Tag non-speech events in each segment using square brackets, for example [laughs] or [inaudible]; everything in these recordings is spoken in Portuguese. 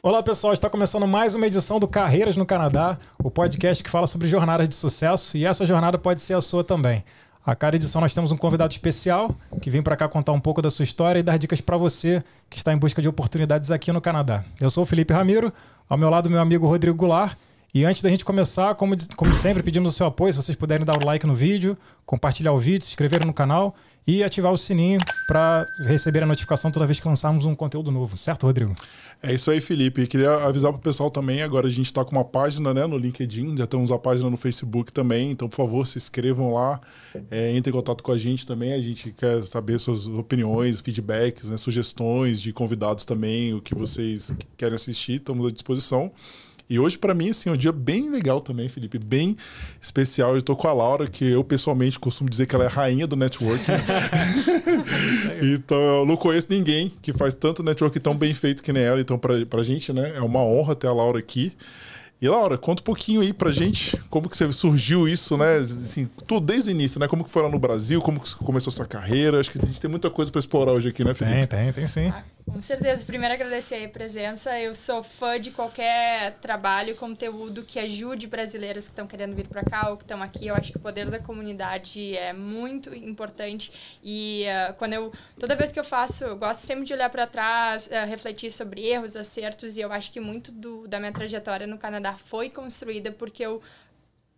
Olá pessoal, está começando mais uma edição do Carreiras no Canadá, o podcast que fala sobre jornadas de sucesso e essa jornada pode ser a sua também. A cada edição nós temos um convidado especial que vem para cá contar um pouco da sua história e dar dicas para você que está em busca de oportunidades aqui no Canadá. Eu sou o Felipe Ramiro, ao meu lado meu amigo Rodrigo Goulart e antes da gente começar, como, como sempre, pedimos o seu apoio. Se vocês puderem dar o like no vídeo, compartilhar o vídeo, se inscrever no canal e ativar o sininho para receber a notificação toda vez que lançarmos um conteúdo novo. Certo, Rodrigo? É isso aí, Felipe. queria avisar para o pessoal também. Agora a gente está com uma página né, no LinkedIn, já temos a página no Facebook também. Então, por favor, se inscrevam lá, é, entrem em contato com a gente também. A gente quer saber suas opiniões, feedbacks, né, sugestões de convidados também, o que vocês querem assistir. Estamos à disposição. E hoje, para mim, assim, é um dia bem legal também, Felipe, bem especial. Eu estou com a Laura, que eu pessoalmente costumo dizer que ela é a rainha do networking. [laughs] então, eu não conheço ninguém que faz tanto network tão bem feito que nem ela. Então, para a gente, né, é uma honra ter a Laura aqui. E Laura, conta um pouquinho aí pra gente como que você surgiu isso, né? Assim, tudo desde o início, né? Como que foi lá no Brasil, como que começou a sua carreira. Acho que a gente tem muita coisa para explorar hoje aqui, né, Felipe? Tem, tem, tem sim. Com certeza. Primeiro agradecer a presença. Eu sou fã de qualquer trabalho, conteúdo que ajude brasileiros que estão querendo vir para cá ou que estão aqui. Eu acho que o poder da comunidade é muito importante e uh, quando eu toda vez que eu faço, eu gosto sempre de olhar para trás, uh, refletir sobre erros, acertos e eu acho que muito do, da minha trajetória no Canadá foi construída porque eu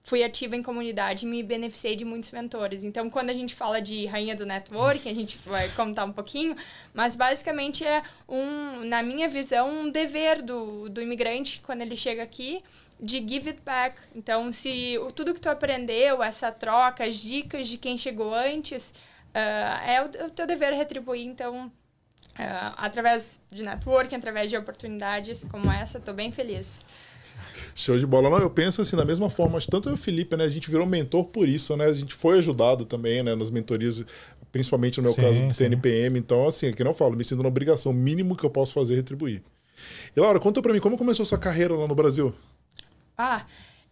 fui ativa em comunidade e me beneficiei de muitos mentores. Então, quando a gente fala de rainha do network, a gente vai contar um pouquinho, mas basicamente é um, na minha visão, um dever do, do imigrante quando ele chega aqui de give it back. Então, se tudo que tu aprendeu, essa troca, as dicas de quem chegou antes, uh, é o, o teu dever retribuir. Então, uh, através de networking, através de oportunidades como essa, estou bem feliz. Show de bola. Não, eu penso assim, da mesma forma, mas tanto eu e o Felipe, né? A gente virou mentor por isso, né? A gente foi ajudado também, né? Nas mentorias, principalmente no meu sim, caso do TNPM. Então, assim, aqui não falo, me sinto na obrigação, mínimo que eu posso fazer é retribuir. E Laura, conta pra mim, como começou sua carreira lá no Brasil? Ah,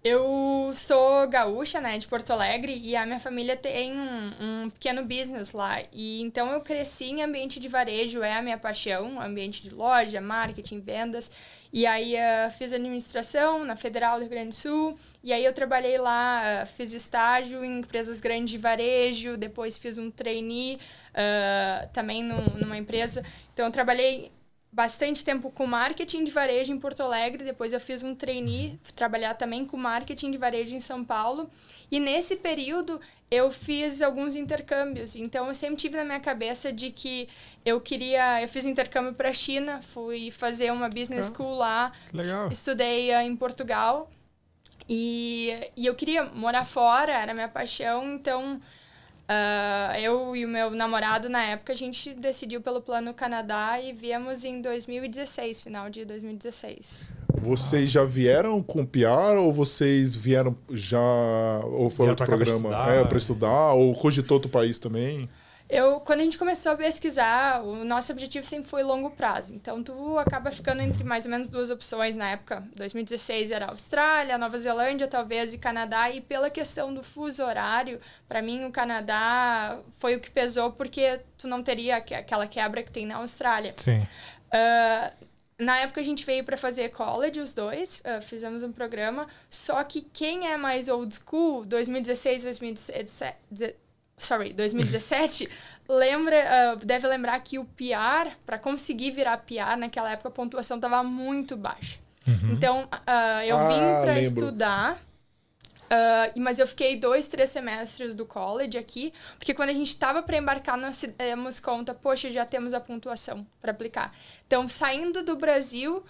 eu sou gaúcha, né, de Porto Alegre, e a minha família tem um, um, pequeno business lá. E então eu cresci em ambiente de varejo, é a minha paixão, ambiente de loja, marketing, vendas. E aí uh, fiz administração na Federal do Rio Grande do Sul, e aí eu trabalhei lá, uh, fiz estágio em empresas grandes de varejo, depois fiz um trainee uh, também no, numa empresa. Então eu trabalhei bastante tempo com marketing de varejo em Porto Alegre, depois eu fiz um trainee, trabalhar também com marketing de varejo em São Paulo. E nesse período eu fiz alguns intercâmbios. Então eu sempre tive na minha cabeça de que eu queria, eu fiz intercâmbio para a China, fui fazer uma business ah, school lá, legal. estudei uh, em Portugal. E, e eu queria morar fora, era minha paixão, então Uh, eu e o meu namorado, na época, a gente decidiu pelo Plano Canadá e viemos em 2016, final de 2016. Vocês já vieram com PR ou vocês vieram já. Ou foi outro programa? Pra é, para estudar? Ou cogitou outro país também? Eu, quando a gente começou a pesquisar, o nosso objetivo sempre foi longo prazo. Então, tu acaba ficando entre mais ou menos duas opções na época. 2016 era Austrália, Nova Zelândia, talvez, e Canadá. E pela questão do fuso horário, para mim, o Canadá foi o que pesou, porque tu não teria aquela quebra que tem na Austrália. Sim. Uh, na época a gente veio para fazer college, os dois, uh, fizemos um programa. Só que quem é mais old school, 2016, 2017 sorry, 2017, [laughs] lembra, uh, deve lembrar que o PR, para conseguir virar PR naquela época, a pontuação estava muito baixa. Uhum. Então, uh, eu ah, vim para estudar, uh, mas eu fiquei dois, três semestres do college aqui, porque quando a gente estava para embarcar, nós demos conta, poxa, já temos a pontuação para aplicar. Então, saindo do Brasil,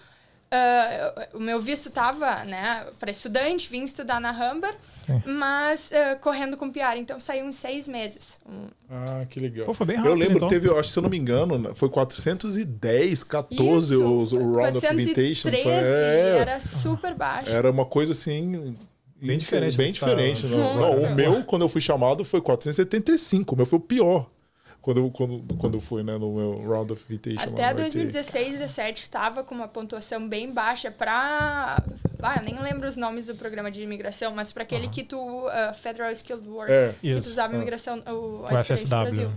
Uh, o meu visto estava né, para estudante, vim estudar na Humber, Sim. mas uh, correndo com PR, então saiu em seis meses. Ah, que legal. Pô, foi bem rápido, eu lembro, então. teve, acho, se eu não me engano, foi 410, 14 Isso, o, o Round of Invitation. Foi, é, era super baixo. Era uma coisa assim. Bem diferente. Bem diferente. Não, não, o meu, quando eu fui chamado, foi 475. O meu foi o pior quando, quando, quando fui né, no meu Round of Invitation. Até 2016, 2017 estava com uma pontuação bem baixa para. Ah, eu nem lembro os nomes do programa de imigração, mas para aquele que tu. Uh, Federal Skilled Worker, é. que tu usava imigração. O, o FSW. Brasil.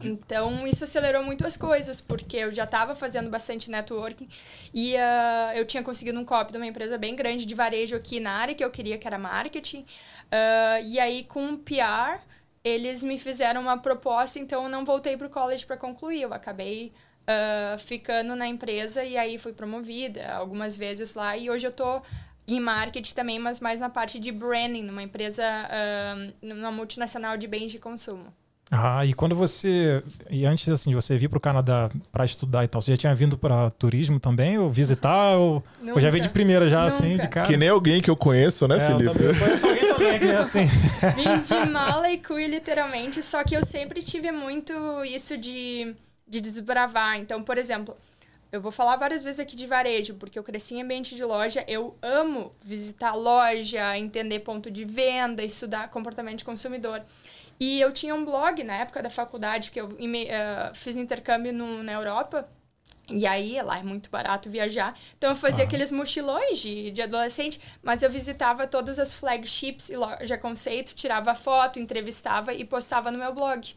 Então, isso acelerou muito as coisas, porque eu já estava fazendo bastante networking e uh, eu tinha conseguido um copy de uma empresa bem grande de varejo aqui na área que eu queria, que era marketing. Uh, e aí, com o PR, eles me fizeram uma proposta, então eu não voltei para o college para concluir. Eu acabei uh, ficando na empresa e aí fui promovida algumas vezes lá. E hoje eu estou em marketing também, mas mais na parte de branding, numa empresa, numa multinacional de bens de consumo. Ah, e quando você. E antes assim, de você vir para o Canadá para estudar e tal, você já tinha vindo para turismo também? Ou visitar? Ou, ou já veio de primeira, já Nunca. assim, de cara? Que nem alguém que eu conheço, né, é, Felipe? Eu conheço alguém também que é [laughs] assim. Vim de mala e cui, literalmente, só que eu sempre tive muito isso de, de desbravar. Então, por exemplo, eu vou falar várias vezes aqui de varejo, porque eu cresci em ambiente de loja, eu amo visitar loja, entender ponto de venda, estudar comportamento de consumidor. E eu tinha um blog na época da faculdade, que eu uh, fiz intercâmbio no, na Europa. E aí, lá é muito barato viajar. Então, eu fazia aqueles mochilões de, de adolescente, mas eu visitava todas as flagships e loja conceito, tirava foto, entrevistava e postava no meu blog.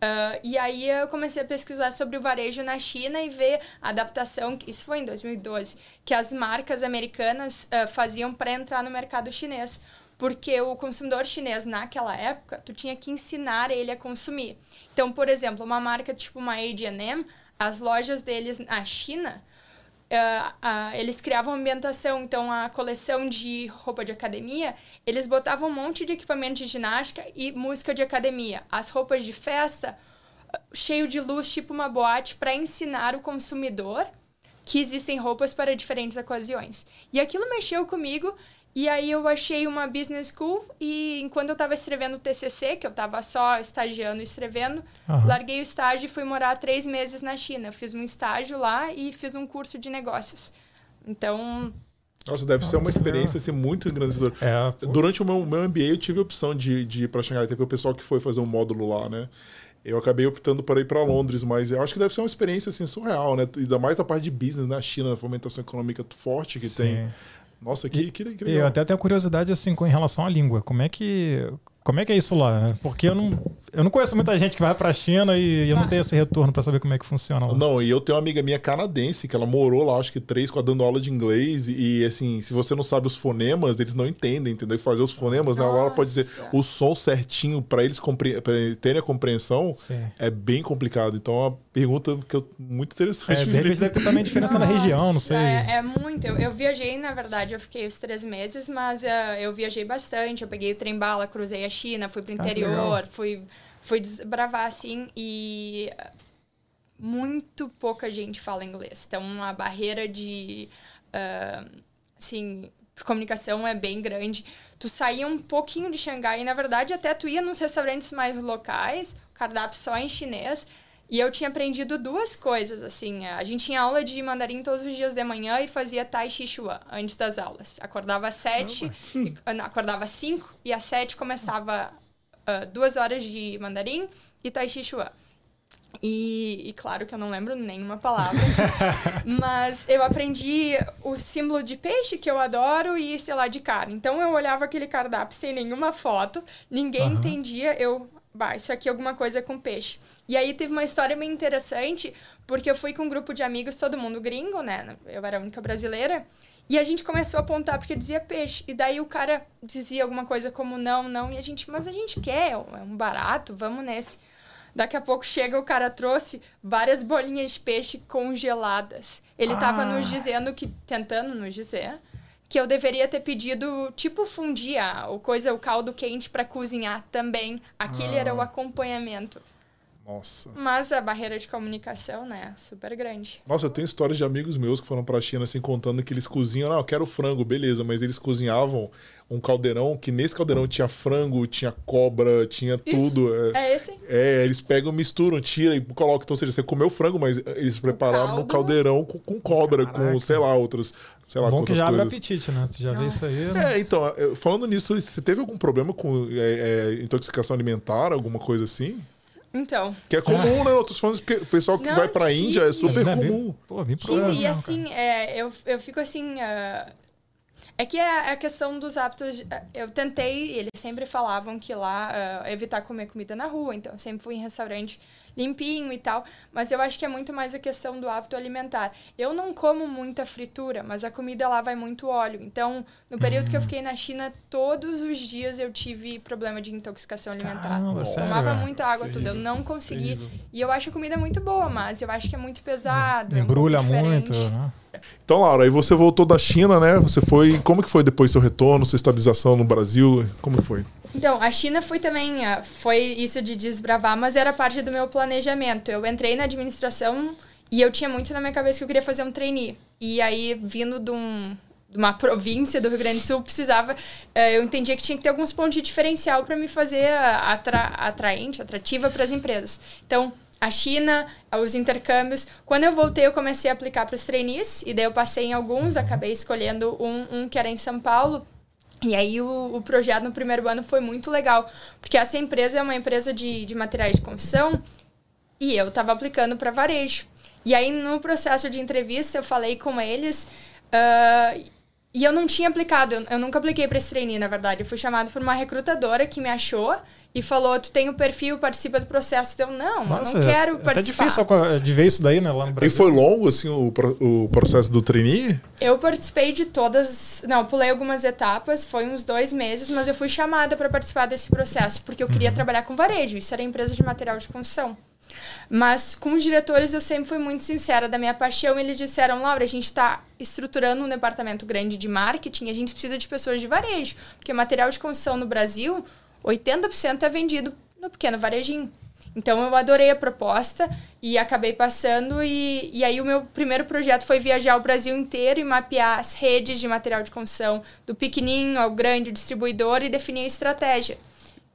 Uh, e aí eu comecei a pesquisar sobre o varejo na China e ver a adaptação, isso foi em 2012, que as marcas americanas uh, faziam para entrar no mercado chinês. Porque o consumidor chinês, naquela época, tu tinha que ensinar ele a consumir. Então, por exemplo, uma marca tipo uma H&M, as lojas deles na China, uh, uh, eles criavam ambientação. Então, a coleção de roupa de academia, eles botavam um monte de equipamento de ginástica e música de academia. As roupas de festa, cheio de luz, tipo uma boate, para ensinar o consumidor que existem roupas para diferentes ocasiões. E aquilo mexeu comigo e aí eu achei uma business school e enquanto eu estava escrevendo o TCC, que eu estava só estagiando e escrevendo, uhum. larguei o estágio e fui morar três meses na China. Eu fiz um estágio lá e fiz um curso de negócios. Então... Nossa, deve Nossa, ser uma experiência assim, muito engrandecedora. É, Durante o meu, meu MBA, eu tive a opção de, de ir para Xangai. Teve o pessoal que foi fazer um módulo lá, né? Eu acabei optando por ir para Londres, mas eu acho que deve ser uma experiência assim, surreal, né? Ainda mais a parte de business na China, a fomentação econômica forte que Sim. tem. Nossa, que, que, que legal. Eu até tenho curiosidade assim com em relação à língua. Como é que como é que é isso lá? Né? Porque eu não, eu não conheço muita gente que vai para a China e eu não tenho esse retorno para saber como é que funciona lá. Não, e eu tenho uma amiga minha canadense que ela morou lá, acho que três, quatro dando aula de inglês. E assim, se você não sabe os fonemas, eles não entendem, entendeu? E fazer os fonemas, Nossa. né? Ela pode dizer o som certinho para eles terem a compreensão Sim. é bem complicado. Então é uma pergunta que eu, muito interessante. É, de repente deve ter também diferença Nossa, na região, não sei. É, é muito. Eu, eu, viajei, na verdade, eu fiquei os três meses, mas uh, eu viajei bastante. Eu peguei o trem bala, cruzei a China, fui pro ah, interior, fui, fui desbravar assim e muito pouca gente fala inglês. Então a barreira de uh, assim, comunicação é bem grande. Tu saía um pouquinho de Xangai e na verdade até tu ia nos restaurantes mais locais, cardápio só em chinês. E eu tinha aprendido duas coisas, assim. A gente tinha aula de mandarim todos os dias de manhã e fazia Tai Chi Chuan antes das aulas. Acordava às sete, e, acordava às cinco e às sete começava uh, duas horas de mandarim e Tai Chi Chuan. E, e, claro que eu não lembro nenhuma palavra, [laughs] mas eu aprendi o símbolo de peixe que eu adoro e sei lá de carne. Então eu olhava aquele cardápio sem nenhuma foto, ninguém uhum. entendia. Eu bah, isso aqui é alguma coisa com peixe. E aí teve uma história bem interessante, porque eu fui com um grupo de amigos, todo mundo gringo, né? Eu era a única brasileira. E a gente começou a apontar porque dizia peixe. E daí o cara dizia alguma coisa como não, não. E a gente, mas a gente quer, é um barato, vamos nesse. Daqui a pouco chega, o cara trouxe várias bolinhas de peixe congeladas. Ele estava ah. nos dizendo que, tentando nos dizer, que eu deveria ter pedido tipo fundia, ou coisa, o caldo quente para cozinhar também. Aquele ah. era o ah. acompanhamento. Nossa. Mas a barreira de comunicação, né, super grande. Nossa, eu tenho histórias de amigos meus que foram pra China, assim, contando que eles cozinham. Não, eu quero frango, beleza, mas eles cozinhavam um caldeirão que nesse caldeirão tinha frango, tinha cobra, tinha Isso. tudo. É, é, esse? É, eles pegam, misturam, tiram e colocam. Então, ou seja, você comeu frango, mas eles prepararam no caldeirão com, com cobra, Caraca. com, sei lá, outras. Sei lá, Bom que já coisas. abre apetite, né? Tu já Nossa. vê isso aí. Né? É, então, falando nisso, você teve algum problema com é, é, intoxicação alimentar, alguma coisa assim? Então. Que é comum, né? Outros falando que o pessoal que não, vai pra Índia é super comum. Pô, me e assim, é, eu, eu fico assim. Uh, É que é a questão dos hábitos. Eu tentei, eles sempre falavam que lá uh, evitar comer comida na rua, então eu sempre fui em restaurante limpinho e tal, mas eu acho que é muito mais a questão do hábito alimentar. Eu não como muita fritura, mas a comida lá vai muito óleo. Então, no período que eu hum. fiquei na China, todos os dias eu tive problema de intoxicação alimentar. Caramba, eu tomava muita água, tudo. Eu não consegui. E eu acho a comida muito boa, mas eu acho que é muito pesado. Embrulha é um muito, né? Então, Laura, aí você voltou da China, né? Você foi. Como que foi depois seu retorno, sua estabilização no Brasil? Como que foi? Então, a China foi também, ah, foi isso de desbravar, mas era parte do meu planejamento. Eu entrei na administração e eu tinha muito na minha cabeça que eu queria fazer um trainee. E aí, vindo de, um, de uma província do Rio Grande do Sul, precisava, eh, eu entendia que tinha que ter alguns pontos de diferencial para me fazer atra, atraente, atrativa para as empresas. Então, a China, os intercâmbios. Quando eu voltei, eu comecei a aplicar para os trainees, e daí eu passei em alguns, acabei escolhendo um, um que era em São Paulo, e aí o, o projeto no primeiro ano foi muito legal, porque essa empresa é uma empresa de, de materiais de construção e eu estava aplicando para varejo. E aí no processo de entrevista eu falei com eles uh, e eu não tinha aplicado, eu, eu nunca apliquei para esse trainee, na verdade. Eu fui chamado por uma recrutadora que me achou e falou: Tu tem o perfil, participa do processo. Então, não, Nossa, eu não quero é participar. É difícil de ver isso daí, né? Lá no Brasil. E foi longo, assim, o, o processo do trainee? Eu participei de todas. Não, pulei algumas etapas, foi uns dois meses, mas eu fui chamada para participar desse processo, porque eu queria uhum. trabalhar com varejo. Isso era empresa de material de construção. Mas com os diretores eu sempre fui muito sincera da minha paixão. Eles disseram, Laura, a gente está estruturando um departamento grande de marketing, a gente precisa de pessoas de varejo, porque material de construção no Brasil 80% é vendido no pequeno varejinho. Então eu adorei a proposta e acabei passando e, e aí o meu primeiro projeto foi viajar o Brasil inteiro e mapear as redes de material de construção, do pequenininho ao grande distribuidor e definir a estratégia.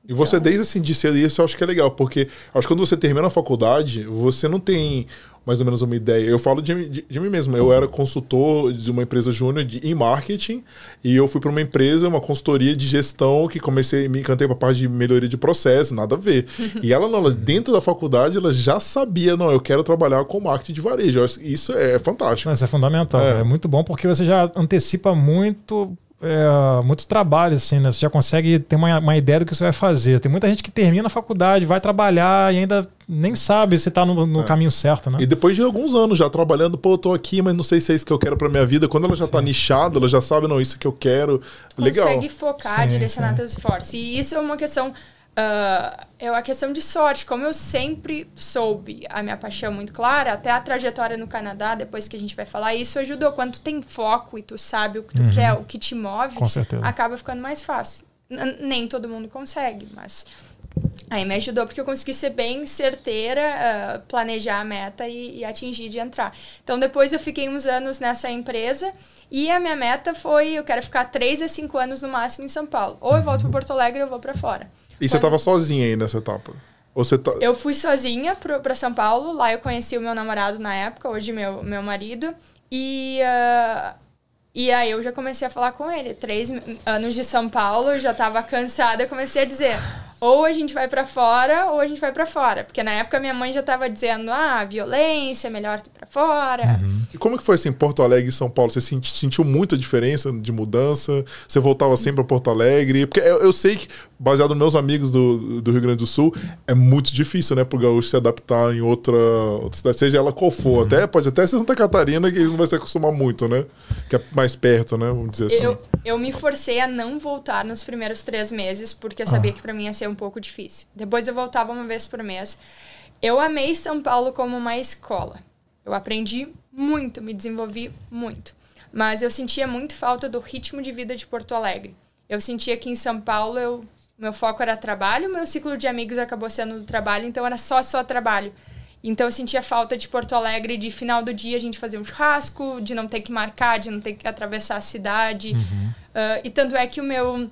E você, então... desde assim, de ser isso, eu acho que é legal, porque acho que quando você termina a faculdade, você não tem mais ou menos uma ideia. Eu falo de, de, de mim mesmo. Eu era consultor de uma empresa júnior em marketing e eu fui para uma empresa, uma consultoria de gestão que comecei, me encantei para a parte de melhoria de processo, nada a ver. [laughs] e ela, ela, dentro da faculdade, ela já sabia, não, eu quero trabalhar com marketing de varejo. Isso é fantástico. Isso é fundamental. É. é muito bom porque você já antecipa muito é, muito trabalho, assim, né? Você já consegue ter uma, uma ideia do que você vai fazer. Tem muita gente que termina a faculdade, vai trabalhar e ainda nem sabe se está no, no é. caminho certo, né? E depois de alguns anos já trabalhando, pô, eu tô aqui, mas não sei se é isso que eu quero para minha vida. Quando ela já está nichada, ela já sabe, não, isso que eu quero. Legal. Consegue focar, sim, direcionar sim. teus esforços. E isso é uma questão Uh, é uma questão de sorte. Como eu sempre soube a minha paixão muito clara, até a trajetória no Canadá, depois que a gente vai falar, isso ajudou. Quando tu tem foco e tu sabe o que tu uhum. quer, o que te move, acaba ficando mais fácil. N nem todo mundo consegue, mas aí me ajudou porque eu consegui ser bem certeira, uh, planejar a meta e, e, atingir de entrar. Então depois eu fiquei uns anos nessa empresa e a minha meta foi eu quero ficar três a cinco anos no máximo em São Paulo. Ou eu volto para Porto Alegre ou eu vou para fora. E você estava sozinha aí nessa etapa? Ou você tá... Eu fui sozinha para São Paulo. Lá eu conheci o meu namorado na época, hoje meu, meu marido. E, uh, e aí eu já comecei a falar com ele. Três anos de São Paulo, eu já estava cansada. Eu comecei a dizer: ou a gente vai para fora ou a gente vai para fora. Porque na época minha mãe já estava dizendo, ah, violência, é melhor ir para fora. Uhum. E como que foi assim, Porto Alegre e São Paulo? Você sentiu muita diferença de mudança? Você voltava sempre para Porto Alegre? Porque eu, eu, sei que, baseado nos meus amigos do, do Rio Grande do Sul, é muito difícil, né, pro gaúcho se adaptar em outra, outra cidade, seja ela qual for. Uhum. Até, pode até ser Santa Catarina, que não vai se acostumar muito, né? Que é mais perto, né, vamos dizer assim. Eu, eu me forcei a não voltar nos primeiros três meses, porque eu sabia ah. que para mim ia ser um pouco difícil. Depois eu voltava uma vez por mês. Eu amei São Paulo como uma escola. Eu aprendi muito, me desenvolvi muito. Mas eu sentia muito falta do ritmo de vida de Porto Alegre. Eu sentia que em São Paulo eu, meu foco era trabalho, meu ciclo de amigos acabou sendo do trabalho, então era só só trabalho. Então eu sentia falta de Porto Alegre, de final do dia a gente fazer um churrasco, de não ter que marcar, de não ter que atravessar a cidade. Uhum. Uh, e tanto é que o meu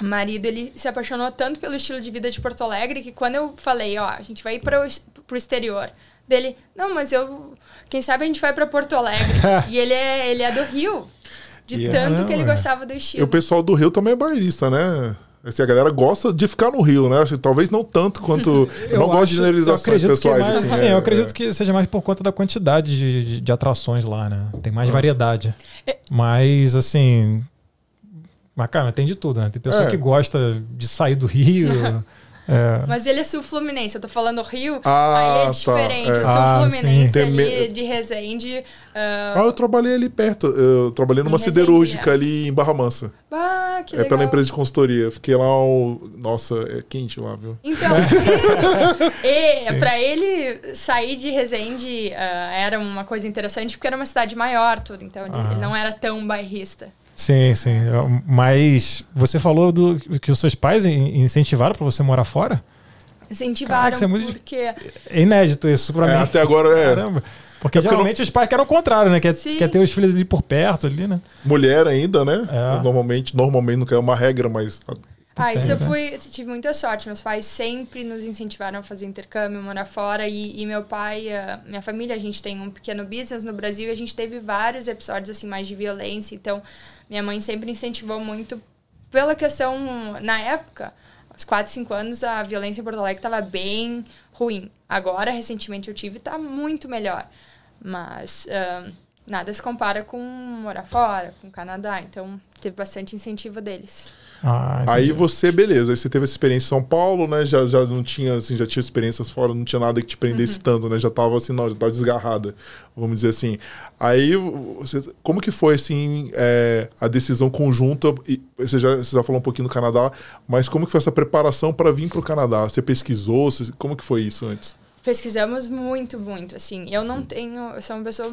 marido, ele se apaixonou tanto pelo estilo de vida de Porto Alegre que quando eu falei, ó, a gente vai ir para o exterior, dele, não, mas eu, quem sabe a gente vai para Porto Alegre. [laughs] e ele é, ele é do Rio. De yeah. É tanto que ele gostava do estilo. E o pessoal do Rio também é bairrista, né? Assim, a galera gosta de ficar no Rio, né? Talvez não tanto quanto. [laughs] eu não gosto de generalizações pessoais. É mais, assim, assim, é, eu acredito é. que seja mais por conta da quantidade de, de, de atrações lá, né? Tem mais ah. variedade. É. Mas, assim, Mas, cara, tem de tudo, né? Tem pessoa É. que gosta de sair do Rio. [laughs] é, Mas ele é sul-fluminense, eu tô falando Rio, Ah, aí é tá, diferente. é. Eu Ah, sou fluminense sim. ali de Resende. ah, Ah, eu trabalhei ali perto. Eu trabalhei numa Resende, siderúrgica é. ali em Barra Mansa. ah, que É legal. pela empresa de consultoria. Fiquei lá um... Nossa, é quente lá, viu? Então, isso. [laughs] [laughs] E Sim. pra ele sair de Resende ah, era uma coisa interessante, porque era uma cidade maior, tudo. Então ele, Ah. ele não era tão bairrista. Sim, sim. Mas você falou do, que os seus pais in- incentivaram pra você morar fora? Incentivaram Caraca, isso é muito porque. É inédito isso pra É, mim. até agora é. Caramba. Porque É geralmente os pais querem o contrário, né? Quer, Sim. quer ter os filhos ali por perto, ali, né? Mulher ainda, né? É. Normalmente, normalmente não é uma regra, mas Ah, isso eu fui, tive muita sorte. Meus pais sempre nos incentivaram a fazer intercâmbio, morar fora. E, e meu pai, ah, minha família, a gente tem um pequeno business no Brasil e a gente teve vários episódios assim mais de violência. Então, minha mãe sempre incentivou muito pela questão, na época, aos 4, 5 anos, a violência em Porto Alegre estava bem ruim. Agora, recentemente, eu tive está muito melhor. Mas ah, nada se compara com morar fora, com o Canadá. Então, teve bastante incentivo deles. Ah, Aí você, beleza, aí você teve essa experiência em São Paulo, né? Já, já não tinha, assim, já tinha experiências fora, não tinha nada que te prendesse tanto, né? Já tava assim, não, já tava desgarrada, vamos dizer assim. Aí, você, como que foi, assim, é, a decisão conjunta? E você, já, você já falou um pouquinho do Canadá, mas como que foi essa preparação para vir para o Canadá? Você pesquisou? Você- como que foi isso antes? Pesquisamos muito, muito, assim. Eu não tenho, eu sou uma pessoa,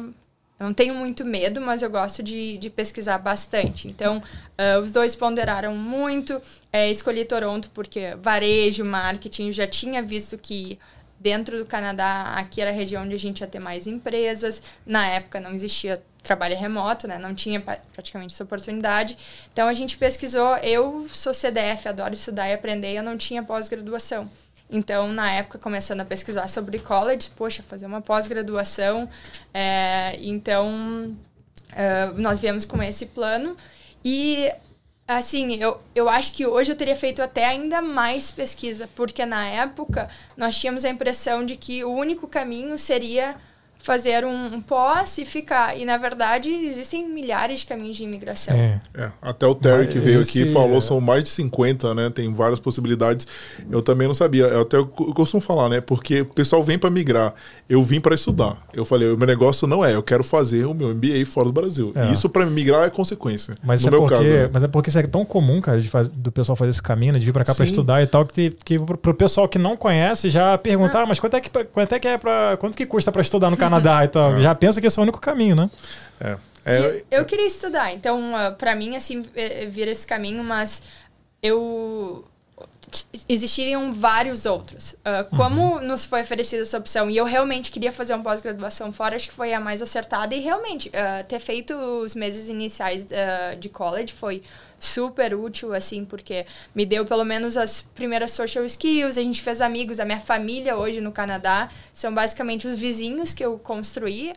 eu não tenho muito medo, mas eu gosto de, de pesquisar bastante. Então, ah, os dois ponderaram muito. Eh, escolhi Toronto porque varejo, marketing, eu já tinha visto que dentro do Canadá, aqui era a região onde a gente ia ter mais empresas. Na época não existia trabalho remoto, né? Não tinha praticamente essa oportunidade. Então a gente pesquisou. Eu sou CDF, adoro estudar e aprender. Eu não tinha pós-graduação. Então, na época, começando a pesquisar sobre college, poxa, fazer uma pós-graduação. é, então, é, nós viemos com esse plano. E, assim, eu, eu acho que hoje eu teria feito até ainda mais pesquisa, porque na época nós tínhamos a impressão de que o único caminho seria fazer um, um pós e ficar. E, na verdade, existem milhares de caminhos de imigração. Sim. É, até o Terry que veio aqui falou, são mais de 50, né? Tem várias possibilidades. Eu também não sabia. Eu até co- costumo falar, né? Porque o pessoal vem para migrar. Eu vim para estudar. Eu falei, o meu negócio não é, eu quero fazer o meu MBA fora do Brasil. É. E isso para migrar é consequência. Mas, no é meu porque, caso. né? mas é porque isso é tão comum, cara, de faz- do pessoal fazer esse caminho, né, de vir pra cá pra Sim. estudar e tal, que, que pro, pro pessoal que não conhece já perguntar, ah, mas quanto é que, quanto é que é pra. Quanto que custa pra estudar no [laughs] Canadá e tal? Já pensa que esse é o único caminho, né? É. É, E eu queria estudar, então, ah, pra mim, assim, eh, vir esse caminho, mas eu. Existiriam vários outros. Ah, como nos foi oferecida essa opção e eu realmente queria fazer uma pós-graduação fora, acho que foi a mais acertada. E realmente, ah, ter feito os meses iniciais ah, de college foi super útil, assim, porque me deu pelo menos as primeiras social skills, a gente fez amigos, a minha família hoje no Canadá são basicamente os vizinhos que eu construí.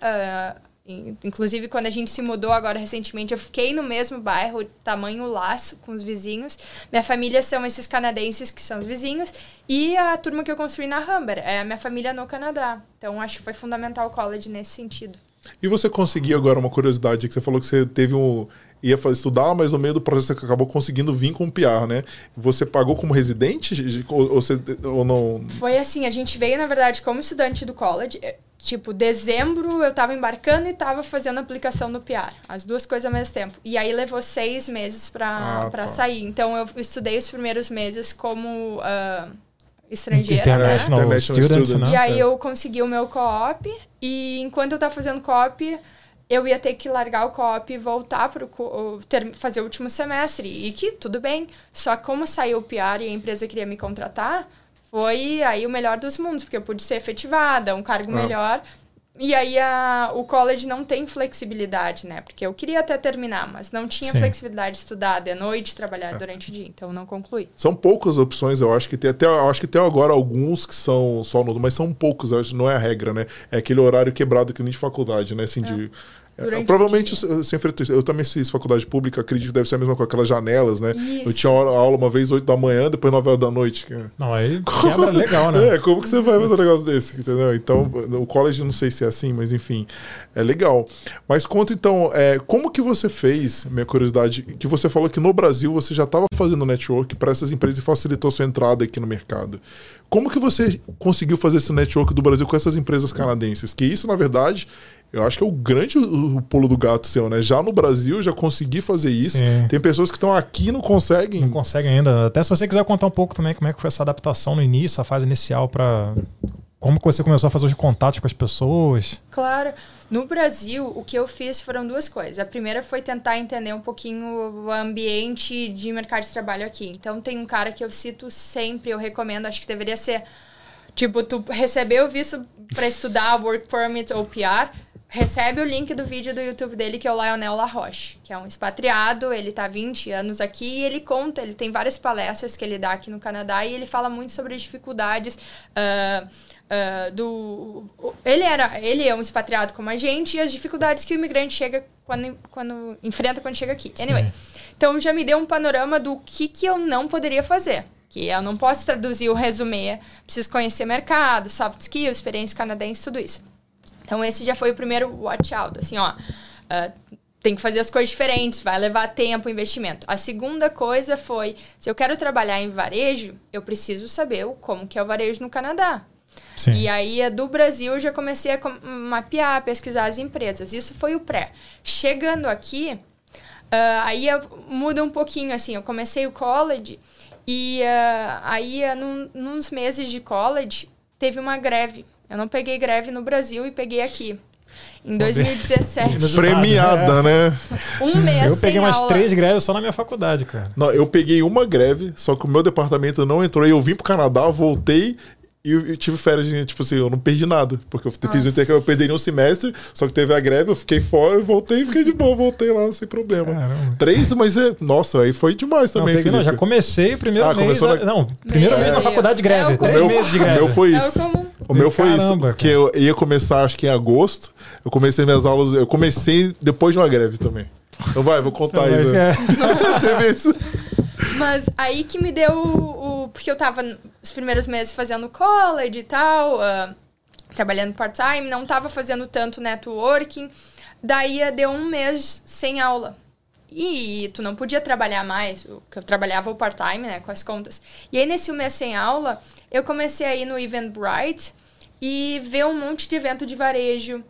in- Inclusive, quando a gente se mudou agora recentemente, eu fiquei no mesmo bairro, tamanho laço com os vizinhos. Minha família são esses canadenses que são os vizinhos. E a turma que eu construí na Humber é a minha família no Canadá. Então, acho que foi fundamental o college nesse sentido. E você conseguiu agora uma curiosidade que você falou que você teve um ia estudar, mas no meio do processo você acabou conseguindo vir com o PR, né? Você pagou como residente ou, ou você ou não? Foi assim, a gente veio, na verdade, como estudante do college. eh, Tipo, dezembro eu tava embarcando e tava fazendo aplicação no PR. As duas coisas ao mesmo tempo. E aí levou seis meses pra, Ah, pra tá. sair. Então eu estudei os primeiros meses como ah, estrangeira. International, né? International Students, student. né? E aí É. eu consegui o meu co-op. E enquanto eu tava fazendo co-op, eu ia ter que largar o co-op e voltar para fazer o último semestre. E que tudo bem. Só como saiu o PR e a empresa queria me contratar, foi aí o melhor dos mundos, porque eu pude ser efetivada, um cargo Ah. melhor. E aí a, o college não tem flexibilidade, né? Porque eu queria até terminar, mas não tinha Sim. flexibilidade de estudar de noite, É. trabalhar durante o dia. Então não concluí. São poucas opções, eu acho que tem até, acho que tem agora alguns que são só no, mas são poucos, eu acho que não é a regra, né? É aquele horário quebrado que nem de faculdade, né? Assim, de, Durante Provavelmente o dia. eu, eu também fiz faculdade pública, acredito que deve ser a mesma com aquelas janelas, né? Eu Isso. tinha aula, uma vez 8 da manhã, depois 9 horas da noite. cara. Não, aí [laughs] quebra legal, né? É, como que você vai fazer um negócio desse, entendeu? Então, o college não sei se é assim, mas enfim, é legal. Mas conta então, é, como que você fez, minha curiosidade, que você falou que no Brasil você já estava fazendo network para essas empresas e facilitou sua entrada aqui no mercado. Como que você conseguiu fazer esse network do Brasil com essas empresas canadenses? Que isso, na verdade, eu acho que é o grande o, o pulo do gato seu, né? Já no Brasil, já consegui fazer isso. Sim. Tem pessoas que estão aqui e não conseguem. Não consegue ainda. Até se você quiser contar um pouco também como é que foi essa adaptação no início, a fase inicial para como que você começou a fazer os contatos com as pessoas. Claro. No Brasil, o que eu fiz foram duas coisas. A primeira foi tentar entender um pouquinho o ambiente de mercado de trabalho aqui. Então, tem um cara que eu cito sempre, eu recomendo, acho que deveria ser. Tipo, tu recebeu o visto para estudar, work permit ou PR, recebe o link do vídeo do YouTube dele, que é o Lionel Laroche, que é um expatriado, ele tá há 20 anos aqui e ele conta, ele tem várias palestras que ele dá aqui no Canadá e ele fala muito sobre as dificuldades ah, ah, do... Ele, era, ele é um expatriado como a gente e as dificuldades que o imigrante chega quando, quando enfrenta quando chega aqui. Anyway, então já me deu um panorama do que, que eu não poderia fazer. Que eu não posso traduzir o resumê, preciso conhecer mercado, soft skills, experiência canadense, tudo isso. Então esse já foi o primeiro watch out, assim, ó. ah, tem que fazer as coisas diferentes, vai levar tempo, investimento. A segunda coisa foi, se eu quero trabalhar em varejo, eu preciso saber como que é o varejo no Canadá. Sim. E aí, do Brasil, eu já comecei a mapear, pesquisar as empresas. Isso foi o pré. Chegando aqui, ah, aí eu- muda um pouquinho, assim. Eu comecei o college e ah, aí, num, nos meses de college, teve uma greve. Eu não peguei greve no Brasil e peguei aqui. Em 2017. Inusitado, Premiada, né? Um mês Eu peguei sem umas aula. três greves só na minha faculdade, cara. Não, eu peguei uma greve, só que o meu departamento não entrou. E eu vim pro Canadá, voltei e tive férias, de, tipo assim, eu não perdi nada. Porque eu fiz o Nossa. intercâmbio, eu perderia um semestre, só que teve a greve, eu fiquei fora, eu voltei, fiquei de boa, voltei lá sem problema. Caramba. Três, mas é. Nossa, aí foi demais Não, também, peguei, não, já comecei o primeiro Ah, mês. na- Não, primeiro Meu mês na Deus. faculdade de greve. É o três meses de o greve. meu foi É o isso. comum. O meu foi Caramba, isso. Porque eu ia começar, acho que em agosto. Eu comecei minhas aulas. Eu comecei depois de uma greve também. Então vai, vou contar Mas, isso. é. [laughs] Teve isso. Mas aí que me deu o. o- porque eu tava os primeiros meses fazendo college e tal, ah, trabalhando part-time, não tava fazendo tanto networking. Daí eh, deu um mês sem aula. E tu não podia trabalhar mais, que eu trabalhava o part-time, né, com as contas. E aí, nesse mês sem aula, eu comecei a ir no Eventbrite e ver um monte de evento de varejo.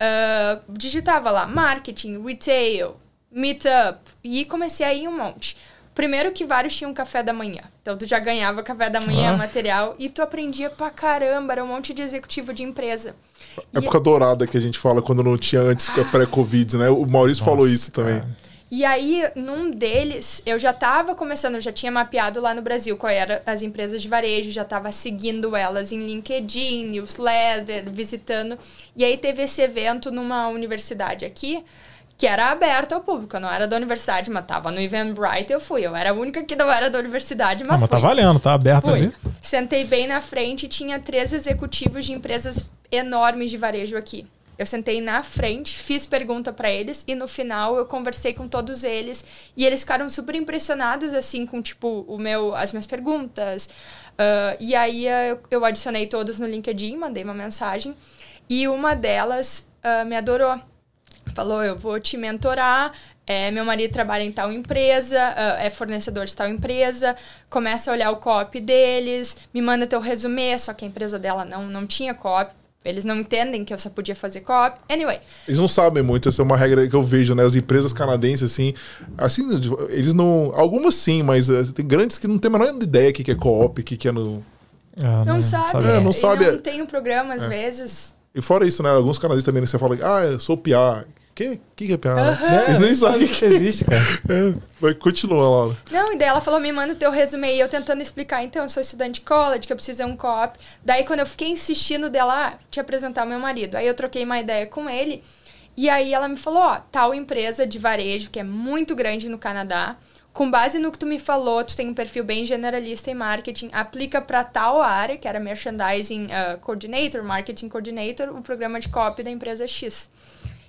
Ah, digitava lá marketing, retail, meetup e comecei a ir um monte. Primeiro que vários tinham café da manhã. Então tu já ganhava café da manhã, Ah. material, e tu aprendia pra caramba, era um monte de executivo de empresa. E- Época dourada que a gente fala quando não tinha antes pré-Covid, né? O Maurício falou Nossa, isso também. cara. E aí, num deles, eu já tava começando, eu já tinha mapeado lá no Brasil qual eram as empresas de varejo, já tava seguindo elas em LinkedIn, newsletter, visitando. E aí teve esse evento numa universidade aqui, que era aberto ao público. Eu não era da universidade, mas tava no Eventbrite, eu fui. Eu era a única que não era da universidade, mas Ah, mas tá fui. valendo, tá aberto Fui. ali. Sentei bem na frente e tinha três executivos de empresas enormes de varejo aqui. Eu sentei na frente, fiz pergunta pra eles e no final eu conversei com todos eles e eles ficaram super impressionados assim com tipo o meu as minhas perguntas. Ah, e aí eu, eu adicionei todos no LinkedIn, mandei uma mensagem e uma delas ah, me adorou falou, eu vou te mentorar, é, meu marido trabalha em tal empresa, ah, é fornecedor de tal empresa, começa a olhar o copy deles, me manda teu resumê, só que a empresa dela não, não tinha copy, eles não entendem que eu só podia fazer copy. Anyway, Eles não sabem muito, essa é uma regra que eu vejo, né? As empresas canadenses, assim, assim, eles não. Algumas sim, mas eh, tem grandes que não tem a menor ideia o que que é co-op, o que que é no. Ah, não, sabe, É, não e sabe, é- não tem um programa às vezes. E fora isso, né? Alguns canadenses também, né, você fala, ah, eu sou PA. Que, que que é? Aham. É, Eles nem sabem que isso existe, cara. [laughs] É, mas continua, Laura. Não, e daí ela falou, me manda teu resumê. E eu tentando explicar, então, eu sou estudante de college, que eu preciso de um cop. Daí, quando eu fiquei insistindo dela, ah, te apresentar o meu marido. Aí eu troquei uma ideia com ele. E aí ela me falou, ó, tal empresa de varejo, que é muito grande no Canadá. Com base no que tu me falou, tu tem um perfil bem generalista em marketing, aplica para tal área, que era Merchandising ah, Coordinator, Marketing Coordinator, o programa de copy da empresa X.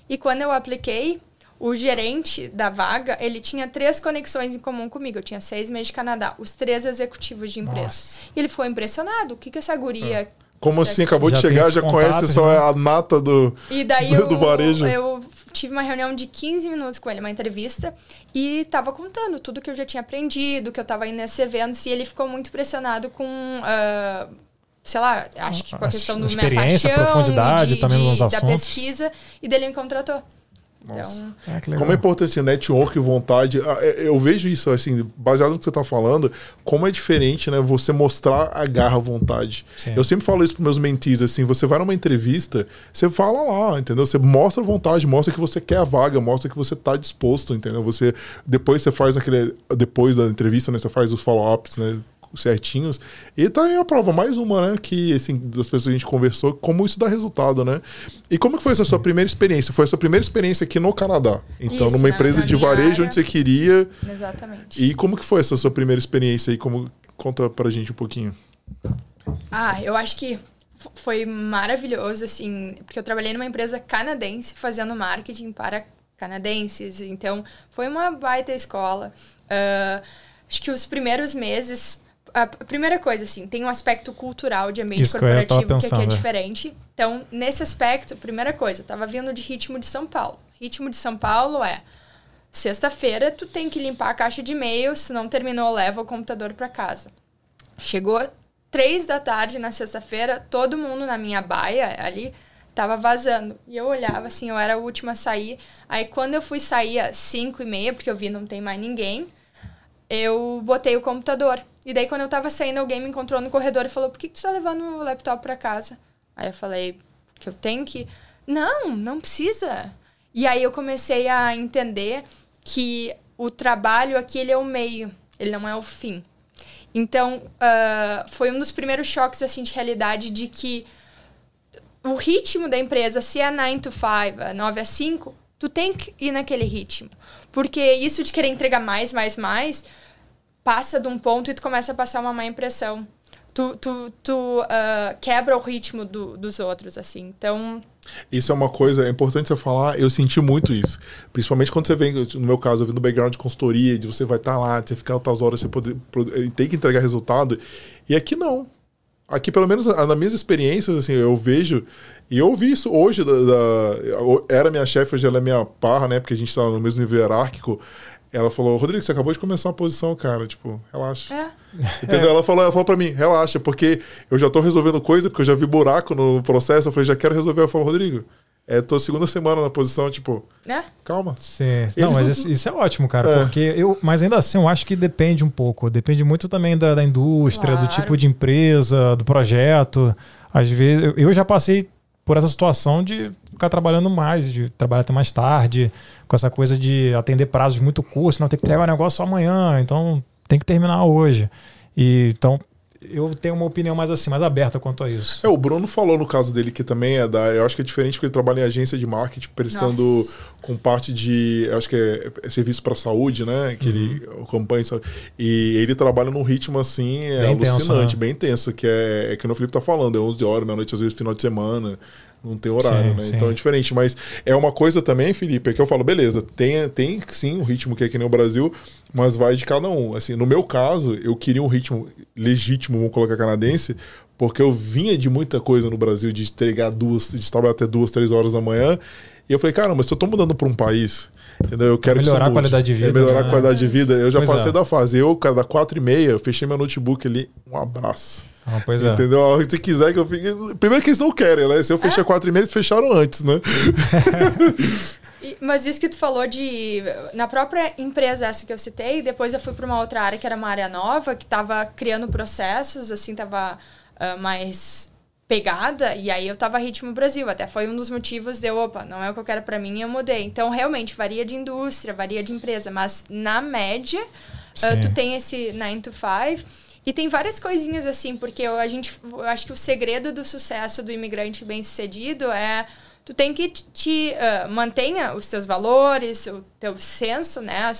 E quando eu apliquei, o gerente da vaga, ele tinha três conexões em comum comigo. Eu tinha seis meses de Canadá, os três executivos de empresa. Nossa. E ele ficou impressionado. O que, que essa guria... É. Como assim? Acabou já de chegar, já conhece só né? a nata do, e daí [laughs] do, eu, do varejo? Eu tive uma reunião de 15 minutos com ele, uma entrevista, e tava contando tudo que eu já tinha aprendido, que eu tava indo nesse evento, e ele ficou muito impressionado com... Uh, sei lá, acho que com a questão do minha paixão, profundidade de, também de, nos assuntos. da pesquisa, e dele me contratou. Então... É, como é importante network e vontade. Ah, é, eu vejo isso, assim, baseado no que você está falando, como é diferente, né? Você mostrar a garra, a vontade. Sim. Eu sempre falo isso para meus mentis, assim, você vai numa entrevista, você fala lá, entendeu? Você mostra a vontade, mostra que você quer a vaga, mostra que você está disposto, entendeu? Você, depois você faz aquele, depois da entrevista, né? Você faz os follow-ups, né? Certinhos. E tá aí a prova, mais uma, né? Que, assim, das pessoas que a gente conversou, como isso dá resultado, né? E como que foi essa sua primeira experiência? Foi a sua primeira experiência aqui no Canadá. Então, isso, numa empresa de varejo área. onde você queria. Exatamente. E como que foi essa sua primeira experiência aí? Como... Conta pra gente um pouquinho. Ah, eu acho que foi maravilhoso, assim, porque eu trabalhei numa empresa canadense fazendo marketing para canadenses. Então, foi uma baita escola. Uh, acho que os primeiros meses a primeira coisa, assim, tem um aspecto cultural de ambiente Isso corporativo que, que aqui é, é diferente. Então, nesse aspecto, primeira coisa, tava vindo de ritmo de São Paulo. Ritmo de São Paulo é sexta-feira, tu tem que limpar a caixa de e-mail, se não terminou, leva o computador para casa. Chegou três da tarde na sexta-feira, todo mundo na minha baia ali tava vazando. E eu olhava assim, eu era a última a sair. Aí quando eu fui sair às cinco e meia, porque eu vi não tem mais ninguém, eu botei o computador. E daí, quando eu tava saindo, alguém me encontrou no corredor e falou: Por que, que tu tá levando o laptop pra casa? Aí eu falei: Que eu tenho que. Não, não precisa. E aí eu comecei a entender que o trabalho aqui ele é o meio, ele não é o fim. Então, uh, foi um dos primeiros choques assim, de realidade de que o ritmo da empresa, se é 9 to 5, 9 a 5, tu tem que ir naquele ritmo. Porque isso de querer entregar mais, mais, mais, passa de um ponto e tu começa a passar uma má impressão. Tu, tu, tu uh, quebra o ritmo do, dos outros, assim. Então. Isso é uma coisa, é importante você falar, eu senti muito isso. Principalmente quando você vem, no meu caso, eu vim do background de consultoria, de você vai estar tá lá, você ficar altas horas, você poder, tem que entregar resultado. E aqui não. Aqui, pelo menos nas minhas experiências, assim, eu vejo, e eu vi isso hoje, da, da era minha chefe, hoje ela é minha parra, né, porque a gente está no mesmo nível hierárquico, ela falou, Rodrigo, você acabou de começar uma posição, cara, tipo, relaxa. É. Entendeu? Ela falou, ela falou pra mim, relaxa, porque eu já tô resolvendo coisa, porque eu já vi buraco no processo, eu falei, já quero resolver. Ela falou, Rodrigo, é tô segunda semana na posição, tipo, é? calma. Sim. Não, mas não... Isso, é ótimo, cara, é. porque eu, mas ainda assim eu acho que depende um pouco, depende muito também da, da indústria, claro. do tipo de empresa, do projeto. Às vezes, eu, eu já passei por essa situação de ficar trabalhando mais, de trabalhar até mais tarde, com essa coisa de atender prazos muito curtos, não tem que entregar o negócio amanhã, então tem que terminar hoje. E então eu tenho uma opinião mais assim, mais aberta quanto a isso. É, o Bruno falou no caso dele que também é da. Eu acho que é diferente porque ele trabalha em agência de marketing, prestando Nossa. com parte de. Eu acho que é, é serviço para saúde, né? Que uhum. ele acompanha. E ele trabalha num ritmo assim, é bem alucinante, intenso, né? bem intenso, que é, é que o Felipe tá falando, é 11 horas, meia-noite, às vezes final de semana não tem horário, sim, né? Sim. Então é diferente. Mas é uma coisa também, Felipe, é que eu falo, beleza, tem, tem sim um ritmo que é que nem o Brasil, mas vai de cada um. Assim, no meu caso, eu queria um ritmo legítimo, vamos colocar canadense, porque eu vinha de muita coisa no Brasil, de entregar duas, de trabalhar até duas, três horas da manhã. E eu falei, caramba, se eu tô mudando para um país, entendeu? Eu quero melhorar que a qualidade de vida. É melhorar né? a qualidade de vida. Eu já pois passei é. da fase. Eu, cada quatro e meia, eu fechei meu notebook ali, um abraço. Ah, pois é. Entendeu? Se quiser que eu fique. Primeiro que eles não querem, né? Se eu fechar é? quatro e meia, eles fecharam antes, né? [laughs] Mas isso que tu falou de. Na própria empresa essa que eu citei, depois eu fui para uma outra área que era uma área nova, que estava criando processos, assim, estava uh, mais pegada, e aí eu tava ritmo Brasil. Até foi um dos motivos de eu, opa, não é o que eu quero para mim, eu mudei. Então, realmente, varia de indústria, varia de empresa, mas na média, uh, tu tem esse 9 to 5. E tem várias coisinhas assim, porque a gente. Eu acho que o segredo do sucesso do imigrante bem sucedido é tu tem que te uh, mantenha os teus valores, o teu senso, né?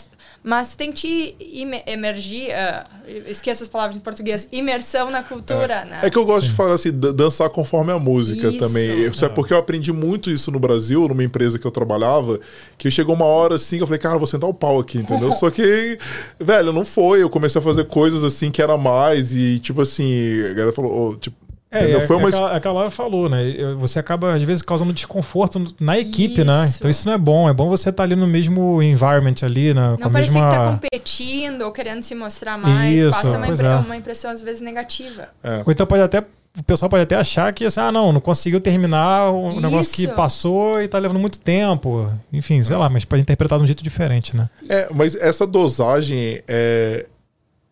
Mas tu tem que te emergir, uh, esqueça as palavras em português, imersão na cultura, é. né? É que eu gosto Sim. de falar assim, dançar conforme a música isso. também. Isso é porque eu aprendi muito isso no Brasil, numa empresa que eu trabalhava, que chegou uma hora assim que eu falei, cara, vou sentar o pau aqui, entendeu? [laughs] Só que, velho, não foi. Eu comecei a fazer coisas assim que era mais e, tipo assim, a galera falou, oh, tipo, é, é, foi uma... aquela, aquela falou, né? Você acaba, às vezes, causando desconforto na equipe, né? isso. né? Então isso não é bom. É bom você estar tá ali no mesmo environment ali, né? Não parecer mesma... que tá competindo ou querendo se mostrar mais. Isso, Passa uma, impre... é. uma impressão, às vezes, negativa. É. Ou então pode até o pessoal pode até achar que assim, ah, não, não conseguiu terminar o Isso. negócio que passou e tá levando muito tempo. Enfim, sei lá, mas pode interpretar de um jeito diferente, né? É, mas essa dosagem é.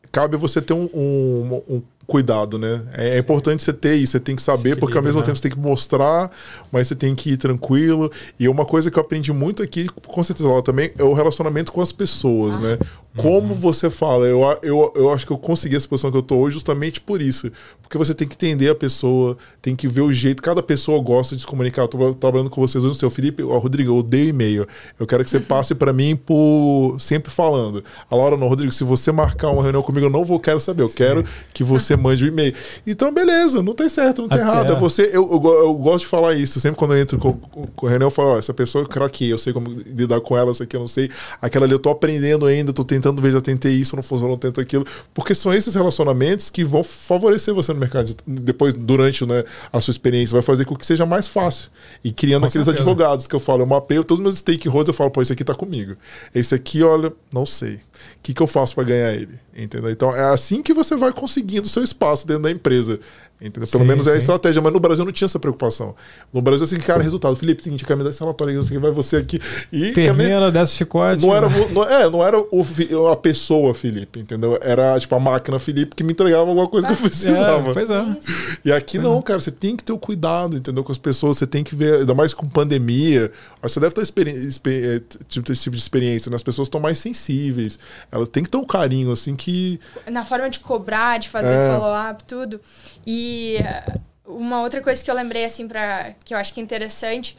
Cabe você ter um, um, um cuidado, né? É, é, importante você ter isso, você tem que saber, porque ao mesmo né? tempo você tem que mostrar, mas você tem que ir tranquilo. E uma coisa que eu aprendi muito aqui, com certeza lá também, é o relacionamento com as pessoas, ah. né? Como uhum. você fala, eu, eu, eu acho que eu consegui essa posição que eu tô hoje justamente por isso. Porque você tem que entender a pessoa, tem que ver o jeito. Cada pessoa gosta de se comunicar. Eu tô trabalhando com vocês hoje no seu Felipe. Ó, Rodrigo, eu odeio e-mail. Eu quero que você passe para mim por sempre falando. A Laura, não, Rodrigo, se você marcar uma reunião comigo, eu não vou quero saber. Eu Sim. quero que você mande o um e-mail. Então, beleza, não tem certo, não tem Até errado. É você, eu, eu, eu, gosto de falar isso. Sempre quando eu entro com, com, a reunião, eu falo: ó, essa pessoa eu craquei, eu sei como lidar com ela, essa aqui eu não sei. Aquela ali eu tô aprendendo ainda, tô tentando ver, já tentei isso, não funcionou, tento aquilo. Porque são esses relacionamentos que vão favorecer você no mercado de depois, durante né, a sua experiência, vai fazer com que seja mais fácil. E criando com aqueles certeza. advogados que eu falo, eu mapeio todos os meus stakeholders, eu falo, pô, esse aqui tá comigo. Esse aqui, olha, não sei. O que, que eu faço para ganhar ele? Entendeu? Então é assim que você vai conseguindo seu espaço dentro da empresa. Entendeu? Pelo sim, menos é a estratégia, mas no Brasil não tinha essa preocupação. No Brasil, assim, cara, resultado. Felipe, seguinte, quer me dar esse relatório aqui, vai você aqui. E Termina, desce chicote. Não era, não, é, não era o, a pessoa, Felipe, entendeu? Era tipo a máquina Felipe que me entregava alguma coisa ah, que eu precisava. É, pois é. E aqui não, cara, você tem que ter o cuidado, entendeu? Com as pessoas, você tem que ver, ainda mais com pandemia. Você deve ter é, tipo, esse tipo de experiência, né? As pessoas estão mais sensíveis. Elas têm que ter um carinho, assim, que. Na forma de cobrar, de fazer é. follow-up, tudo. E eh, uma outra coisa que eu lembrei, assim, pra, que eu acho que é interessante,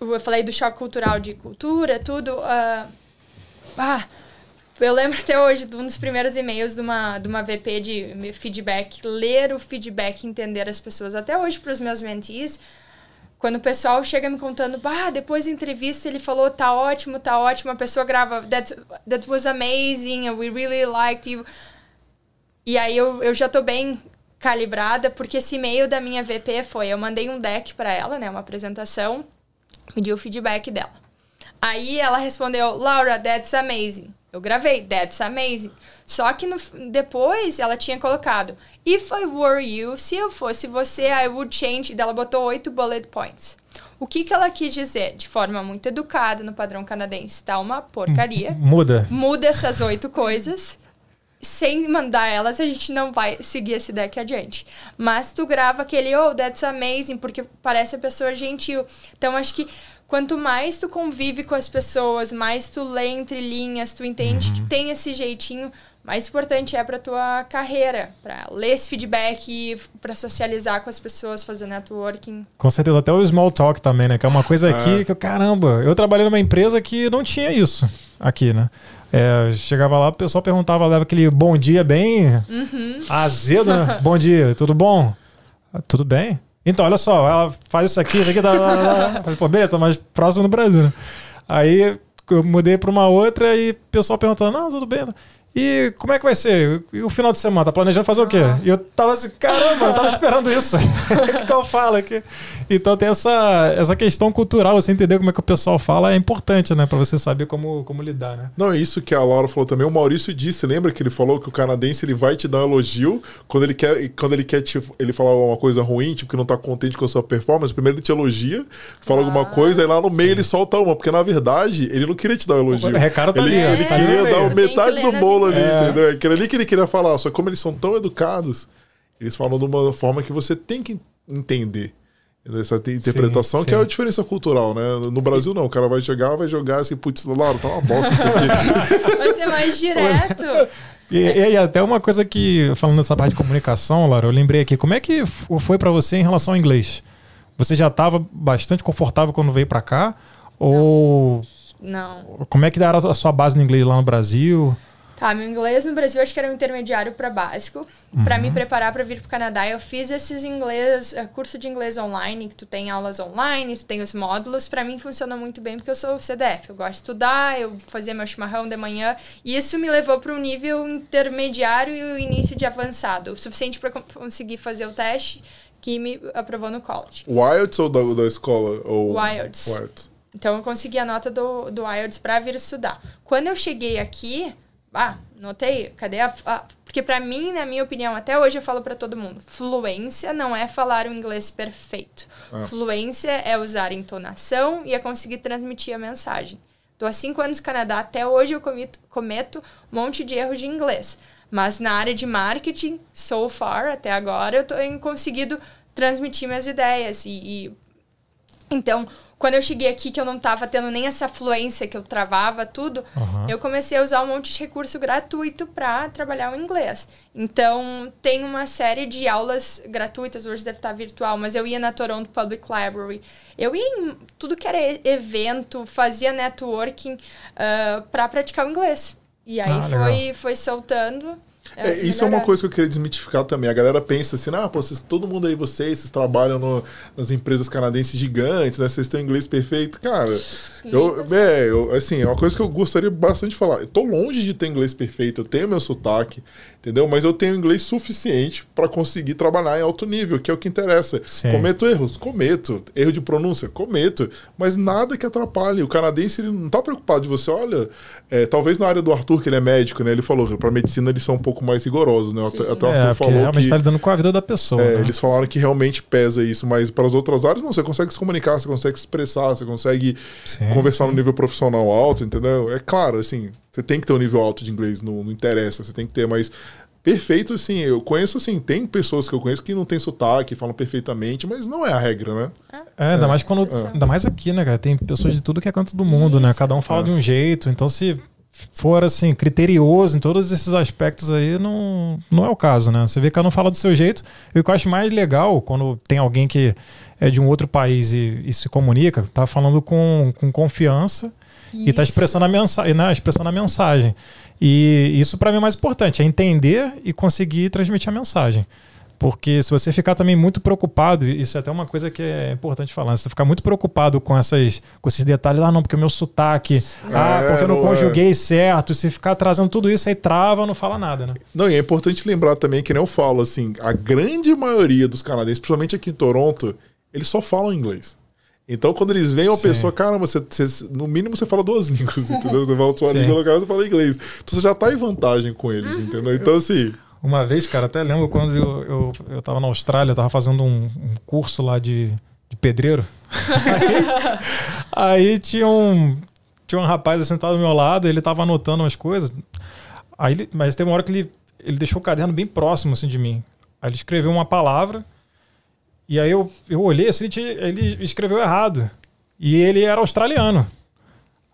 eu falei do choque cultural de cultura, tudo. Uh, ah, eu lembro até hoje de um dos primeiros e-mails de uma, de uma VP de feedback, ler o feedback entender as pessoas. Até hoje, para os meus mentees, quando o pessoal chega me contando, bah, depois da entrevista ele falou, tá ótimo, tá ótimo, a pessoa grava, that, that was amazing, we really liked you. E aí eu, eu já tô bem calibrada, porque esse e-mail da minha VP foi: eu mandei um deck para ela, né, uma apresentação, pedi o feedback dela. Aí ela respondeu: Laura, that's amazing. Eu gravei, that's amazing. Só que no, depois ela tinha colocado: If I were you, se eu fosse você, I would change. E ela botou oito bullet points. O que, que ela quis dizer? De forma muito educada, no padrão canadense, tá uma porcaria. Muda. Muda essas oito [laughs] coisas sem mandar elas, a gente não vai seguir esse deck adiante. Mas tu grava aquele, oh, that's amazing, porque parece a pessoa gentil. Então, acho que quanto mais tu convive com as pessoas, mais tu lê entre linhas, tu entende uhum. que tem esse jeitinho, mais importante é para tua carreira, para ler esse feedback, para socializar com as pessoas, fazer networking. Com certeza, até o small talk também, né? Que é uma coisa aqui é. que, caramba, eu trabalhei numa empresa que não tinha isso aqui, né? É, chegava lá, o pessoal perguntava, leva aquele bom dia bem uhum. azedo, né? [laughs] bom dia, tudo bom? Ah, tudo bem? Então, olha só, ela faz isso aqui, isso aqui, tá, tá, tá. Falei, pô, beleza, tá mais próximo do Brasil, né? Aí eu mudei para uma outra e o pessoal perguntando, não, tudo bem. E como é que vai ser? E o final de semana? Tá planejando fazer o quê? Ah. E eu tava assim, caramba, eu tava [laughs] esperando isso. [laughs] o que eu falo aqui? Então tem essa, essa questão cultural, você entender como é que o pessoal fala é importante, né? Pra você saber como, como lidar, né? Não, é isso que a Laura falou também. O Maurício disse, lembra que ele falou que o canadense ele vai te dar um elogio quando ele quer, quando ele quer te, ele falar uma coisa ruim, tipo que não tá contente com a sua performance. Primeiro ele te elogia, fala ah, alguma coisa, aí lá no meio sim. ele solta uma, porque na verdade ele não queria te dar um elogio. O recado tá ele, ali, ele tá queria dar metade do bolo ali, é. entendeu? É aquilo ali que ele queria falar. Só que como eles são tão educados, eles falam de uma forma que você tem que entender. Essa interpretação sim, que sim. é a diferença cultural, né? No Brasil, não. O cara vai chegar, vai jogar assim, putz, Laura, tá uma bosta isso aqui. [laughs] Vai ser mais direto. E, e, até uma coisa que, falando nessa parte de comunicação, Laura, eu lembrei aqui, como é que foi para você em relação ao inglês? Você já estava bastante confortável quando veio para cá? Ou Não. como é que era a sua base no inglês lá no Brasil? Tá, meu inglês no Brasil acho que era um intermediário para básico. Pra me preparar para vir pro Canadá, eu fiz esses inglês, eh, curso de inglês online, que tu tem aulas online, tu tem os módulos. Pra mim funciona muito bem porque eu sou CDF, eu gosto de estudar, eu fazia meu chimarrão de manhã, e isso me levou para um nível intermediário e o início de avançado, o suficiente para conseguir fazer o teste que me aprovou no college. O IELTS ou da, da escola? Ou... O. O IELTS. Então eu consegui a nota do, do IELTS para vir estudar. Quando eu cheguei aqui, ah, notei, cadê a. a- porque pra mim, na minha opinião, até hoje eu falo pra todo mundo: fluência não é falar o inglês perfeito. Ah. Fluência é usar entonação e é conseguir transmitir a mensagem. Tô há cinco anos no Canadá, até hoje eu cometo, cometo um monte de erros de inglês. Mas na área de marketing, so far, até agora, eu tenho conseguido transmitir minhas ideias e- e então, quando eu cheguei aqui, que eu não tava tendo nem essa fluência que eu travava tudo, Aham. eu comecei a usar um monte de recurso gratuito para trabalhar o inglês. Então, tem uma série de aulas gratuitas, hoje deve estar virtual, mas eu ia na Toronto Public Library. Eu ia em tudo que era evento, fazia networking para praticar o inglês. E aí Ah, legal. foi, foi soltando. É, isso é uma coisa que eu queria desmitificar também. A galera pensa assim, ah, pô, vocês, todo mundo aí, vocês, vocês trabalham no- nas empresas canadenses gigantes, né? Vocês têm inglês perfeito. Cara, eu, é, eu, assim, é uma coisa que eu gostaria bastante de falar. Eu tô longe de ter inglês perfeito, eu tenho meu sotaque, entendeu? Mas eu tenho inglês suficiente para conseguir trabalhar em alto nível, que é o que interessa. Sim. Cometo erros? Cometo. Erro de pronúncia? Cometo. Mas nada que atrapalhe. O canadense ele não tá preocupado de você. Olha, é, talvez na área do Arthur, que ele é médico, né? Ele falou que para medicina eles são um pouco mais rigorosos, né? Até, até o É, Arthur porque falou realmente que tá lidando com a vida da pessoa. é, né? eles falaram que realmente pesa isso, mas para as outras áreas não. Você consegue se comunicar, você consegue se expressar, você consegue Sim, conversar no nível profissional alto, entendeu? É claro, assim, você tem que ter um nível alto de inglês, não, não interessa, você tem que ter, mas perfeito, assim, eu conheço, assim, tem pessoas que eu conheço que não tem sotaque, falam perfeitamente, mas não é a regra, né? É, ainda mais quando. É. Ainda mais aqui, né, cara? Tem pessoas de tudo que é canto do mundo, né? Isso. Cada um fala É. de um jeito. Então, se for assim, criterioso em todos esses aspectos aí, não, não é o caso, né? Você vê que cada um fala do seu jeito. E o que eu acho mais legal quando tem alguém que é de um outro país e, e se comunica, tá falando com, com confiança e tá Isso. expressando a mensagem, né? Expressando a mensagem. E isso para mim é mais importante, é entender e conseguir transmitir a mensagem. Porque se você ficar também muito preocupado, e isso é até uma coisa que é importante falar, se você ficar muito preocupado com, essas, com esses detalhes, ah, não, porque o meu sotaque, ah, É, porque eu não não é. conjuguei certo, se ficar trazendo tudo isso aí trava, não fala nada, né? Não, e é importante lembrar também que nem eu falo, assim, a grande maioria dos canadenses, principalmente aqui em Toronto, eles só falam inglês. Então, quando eles veem uma Sim. pessoa, caramba, você, você- no mínimo você fala duas [laughs] línguas, entendeu? Você fala a sua Sim. língua, no caso, você fala inglês. Então, você já tá em vantagem com eles, Uhum. entendeu? Então, assim, Uma vez, cara, até lembro quando eu, eu, eu tava na Austrália, tava fazendo um, um curso lá de, de pedreiro. [laughs] aí, aí tinha um tinha um rapaz sentado do meu lado, ele tava anotando umas coisas. Aí ele, mas teve uma hora que ele, ele deixou o caderno bem próximo assim de mim. Aí ele escreveu uma palavra e aí eu, eu olhei assim, ele, escreveu errado. E ele era australiano.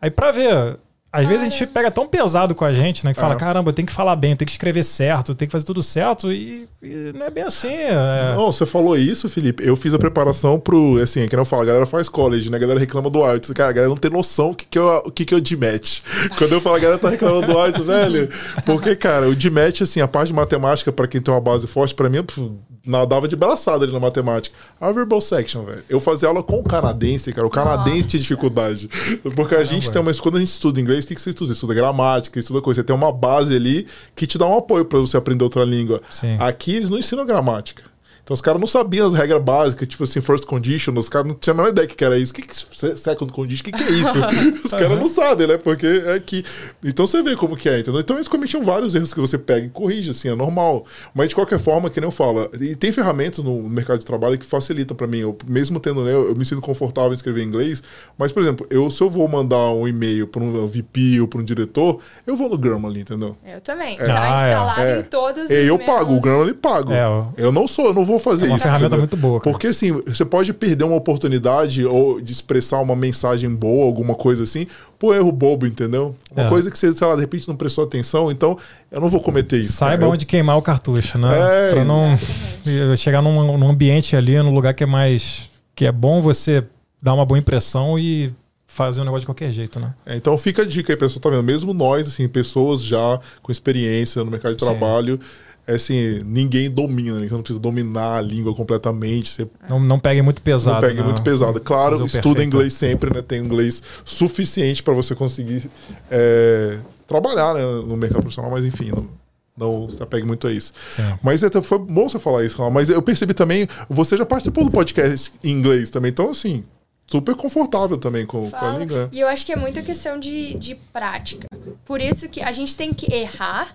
Aí pra ver, às vezes a gente pega tão pesado com a gente, né? Que fala, Ah. caramba, tem que falar bem, tem que escrever certo, tem que fazer tudo certo. E, e não é bem assim. é- Não, você falou isso, Felipe. Eu fiz a preparação pro. Assim, é que não fala, a galera faz college, né? A galera reclama do IELTS. Cara, a galera não tem noção o que, que, é, o que, que é o DMAT. Quando eu falo, a galera tá reclamando do IELTS, velho. Porque, cara, o DMAT, assim, a parte de matemática, pra quem tem uma base forte, pra mim, pff, nadava de braçada ali na matemática. A verbal section, velho. Eu fazia aula com o canadense, cara. O canadense Nossa. tinha dificuldade. Porque a gente tem uma. Quando a gente estuda inglês, o que, que você estuda? Você estuda gramática, estuda coisa. Você tem uma base ali que te dá um apoio pra você aprender outra língua. Sim. Aqui eles não ensinam gramática. Então os caras não sabiam as regras básicas, tipo assim, first condition, os caras não tinham a menor ideia que, era isso. O que, que é second condition? O que, que é isso? [laughs] os caras não sabem, né? Porque é que. Então você vê como que é, entendeu? Então eles cometiam vários erros que você pega e corrige, assim, é normal. Mas de qualquer forma, que nem eu falo, e tem ferramentas no mercado de trabalho que facilitam pra mim. Eu, mesmo tendo, né, eu, eu me sinto confortável em escrever em inglês, mas, por exemplo, eu, se eu vou mandar um e-mail pra um VP ou pra um diretor, eu vou no Grammarly, entendeu? Eu também. Ah, Tá é. instalado É. em todos os E eu meus- pago, o Grammarly pago. É, ó. Eu não sou, eu não vou fazer É uma isso. ferramenta entendeu? muito boa, cara. Porque assim, você pode perder uma oportunidade ou de expressar uma mensagem boa, alguma coisa assim, por erro bobo, entendeu? Uma É. coisa que você, sei lá, de repente não prestou atenção, então eu não vou cometer isso. Saiba cara. Eu- onde queimar o cartucho, né? É, pra não [laughs] chegar num, num ambiente ali, num lugar que é mais que é bom você dar uma boa impressão e fazer um negócio de qualquer jeito, né? É, então fica a dica aí, pessoal, tá vendo? Mesmo nós, assim, pessoas já com experiência no mercado de Sim. trabalho, é assim, ninguém domina, né? Você não precisa dominar a língua completamente. Você Não, não pegue muito pesado. não pegue né? muito pesado. Claro, estuda perfeito. inglês sempre, né? Tem inglês suficiente para você conseguir é, trabalhar né, no mercado profissional, mas enfim, não, não se apegue muito a isso. Sim. Mas é, foi bom você falar isso, mas eu percebi também, você já participou do podcast em inglês também, então assim, super confortável também com, com a língua. né? E eu acho que é muita questão de, de prática. Por isso que a gente tem que errar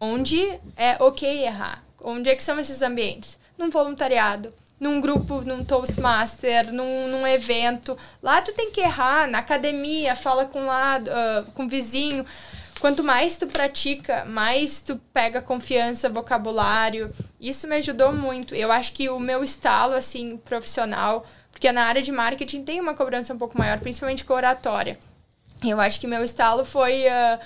onde é ok errar. Onde é que são esses ambientes? Num voluntariado, num grupo, num Toastmaster, num, num evento. Lá tu tem que errar, na academia, fala com lá, ah, com vizinho. Quanto mais tu pratica, mais tu pega confiança, vocabulário. Isso me ajudou muito. Eu acho que o meu estalo, assim, profissional, porque na área de marketing tem uma cobrança um pouco maior, principalmente com oratória. Eu acho que meu estalo foi ah,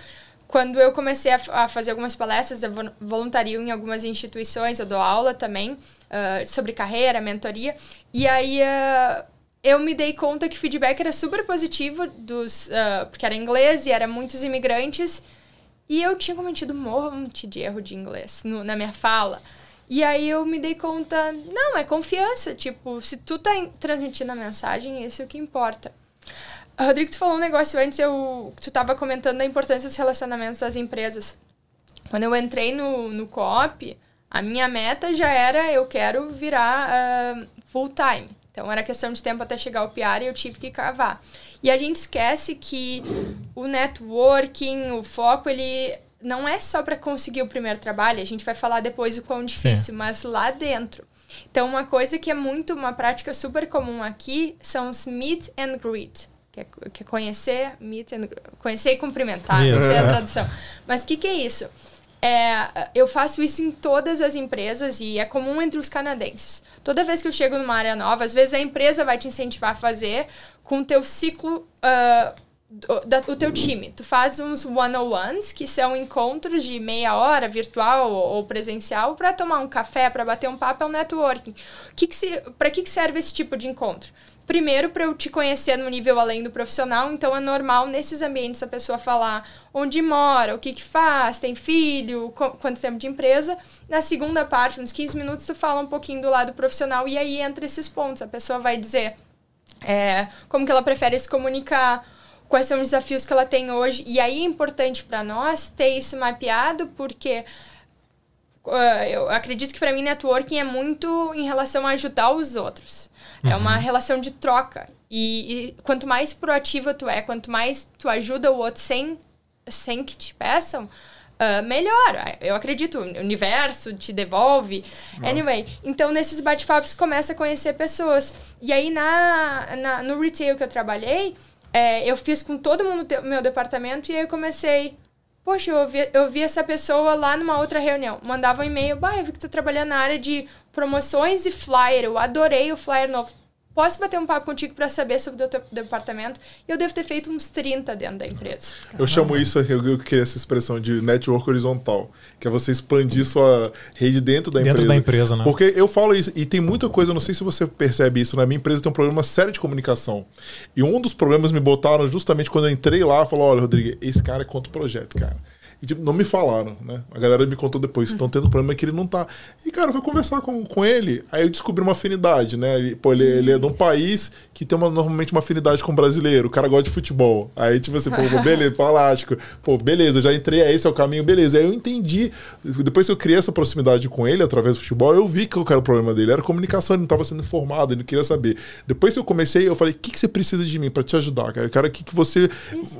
quando eu comecei a, a fazer algumas palestras, eu vo- voluntario em algumas instituições, eu dou aula também ah, sobre carreira, mentoria. E aí ah, eu me dei conta que o feedback era super positivo, dos, ah, porque era inglês e era muitos imigrantes. E eu tinha cometido um monte de erro de inglês no- na minha fala. E aí eu me dei conta, não, é confiança. Tipo, se tu tá transmitindo a mensagem, isso é o que importa. Rodrigo, tu falou um negócio antes, eu, tu tava comentando a importância dos relacionamentos das empresas. Quando eu entrei no, no co-op, a minha meta já era, eu quero virar ah, full time. Então era questão de tempo até chegar ao PR e eu tive que cavar. E a gente esquece que o networking, o foco, ele não é só para conseguir o primeiro trabalho, a gente vai falar depois o quão difícil, mas lá dentro. Então, uma coisa que é muito, uma prática super comum aqui são os meet and greet. Que é, que é conhecer, meet and conhecer e cumprimentar, Isso, não sei a é. tradução. Mas o que, que é isso? É, eu faço isso em todas as empresas e é comum entre os canadenses. Toda vez que eu chego numa área nova, às vezes a empresa vai te incentivar a fazer com o teu ciclo do, da, do teu time. Tu faz uns one-on-ones, que são encontros de meia hora, virtual ou, ou presencial, para tomar um café, para bater um papo, é um networking. Que que para que, que serve esse tipo de encontro? Primeiro, para eu te conhecer no nível além do profissional, então é normal nesses ambientes a pessoa falar onde mora, o que que faz, tem filho, qu- quanto tempo de empresa. Na segunda parte, uns 15 minutos, tu fala um pouquinho do lado profissional e aí entra esses pontos. A pessoa vai dizer é, como que ela prefere se comunicar, quais são os desafios que ela tem hoje. E aí é importante para nós ter isso mapeado, porque ah, eu acredito que para mim networking é muito em relação a ajudar os outros. É uma relação de troca. E, e quanto mais proativa tu é, quanto mais tu ajuda o outro sem, sem que te peçam, ah, melhor. Eu acredito, o universo te devolve. Anyway, então nesses bate-papos começa a conhecer pessoas. E aí na, na- no retail que eu trabalhei, é, eu fiz com todo mundo do meu departamento e aí eu comecei. Poxa, eu vi, eu vi essa pessoa lá numa outra reunião. Mandava um e-mail, bah, eu vi que tu trabalhando na área de promoções e flyer. Eu adorei o flyer novo. Posso bater um papo contigo para saber sobre o teu departamento? E eu devo ter feito uns 30 dentro da empresa. Eu chamo isso, eu queria essa expressão de network horizontal, que é você expandir sua rede dentro da Dentro empresa. da empresa, né? Porque eu falo isso, e tem muita coisa, eu não sei se você percebe isso, na minha empresa tem um problema sério de comunicação. E um dos problemas me botaram justamente quando eu entrei lá, falou, olha, Rodrigo, esse cara é contra o projeto, cara. E tipo, não me falaram, né? A galera me contou depois, estão tendo problema que ele não tá. E, cara, eu fui conversar com, com ele, aí eu descobri uma afinidade, né? Ele, pô, ele, ele é de um país que tem uma, normalmente uma afinidade com o brasileiro, o cara gosta de futebol. Aí, tipo assim, pô, [laughs] beleza, falástico. Pô, beleza, já entrei, é esse é o caminho, beleza. Aí eu entendi. Depois que eu criei essa proximidade com ele através do futebol, eu vi que o cara o problema dele era comunicação, ele não estava sendo informado, ele não queria saber. Depois que eu comecei, eu falei: o que, que você precisa de mim para te ajudar, cara? Eu quero que, que você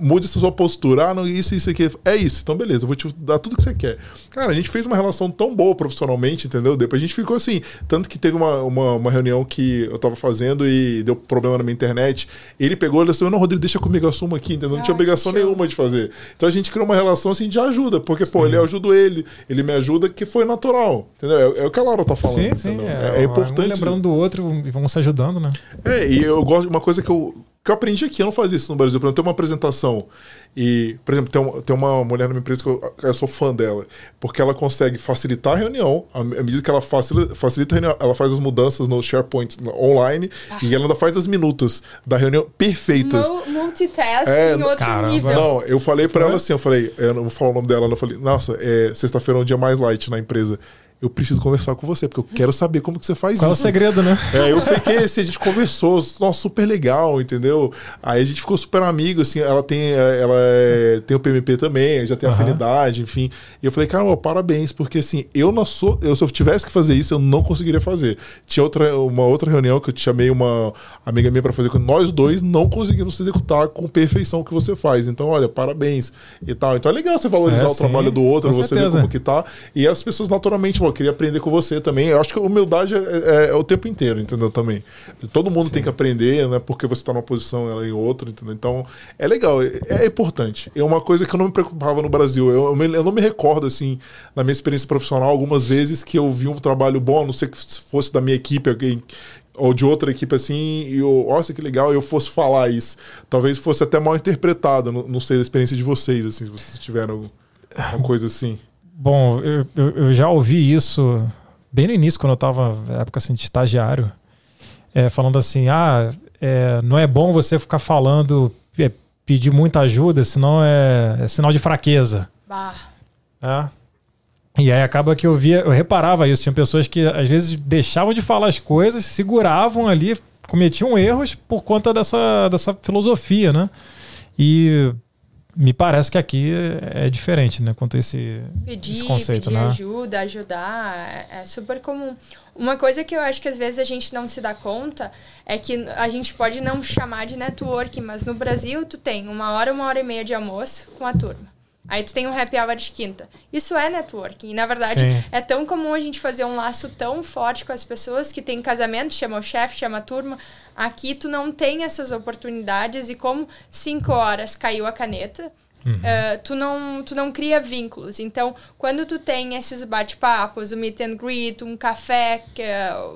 mude essa sua postura. Ah, não, isso, isso aqui. É isso, então beleza, eu vou te dar tudo que você quer. Cara, a gente fez uma relação tão boa profissionalmente, entendeu? Depois a gente ficou assim. Tanto que teve uma, uma, uma reunião que eu tava fazendo e deu problema na minha internet. Ele pegou e disse: Não, Rodrigo, deixa comigo, assumo aqui, entendeu? Não Ah, tinha obrigação nenhuma de fazer. Então a gente criou uma relação assim de ajuda, porque, pô, ele ajuda ele, ele me ajuda, que foi natural. Entendeu? É, é o que a Laura tá falando. Sim, sim. É, É, é importante. Um lembrando do outro e vamos se ajudando, né? É, e eu gosto de uma coisa que eu que eu aprendi aqui, eu não fazia isso no Brasil. Por exemplo, ter uma apresentação e, por exemplo, tem, uma, tem uma mulher na minha empresa que eu, eu, sou fã dela, porque ela consegue facilitar a reunião, à medida que ela facilita, facilita a reunião, ela faz as mudanças no SharePoint online ah. e ela ainda faz as minutos da reunião perfeitas. Multitask é, em outro caramba. nível. Não, eu falei para ela assim, eu falei, eu não vou falar o nome dela, eu falei, nossa, é, sexta-feira é um dia mais light na empresa eu preciso conversar com você, porque eu quero saber como que você faz Qual isso. Qual é o segredo, né? É, eu fiquei assim, a gente conversou, nossa, super legal, entendeu? Aí a gente ficou super amigo, assim, ela tem, ela é, tem o PMP também, já tem uhum. afinidade, enfim. E eu falei, cara, parabéns, porque assim, eu não sou, eu, se eu tivesse que fazer isso, eu não conseguiria fazer. Tinha outra, uma outra reunião que eu chamei uma amiga minha para fazer com nós dois, não conseguimos executar com perfeição o que você faz. Então, olha, parabéns e tal. Então é legal você valorizar é, o trabalho do outro, você ver como que tá. E as pessoas naturalmente, eu queria aprender com você também. Eu acho que a humildade é, é, é o tempo inteiro, entendeu? Também. Todo mundo Sim. tem que aprender, né? Porque você está numa posição, ela em outra, entendeu? Então, é legal, é, é, importante. É uma coisa que eu não me preocupava no Brasil. Eu, eu, me, eu, não me recordo, assim, na minha experiência profissional, algumas vezes que eu vi um trabalho bom, a não sei que fosse da minha equipe, alguém ou de outra equipe assim, e eu, nossa, que legal, eu fosse falar isso. Talvez fosse até mal interpretado, não, não sei a experiência de vocês, assim, se vocês tiveram uma coisa assim. Bom, eu, eu, eu, já ouvi isso bem no início, quando eu estava na época assim, de estagiário, é, falando assim: ah, é, não é bom você ficar falando, é, pedir muita ajuda, senão é, é sinal de fraqueza. Bah. É. E aí acaba que eu via, eu reparava isso, tinha pessoas que às vezes deixavam de falar as coisas, seguravam ali, cometiam erros por conta dessa, dessa filosofia, né? E me parece que aqui é diferente, né? Quanto a esse, pedir, esse conceito, pedir né? ajuda, ajudar, é, é super comum. Uma coisa que eu acho que às vezes a gente não se dá conta é que a gente pode não chamar de networking, mas no Brasil tu tem uma hora, uma hora e meia de almoço com a turma. Aí tu tem um happy hour de quinta. Isso é networking. E, na verdade, Sim. é tão comum a gente fazer um laço tão forte com as pessoas que tem casamento, chama o chefe, chama a turma. Aqui tu não tem essas oportunidades e como cinco horas caiu a caneta, Uhum. Uh, tu, não, tu não cria vínculos. Então, quando tu tem esses bate-papos, o meet and greet, um café, que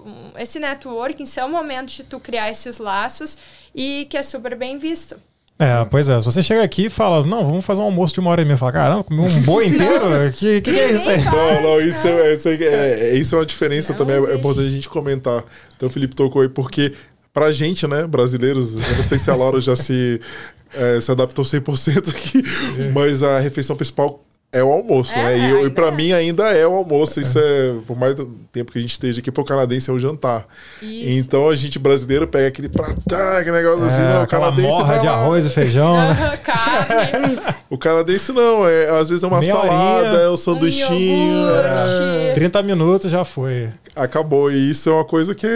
um, esse networking, são momentos de tu criar esses laços e que é super bem visto. É, pois é. Se você chega aqui e fala, não, vamos fazer um almoço de uma hora e meia, fala, caramba, comi um boi [laughs] inteiro? que, que, que é isso aí? Não, não, isso é, isso é, é, isso é uma diferença não também, é existe. é importante a gente comentar. Então o Felipe tocou aí, porque pra gente, né, brasileiros, eu não sei se a Laura já se, é, [laughs] se adaptou 100% aqui, Sim. mas a refeição principal é o almoço, é, né? E, e para é. mim ainda é o almoço. Isso é, por mais tempo que a gente esteja aqui, para o canadense é o jantar. Isso. Então a gente brasileiro pega aquele pratão, aquele negócio é, assim, não, o canadense morra de arroz e feijão. Carne. [laughs] o canadense não, é, às vezes é uma Meia salada, horinha, é o sanduichinho. Um é. 30 minutos já foi. Acabou. E isso é uma coisa que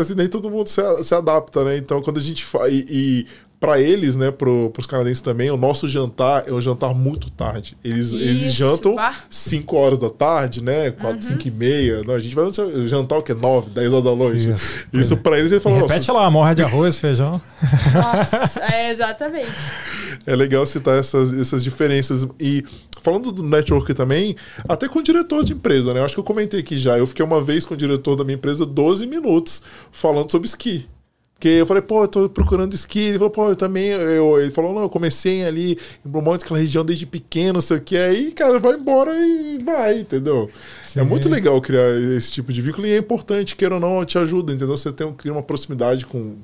assim, nem todo mundo se, se adapta, né? Então quando a gente faz. E, e para eles, né, pro, pros canadenses também, o nosso jantar é um jantar muito tarde. Eles, eles jantam 5 horas da tarde, né? 4, 5 uhum. e meia. Não, a gente vai jantar o quê? 9, 10 horas da noite. Isso, Isso é. para eles, eles falam... Repete lá, morra de arroz, feijão. [laughs] Nossa, é exatamente. É legal citar essas, essas diferenças. E falando do network também, até com o diretor de empresa, né? Eu acho que eu comentei aqui já. Eu fiquei uma vez com o diretor da minha empresa 12 minutos falando sobre esqui. Porque eu falei, pô, eu tô procurando esqui. Ele falou, pô, eu também. Eu, ele falou, não, eu comecei ali em Brumont, aquela região desde pequeno, não sei o que. Aí, cara, vai embora e vai, entendeu? Sim. É muito legal criar esse tipo de vínculo e é importante, queira ou não, te ajuda, entendeu? Você tem que uma proximidade com.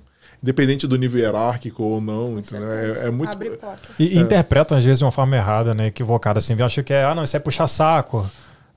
Independente do nível hierárquico ou não, entendeu? É, é, muito. E é. interpretam, às vezes, de uma forma errada, né? Equivocada, assim. Eu acho que é, ah, não, isso é puxar saco.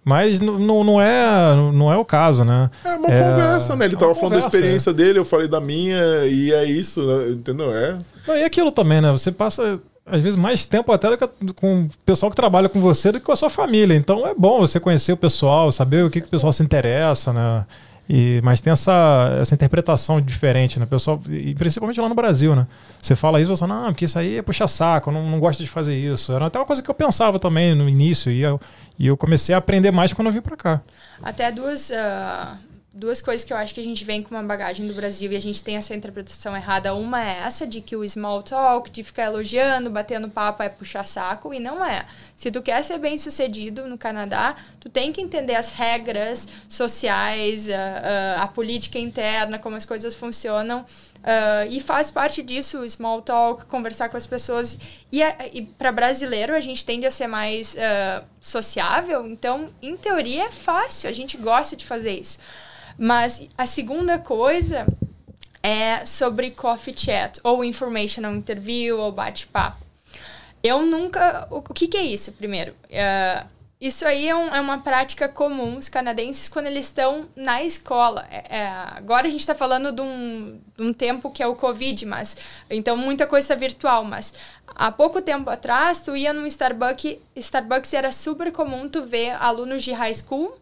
Mas não, não, é, não é o caso, né? É uma é, conversa, né? Ele tava falando conversa, da experiência é. dele, eu falei da minha, e é isso, né? entendeu? É. Não, e aquilo também, né? Você passa, às vezes, mais tempo até com o pessoal que trabalha com você do que com a sua família. Então é bom você conhecer o pessoal, saber o que, que o pessoal se interessa, né? E, mas tem essa, essa interpretação diferente, né? Pessoal, e principalmente lá no Brasil, né? Você fala isso, você fala, não, porque isso aí é puxa saco, eu não, não gosto de fazer isso. Era até uma coisa que eu pensava também no início, e eu, e eu comecei a aprender mais quando eu vim para cá. Até duas, uh, duas coisas que eu acho que a gente vem com uma bagagem do Brasil e a gente tem essa interpretação errada. Uma é essa, de que o small talk, de ficar elogiando, batendo papo é puxar saco, e não é. Se tu quer ser bem sucedido no Canadá, tu tem que entender as regras sociais, a, a, a política interna, como as coisas funcionam. Uh, e faz parte disso small talk, conversar com as pessoas. E, e para brasileiro, a gente tende a ser mais uh, sociável, então, em teoria, é fácil, a gente gosta de fazer isso. Mas a segunda coisa é sobre coffee chat, ou informational interview, ou bate-papo. Eu nunca. O, que, que, é isso, primeiro? Uh, isso aí é, um, é, uma prática comum, os canadenses, quando eles estão na escola. É, é, agora a gente está falando de um, de um, tempo que é o Covid, mas então muita coisa virtual. Mas há pouco tempo atrás, tu ia num Starbucks, Starbucks era super comum tu ver alunos de high school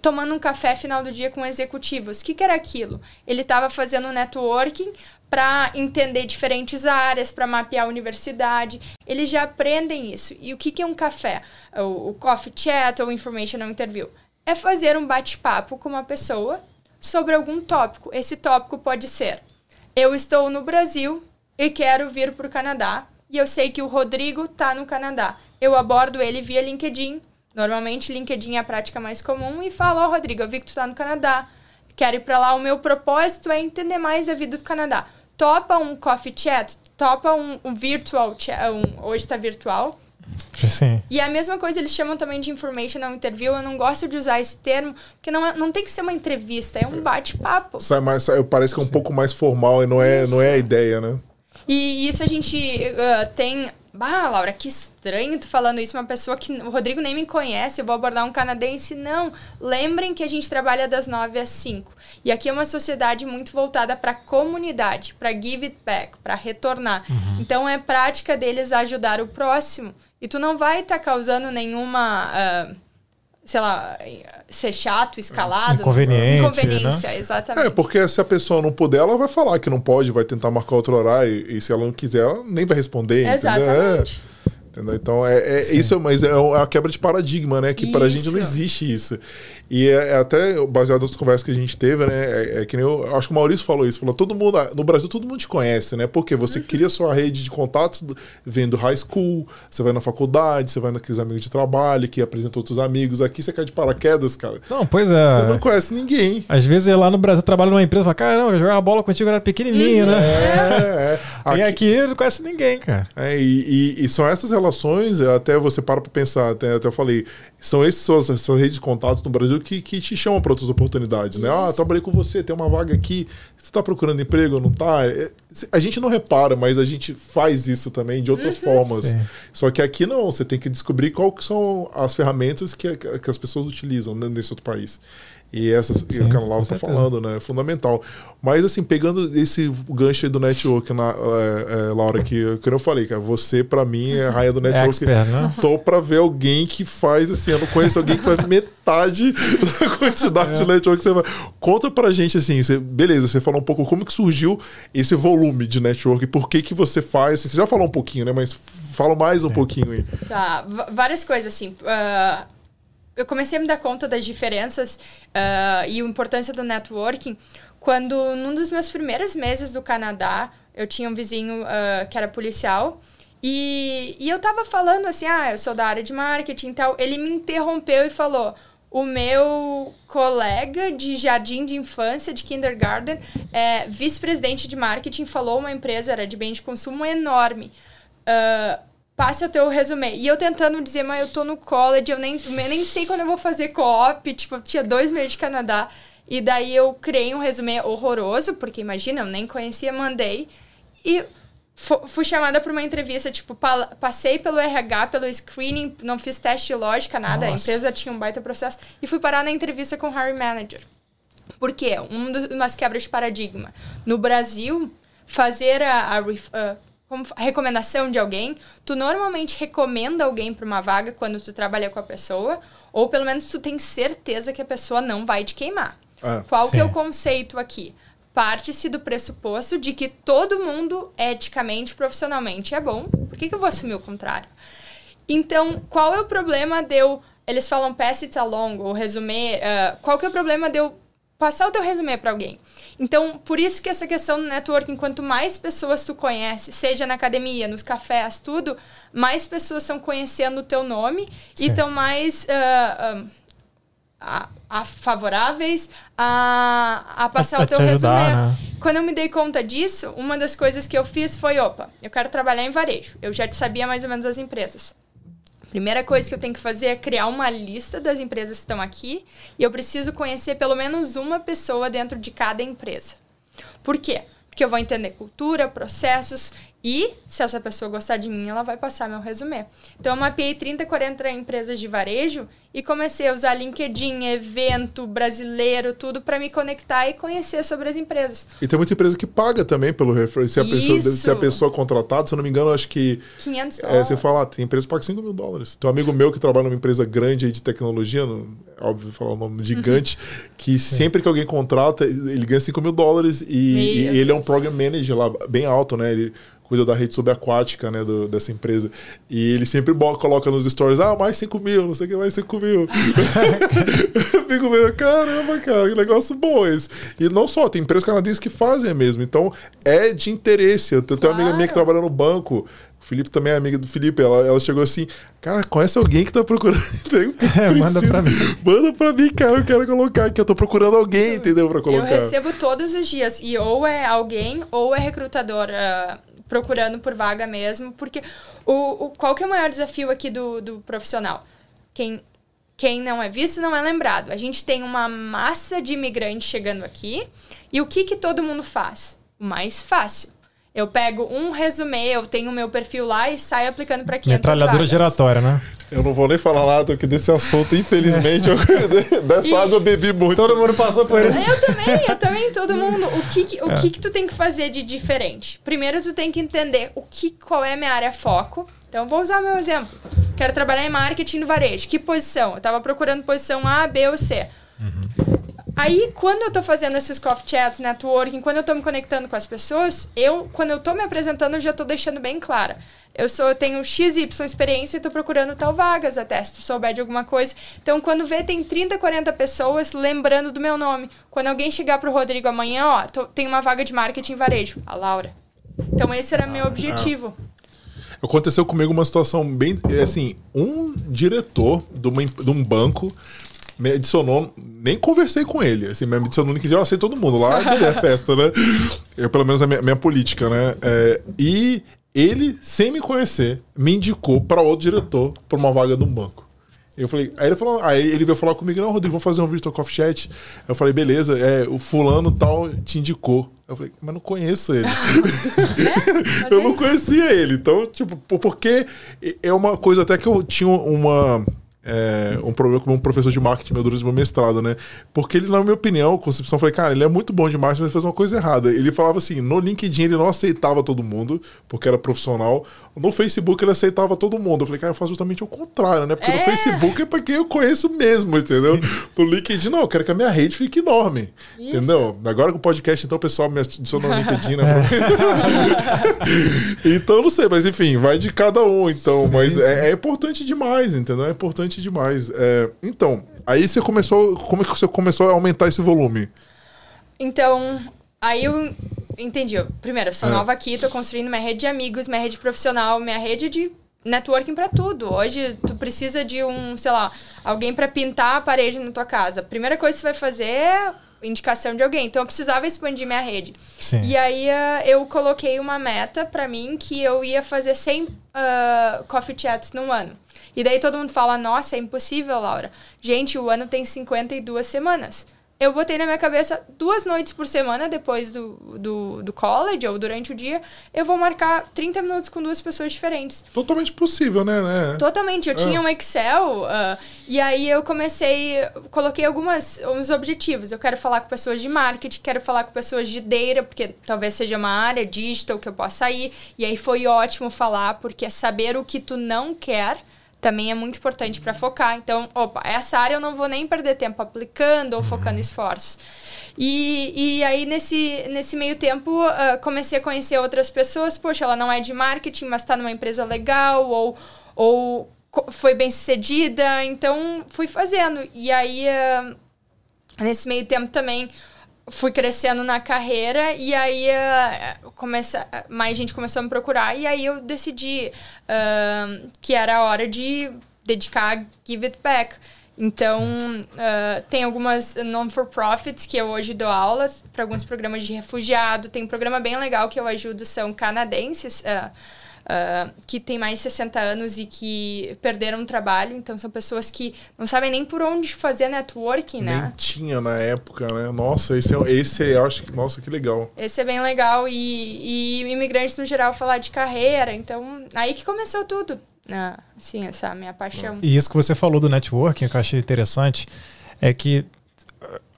tomando um café final do dia com executivos. O que, que era aquilo? Ele estava fazendo networking para entender diferentes áreas, para mapear a universidade. Eles já aprendem isso. E o que, que é um café? O, o coffee chat ou informational interview? É fazer um bate-papo com uma pessoa sobre algum tópico. Esse tópico pode ser: eu estou no Brasil e quero vir para o Canadá, e eu sei que o Rodrigo está no Canadá. Eu abordo ele via LinkedIn Normalmente, LinkedIn é a prática mais comum e fala, ó, oh, Rodrigo, eu vi que tu tá no Canadá. Quero ir para lá. O meu propósito é entender mais a vida do Canadá. Topa um coffee chat, topa um, um virtual chat, um, hoje está virtual. Sim. E a mesma coisa eles chamam também de informational interview. Eu não gosto de usar esse termo, porque não, é, não tem que ser uma entrevista, é um bate-papo. Sai mais, sai, parece que é um Sim. pouco mais formal e não é, não é a ideia, né? E isso a gente uh, tem Bah, Laura, que estranho tu falando isso. Uma pessoa que o Rodrigo nem me conhece, eu vou abordar um canadense. Não. Lembrem que a gente trabalha das 9 às 5. E aqui é uma sociedade muito voltada para a comunidade, para give it back, para retornar. Uhum. Então é prática deles ajudar o próximo. E tu não vai estar tá causando nenhuma. Uh, sei lá, ser chato, escalado. Inconveniente. Inconveniência, né? exatamente. É, porque se a pessoa não puder, ela vai falar que não pode, vai tentar marcar outro horário, e, e se ela não quiser, ela nem vai responder. Exatamente. Entendeu? É. Entendeu? Então, é, é isso, mas é, é uma quebra de paradigma, né? Que para a gente não existe isso. E é, é, até baseado nas conversas que a gente teve, né? É, é, que nem eu, acho que o Maurício falou isso. Falou, todo mundo, no Brasil todo mundo te conhece, né? Porque você uhum. cria sua rede de contatos vendo high school, você vai na faculdade, você vai naqueles amigos de trabalho que apresentam outros amigos. Aqui você cai de paraquedas, cara. Não, pois é. Você não conhece ninguém. Às vezes lá no Brasil trabalha numa empresa e fala, caramba, eu jogava bola contigo, eu era pequenininho, uhum. né? É, é. Aqui, e aqui não conhece ninguém, cara. É, e, e, e são essas relações, até você para pra pensar, até, até eu falei, são essas, essas redes de contatos no Brasil que, que te chamam para outras oportunidades, né? Ah, trabalhei com você, tem uma vaga aqui, você está procurando emprego, não está? É, a gente não repara, mas a gente faz isso também de outras uhum. formas. Sim. Só que aqui não, você tem que descobrir quais são as ferramentas que, que as pessoas utilizam nesse outro país. E essas Sim, que a Laura está falando, né? É fundamental. Mas, assim, pegando esse gancho aí do network, na, é, é, Laura, que, que eu falei, cara, você, para mim, é a raia do [laughs] network. Expert, né? Tô para ver alguém que faz, assim, eu não conheço alguém que faz metade [laughs] da quantidade é. de network que você vai. Conta pra gente, assim, você, beleza, você falou um pouco como que surgiu esse volume de network, por que que você faz, você já falou um pouquinho, né? Mas fala mais um pouquinho aí. Tá, várias coisas, assim. Uh eu comecei a me dar conta das diferenças uh, e a importância do networking quando, num dos meus primeiros meses do Canadá, eu tinha um vizinho uh, que era policial. E, e eu tava falando assim, ah, eu sou da área de marketing e tal. Ele me interrompeu e falou: o meu colega de jardim de infância, de kindergarten, é, vice-presidente de marketing, falou uma empresa, era de bem de consumo enorme. Uh, passe o teu resumê. E eu tentando dizer, mas eu tô no college, eu nem, eu nem sei quando eu vou fazer co-op. Tipo, eu tinha dois meses de Canadá. E daí eu criei um resumê horroroso, porque imagina, eu nem conhecia, mandei. E fui chamada para uma entrevista, tipo, passei pelo RH, pelo screening, não fiz teste de lógica, nada. Nossa. A empresa tinha um baita processo. E fui parar na entrevista com o hiring manager. Por quê? Um dos, umas quebras de paradigma. No Brasil, fazer a, a, a como recomendação de alguém, tu normalmente recomenda alguém para uma vaga quando tu trabalha com a pessoa, ou pelo menos tu tem certeza que a pessoa não vai te queimar. Ah, Qual sim. que é o conceito aqui? Parte-se do pressuposto de que todo mundo, eticamente, profissionalmente, é bom. Por que, que eu vou assumir o contrário? Então, qual é o problema de eu... Eles falam pass it along, ou resumir... Uh, qual que é o problema de eu passar o teu resumê para alguém. Então, por isso que essa questão do networking, quanto mais pessoas tu conhece, seja na academia, nos cafés, tudo, mais pessoas estão conhecendo o teu nome Sim. e estão mais uh, a, a favoráveis a, a passar a, o teu ajudar, resumê. Né? Quando eu me dei conta disso, uma das coisas que eu fiz foi, opa, eu quero trabalhar em varejo. Eu já sabia mais ou menos as empresas. Primeira coisa que eu tenho que fazer é criar uma lista das empresas que estão aqui e eu preciso conhecer pelo menos uma pessoa dentro de cada empresa. Por quê? Porque eu vou entender cultura, processos e, se essa pessoa gostar de mim, ela vai passar meu resumê. Então, eu mapeei 30, 40 empresas de varejo e comecei a usar LinkedIn, evento, brasileiro, tudo para me conectar e conhecer sobre as empresas. E tem muita empresa que paga também pelo referência. Se a, pessoa, se a pessoa é contratada, se eu não me engano, acho que. 500 dólares. É, você fala, ah, tem empresa que paga 5 mil dólares. Tem um amigo meu que trabalha numa empresa grande aí de tecnologia, no, é óbvio falar o nome gigante, uhum. que Sim. sempre que alguém contrata, ele ganha 5 mil dólares e, e ele é um program manager lá, bem alto, né? Ele cuida da rede subaquática né, do, dessa empresa. E ele sempre coloca nos stories, ah, mais 5 mil, não sei o que, mais 5 mil. [laughs] eu fico vendo, caramba, cara, que negócio bom esse. E não só, tem empresas canadenses que fazem mesmo. Então, é de interesse. Eu tenho claro. uma amiga minha que trabalha no banco, o Felipe também é amiga do Felipe. Ela, ela chegou assim, cara, conhece alguém que tá procurando [laughs] emprego? É, manda pra mim. Manda pra mim, cara, eu quero colocar aqui. Eu tô procurando alguém, entendeu? Pra colocar. Eu recebo todos os dias. E ou é alguém, ou é recrutador. Uh procurando por vaga mesmo, porque o, o, qual que é o maior desafio aqui do, do profissional? Quem, quem não é visto não é lembrado. A gente tem uma massa de imigrantes chegando aqui, e o que, que todo mundo faz? O mais fácil. Eu pego um resumê, eu tenho o meu perfil lá e saio aplicando para 500 Metralhadora vagas. giratória, né? Eu não vou nem falar nada, porque desse assunto, infelizmente, eu, [laughs] dessa e água eu bebi muito. Todo mundo passou por isso. Eu também, eu também, todo mundo. O que, o é. que, que tu tem que fazer de diferente? Primeiro, tu tem que entender o que, qual é a minha área foco. Então, vou usar o meu exemplo. Quero trabalhar em marketing no varejo. Que posição? Eu tava procurando posição A, B ou C. Uhum. Aí, quando eu tô fazendo esses coffee chats, networking, quando eu tô me conectando com as pessoas, eu, quando eu tô me apresentando, eu já tô deixando bem clara eu sou tenho XY experiência e tô procurando tal vagas até, se tu souber de alguma coisa. Então, quando vê, tem 30, 40 pessoas lembrando do meu nome. Quando alguém chegar pro Rodrigo amanhã, ó, tô, tem uma vaga de marketing varejo. A Laura. Então, esse era ah, meu objetivo. Ah. Aconteceu comigo uma situação bem. Assim, um diretor de, uma, de um banco me adicionou, nem conversei com ele, assim, me adicionou no LinkedIn, eu sei todo mundo, lá é festa, né? Eu, pelo menos, a minha, minha política, né? É, e ele, sem me conhecer, me indicou para outro diretor para uma vaga de um banco. Eu falei, aí ele falou, aí ele veio falar comigo, não, Rodrigo, vamos fazer um virtual coffee chat. Eu falei, beleza, é, o fulano tal te indicou. Eu falei, mas não conheço ele. [laughs] é? [laughs] eu não conhecia ele. Então, tipo, porque é uma coisa até que eu tinha uma é, um problema com um professor de marketing meu durante meu mestrado, né? Porque ele, na minha opinião, concepção, eu falei, cara, ele é muito bom de marketing, mas ele fez uma coisa errada. Ele falava assim, no LinkedIn ele não aceitava todo mundo, porque era profissional. No Facebook ele aceitava todo mundo. Eu falei, cara, eu faço justamente o contrário, né? Porque é. no Facebook é pra quem eu conheço mesmo, entendeu? [laughs] No LinkedIn, não, eu quero que a minha rede fique enorme. Isso. Entendeu? Agora com o podcast, então o pessoal me adiciona no [laughs] LinkedIn, né? [laughs] então, não sei, mas enfim, vai de cada um, então. Sim, mas é, é importante demais, entendeu? É importante importante demais. É, então, aí você começou. Como é que você começou a aumentar esse volume? Então, aí eu entendi. Primeiro, eu sou é. nova aqui, tô construindo minha rede de amigos, minha rede profissional, minha rede de networking para tudo. Hoje, tu precisa de um, sei lá, alguém para pintar a parede na tua casa. A primeira coisa que você vai fazer é indicação de alguém. Então eu precisava expandir minha rede. Sim. E aí uh, eu coloquei uma meta para mim que eu ia fazer 100 uh, coffee chats no ano. E daí todo mundo fala: nossa, é impossível, Laura. Gente, o ano tem 52 semanas. Eu botei na minha cabeça duas noites por semana depois do, do, do college ou durante o dia, eu vou marcar 30 minutos com duas pessoas diferentes. Totalmente possível, né? né? Totalmente. Eu é. tinha um Excel uh, e aí eu comecei, coloquei algumas uns objetivos. Eu quero falar com pessoas de marketing, quero falar com pessoas de data, porque talvez seja uma área digital que eu possa ir. E aí foi ótimo falar, porque é saber o que tu não quer também é muito importante para focar. Então, opa, essa área eu não vou nem perder tempo aplicando ou focando uhum. esforços. E, e aí, nesse, nesse meio tempo, uh, comecei a conhecer outras pessoas. Poxa, ela não é de marketing, mas está numa empresa legal, ou, ou foi bem sucedida. Então, fui fazendo. E aí, uh, Nesse meio tempo também fui crescendo na carreira e aí uh, começa, mais gente começou a me procurar e aí eu decidi uh, que era a hora de dedicar Give It Back. Então, uh, tem algumas non-for-profits que eu hoje dou aula para alguns programas de refugiado. Tem um programa bem legal que eu ajudo, são canadenses. Uh, uh, que tem mais de 60 anos e que perderam o trabalho. Então, são pessoas que não sabem nem por onde fazer networking, né? Nem tinha na época, né? Nossa, esse, é, esse eu acho que, nossa, que legal. Esse é bem legal. E, e imigrantes, no geral, falar de carreira. Então, aí que começou tudo. Ah, sim, essa minha paixão. E isso que você falou do networking, que eu achei interessante, é que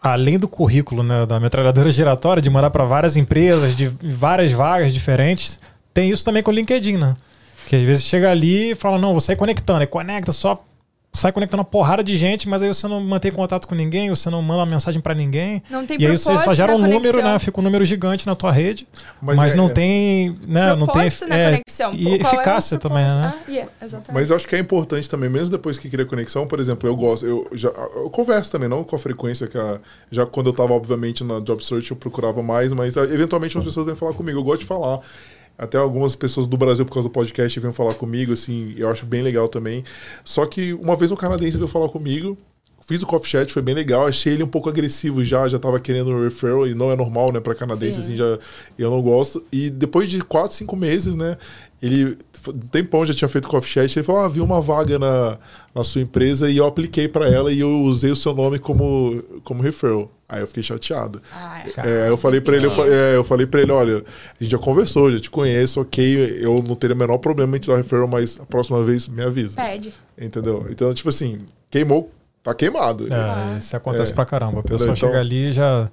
além do currículo né, da metralhadora giratória, de mandar para várias empresas, de várias vagas diferentes, tem isso também com o LinkedIn, né? Que às vezes chega ali e fala, não, vou sair conectando. E conecta só sai conectando uma porrada de gente, mas aí você não mantém contato com ninguém, você não manda uma mensagem para ninguém. Não tem E aí você só gera um número, né? Fica um número gigante na tua rede, mas, mas é, não é. tem, né, não tem na é, conexão. e Qual eficácia é também, né? Ah, yeah, exatamente. Mas eu acho que é importante também, mesmo depois que cria conexão, por exemplo, eu gosto, eu já eu converso também, não com a frequência que a, já quando eu tava obviamente na job search eu procurava mais, mas eventualmente as pessoas vêm falar comigo, eu gosto de falar. Até algumas pessoas do Brasil, por causa do podcast, vêm falar comigo, assim, eu acho bem legal também. Só que uma vez um canadense veio falar comigo, fiz o coffee chat, foi bem legal. Achei ele um pouco agressivo já, já tava querendo um referral, e não é normal, né, pra canadense, Sim. assim, já eu não gosto. E depois de 4, 5 meses, né, ele, um tempão já tinha feito coffee chat, ele falou, ah, vi uma vaga na, na sua empresa e eu apliquei para ela e eu usei o seu nome como, como referral. Aí eu fiquei chateado. Ai, é, eu falei para ele, eu falei, é, eu falei para ele, olha, a gente já conversou, já te conheço, ok, eu não teria o menor problema em te dar referral, mas a próxima vez me avisa. Pede. Entendeu? Então, tipo assim, queimou, tá queimado. É, isso acontece é, pra caramba. A pessoa então, chega ali e já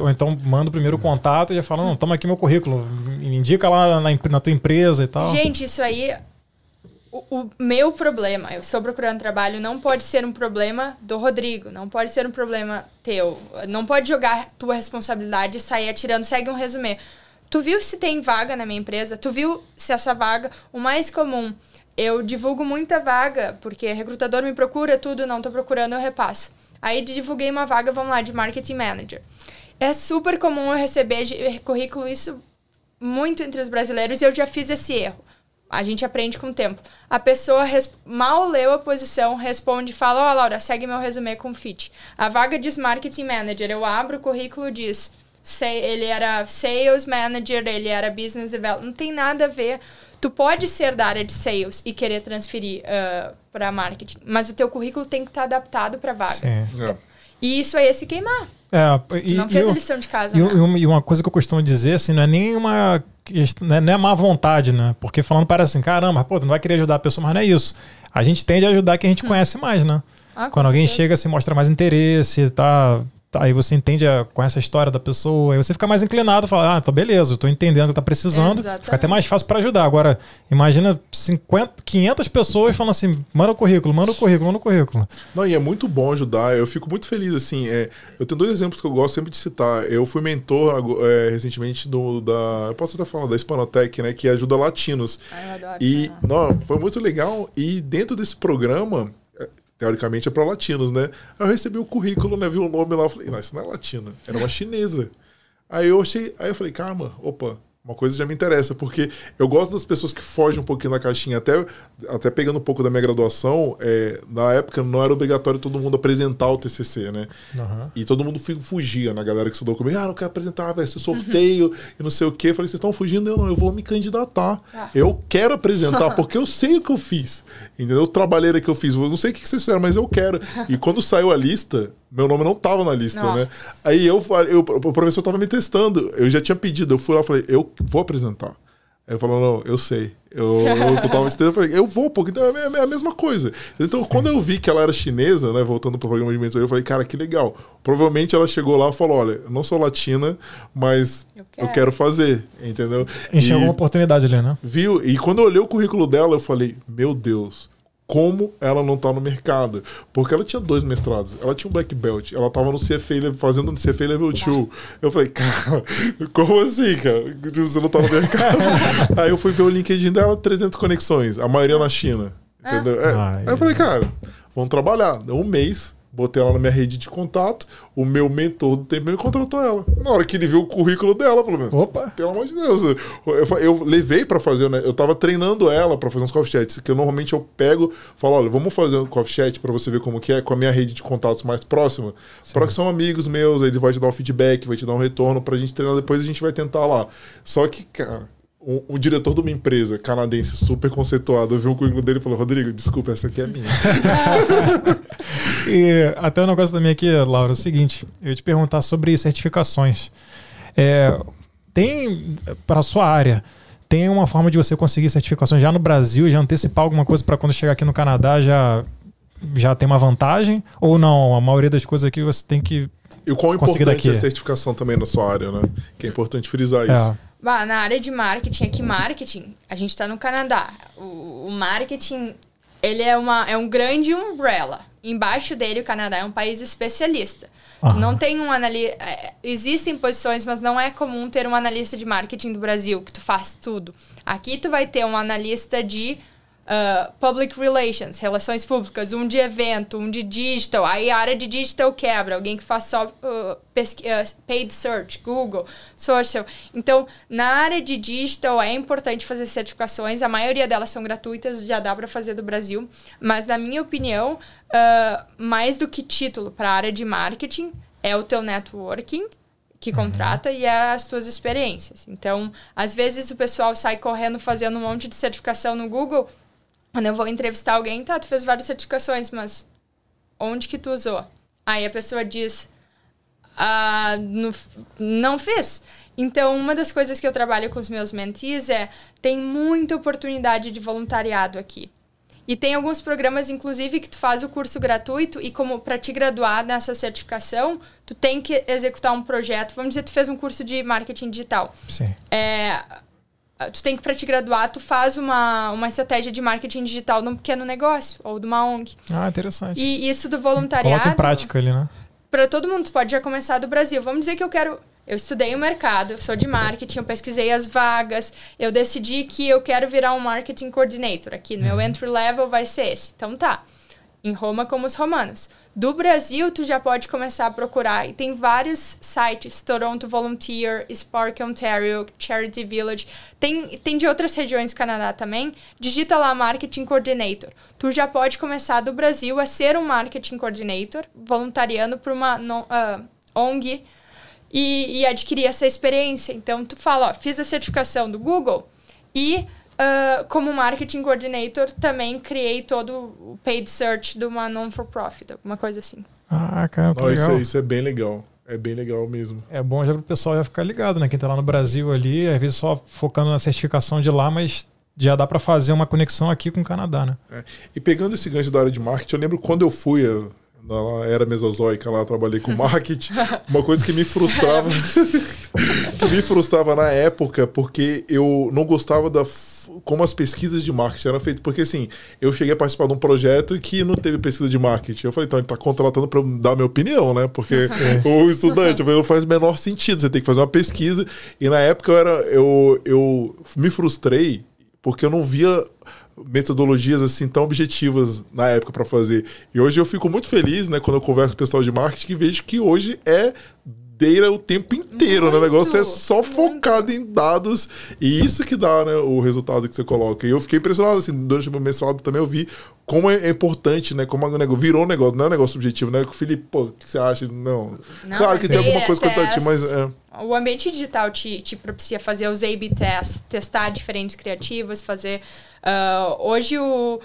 ou então manda o primeiro contato e já fala, não, toma aqui meu currículo, me indica lá na, na tua empresa e tal. Gente, isso aí, o, o, meu problema, eu estou procurando trabalho, não pode ser um problema do Rodrigo, não pode ser um problema teu. Não pode jogar tua responsabilidade e sair atirando, segue um resumê. Tu viu se tem vaga na minha empresa? Tu viu se essa vaga, o mais comum, eu divulgo muita vaga, porque recrutador me procura tudo, não estou procurando, eu repasso. Aí divulguei uma vaga, vamos lá, de marketing manager. É super comum eu receber currículo, isso muito entre os brasileiros, e eu já fiz esse erro. A gente aprende com o tempo. A pessoa mal leu a posição, responde, fala, ó, oh, Laura, segue meu resumê com fit. A vaga diz marketing manager, eu abro o currículo diz, ele era sales manager, ele era business development, não tem nada a ver. Tu pode ser da área de sales e querer transferir uh, para marketing, mas o teu currículo tem que estar tá adaptado para vaga. Sim. É. E isso aí é se queimar. É, e, não fez a lição de casa. E, né? e, uma coisa que eu costumo dizer, assim, não é nem uma questão, não é, não é má vontade, né? Porque falando parece assim, caramba, pô, tu não vai querer ajudar a pessoa, mas não é isso. A gente tende a ajudar quem a gente hum. conhece mais, né? Ah, Quando alguém certeza. chega, se mostra mais interesse, tá Tá, aí você entende a, com essa história da pessoa, aí você fica mais inclinado a falar, ah, tá beleza, eu tô entendendo o que tá precisando, Exatamente. fica até mais fácil para ajudar. Agora, imagina 50, 500 pessoas falando assim, manda o currículo, manda o currículo, manda o currículo. Não, e é muito bom ajudar, eu fico muito feliz, assim, é, eu tenho dois exemplos que eu gosto sempre de citar. Eu fui mentor é, recentemente do, da, eu posso até falar, da Hispanotec, né, que ajuda latinos. Ai, eu adoro, e, não, foi muito legal, e dentro desse programa, teoricamente é para latinos, né? Aí eu recebi o currículo, né? Vi o nome lá, falei, não, isso não é latina, era uma chinesa. Aí eu achei, aí eu falei, calma, opa, uma coisa já me interessa, porque eu gosto das pessoas que fogem um pouquinho da caixinha. Até, até pegando um pouco da minha graduação, é, na época não era obrigatório todo mundo apresentar o TCC, né? Uhum. E todo mundo fugia, na né? galera que estudou comigo. Ah, não quero apresentar, vai ser sorteio uhum. e não sei o quê. Eu falei, vocês estão fugindo? Eu não, eu vou me candidatar. Ah. Eu quero apresentar, [laughs] porque eu sei o que eu fiz. Entendeu? O trabalheira que eu fiz. Eu não sei o que vocês fizeram, mas eu quero. E quando saiu a lista, meu nome não tava na lista, Nossa. né? Aí eu, eu, o professor tava me testando. Eu já tinha pedido. Eu fui lá e falei, eu vou apresentar. Aí ele falou, não, eu sei. Eu, eu tava estudando, eu falei, eu vou, porque então é, é a mesma coisa. Então, Sim. quando eu vi que ela era chinesa, né, voltando pro programa de mentoria, eu falei, cara, que legal. Provavelmente ela chegou lá e falou, olha, eu não sou latina, mas eu quero, eu quero fazer, entendeu? Enxergou uma oportunidade ali, né? Viu? E quando eu olhei o currículo dela, eu falei, meu Deus, como ela não tá no mercado. Porque ela tinha dois mestrados. Ela tinha um black belt. Ela tava no CFA, fazendo no CFA Level 2. Eu falei, cara, [laughs] como assim, cara? Você não tá no mercado? [laughs] Aí eu fui ver o LinkedIn dela, 300 conexões. A maioria na China. Entendeu? É. Aí eu falei, cara, vamos trabalhar. Um mês botei ela na minha rede de contato. O meu mentor do tempo me contratou ela. Na hora que ele viu o currículo dela, falou: Opa! Pelo amor de Deus. Eu, eu levei para fazer, né? Eu tava treinando ela para fazer uns coffee chats, que eu, normalmente eu pego, falo: olha, vamos fazer um coffee chat para você ver como que é, com a minha rede de contatos mais próxima. Para que são amigos meus, ele vai te dar um feedback, vai te dar um retorno pra gente treinar, depois a gente vai tentar lá. Só que, cara um, um, diretor de uma empresa canadense super conceituado viu o currículo dele e falou: Rodrigo, desculpa, essa aqui é minha. [laughs] e até um negócio também aqui, Laura, é o seguinte: eu ia te perguntar sobre certificações. É, tem, para a sua área, tem uma forma de você conseguir certificações já no Brasil, já antecipar alguma coisa para quando chegar aqui no Canadá já, já tem uma vantagem? Ou não? A maioria das coisas aqui você tem que. E o quão importante daqui? é a certificação também na sua área, né? Que é importante frisar é. Bah, na área de marketing, aqui marketing, a gente está no Canadá. O, o, marketing, ele é, uma, é um grande umbrella. Embaixo dele, o Canadá é um país especialista. Uhum. Não tem um analista... É, existem posições, mas não é comum ter um analista de marketing do Brasil, que tu faz tudo. Aqui tu vai ter um analista de uh, public relations, relações públicas, um de evento, um de digital. Aí a área de digital quebra, alguém que faz só uh, uh, paid search, Google, social. Então, na área de digital é importante fazer certificações, a maioria delas são gratuitas, já dá para fazer do Brasil. Mas, na minha opinião, mais do que título para a área de marketing, é o teu networking que uhum. contrata uhum. e é as tuas experiências. Então, às vezes o pessoal sai correndo fazendo um monte de certificação no Google quando eu vou entrevistar alguém, tá, tu fez várias certificações, mas onde que tu usou? Aí a pessoa diz, ah, no, não fiz. Então, uma das coisas que eu trabalho com os meus mentees é, tem muita oportunidade de voluntariado aqui. E tem alguns programas, inclusive, que tu faz o curso gratuito e como para te graduar nessa certificação, tu tem que executar um projeto. Vamos dizer, tu fez um curso de marketing digital. Sim. É, tu tem que, para te graduar, tu faz uma, uma estratégia de marketing digital num pequeno negócio ou de uma ONG. Ah, interessante. E isso do voluntariado. Coloca em prática ali, né? Para todo mundo, tu pode já começar do Brasil. Vamos dizer que eu quero. Eu estudei o mercado, eu sou de marketing, eu pesquisei as vagas, eu decidi que eu quero virar um marketing coordinator. Aqui no uhum. meu entry level vai ser esse. Então tá. Em Roma, como os romanos. Do Brasil, tu já pode começar a procurar. E tem vários sites. Toronto Volunteer, Spark Ontario, Charity Village. Tem, tem de outras regiões do Canadá também. Digita lá Marketing Coordinator. Tu já pode começar do Brasil a ser um Marketing Coordinator, voluntariando para uma uh, ah, ONG e, e adquirir essa experiência. Então, tu fala, ó, fiz a certificação do Google e Uh, como marketing coordinator, também criei todo o paid search de uma non-for-profit, alguma coisa assim. Ah, cara, oh, isso, é, isso, é bem legal. É bem legal mesmo. É bom já para o pessoal já ficar ligado, né? Quem tá lá no Brasil ali, às vezes só focando na certificação de lá, mas já dá para fazer uma conexão aqui com o Canadá, né? É. E pegando esse gancho da área de marketing, eu lembro quando eu fui, eu, na era mesozoica lá, trabalhei com marketing, uma coisa que me frustrava, [laughs] que me frustrava na época, porque eu não gostava da como as pesquisas de marketing eram feitas. Porque assim, eu cheguei a participar de um projeto que não teve pesquisa de marketing. Eu falei, então ele está contratando para dar minha opinião, né? Porque [laughs] é. o estudante não faz o menor sentido. Você tem que fazer uma pesquisa. E na época eu era. Eu, eu me frustrei porque eu não via metodologias assim tão objetivas na época para fazer. E hoje eu fico muito feliz, né, quando eu converso com o pessoal de marketing, e vejo que hoje é o tempo inteiro, muito, né? O negócio é só muito. focado em dados e isso que dá, né, o resultado que você coloca. E eu fiquei impressionado, assim, durante o meu mestrado também eu vi como é importante, né? Como o negócio virou um negócio, não é um negócio subjetivo, né? Que o Felipe, pô, o que você acha? Não. não claro que tem alguma coisa quantitativa, mas. É. O ambiente digital te, te propicia fazer os A-B tests, testar diferentes criativos, fazer. Uh, hoje o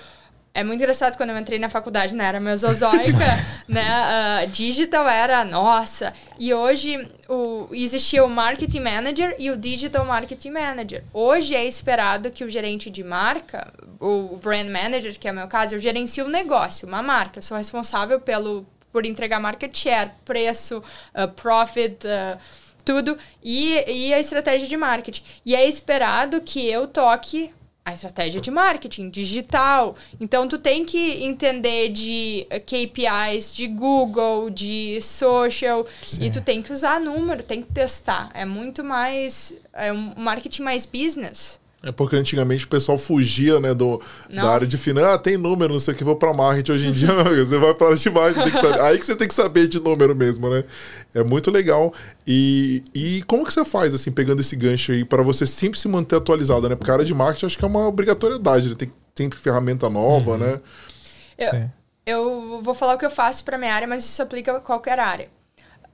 é muito engraçado quando eu entrei na faculdade, né? Era mesozoica, [laughs] né? Uh, digital era, nossa. E hoje o, existia o Marketing Manager e o Digital Marketing Manager. Hoje é esperado que o gerente de marca, o Brand Manager, que é o meu caso, eu gerencio um negócio, uma marca. Eu sou responsável pelo, por entregar market share, preço, uh, profit... Uh, tudo e, e a estratégia de marketing. E é esperado que eu toque a estratégia de marketing digital. Então tu tem que entender de KPIs de Google, de social Sim. e tu tem que usar número, tem que testar. É muito mais é um marketing mais business. É porque antigamente o pessoal fugia, né, do, da área de finanças. Ah, tem número, não sei o que, vou pra marketing. Hoje em dia, você vai para de marketing, tem que saber. Aí que você tem que saber de número mesmo, né? É muito legal. E, e como que você faz, assim, pegando esse gancho aí, para você sempre se manter atualizado, né? Porque a área de marketing acho que é uma obrigatoriedade, né? tem, tem ferramenta nova, uhum. né? Eu, eu vou falar o que eu faço para minha área, mas isso aplica a qualquer área.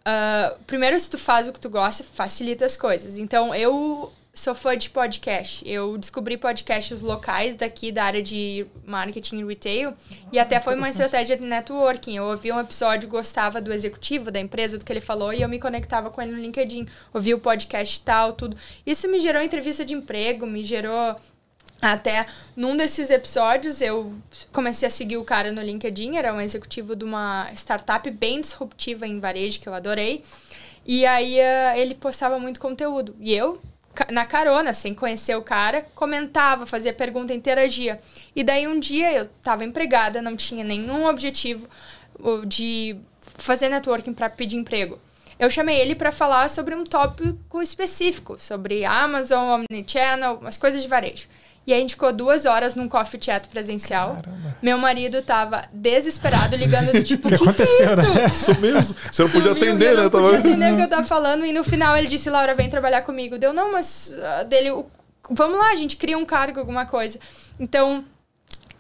Uh, primeiro, se tu faz o que tu gosta, facilita as coisas. Então, eu sou fã de podcast. Eu descobri podcasts locais daqui da área de marketing e retail e até foi uma estratégia de networking. Eu ouvi um episódio, gostava do executivo da empresa, do que ele falou e eu me conectava com ele no LinkedIn. Ouvi o podcast tal, tudo. Isso me gerou entrevista de emprego, me gerou até num desses episódios eu comecei a seguir o cara no LinkedIn, era um executivo de uma startup bem disruptiva em varejo que eu adorei. E aí uh, ele postava muito conteúdo. E eu na carona, sem conhecer o cara, comentava, fazia pergunta, interagia. E daí um dia eu estava empregada, não tinha nenhum objetivo de fazer networking para pedir emprego. Eu chamei ele para falar sobre um tópico específico, sobre Amazon, Omnichannel, umas coisas de varejo. E aí a gente ficou duas horas num coffee chat presencial. Caramba. Meu marido tava desesperado, ligando, [laughs] tipo, o que, que, aconteceu, é isso? Né? Isso mesmo. Você não podia atender, né? Não podia entender o que eu tava falando. E no final ele disse, Laura, vem trabalhar comigo. Deu, não, mas uh, dele, vamos lá, a gente cria um cargo, alguma coisa. Então,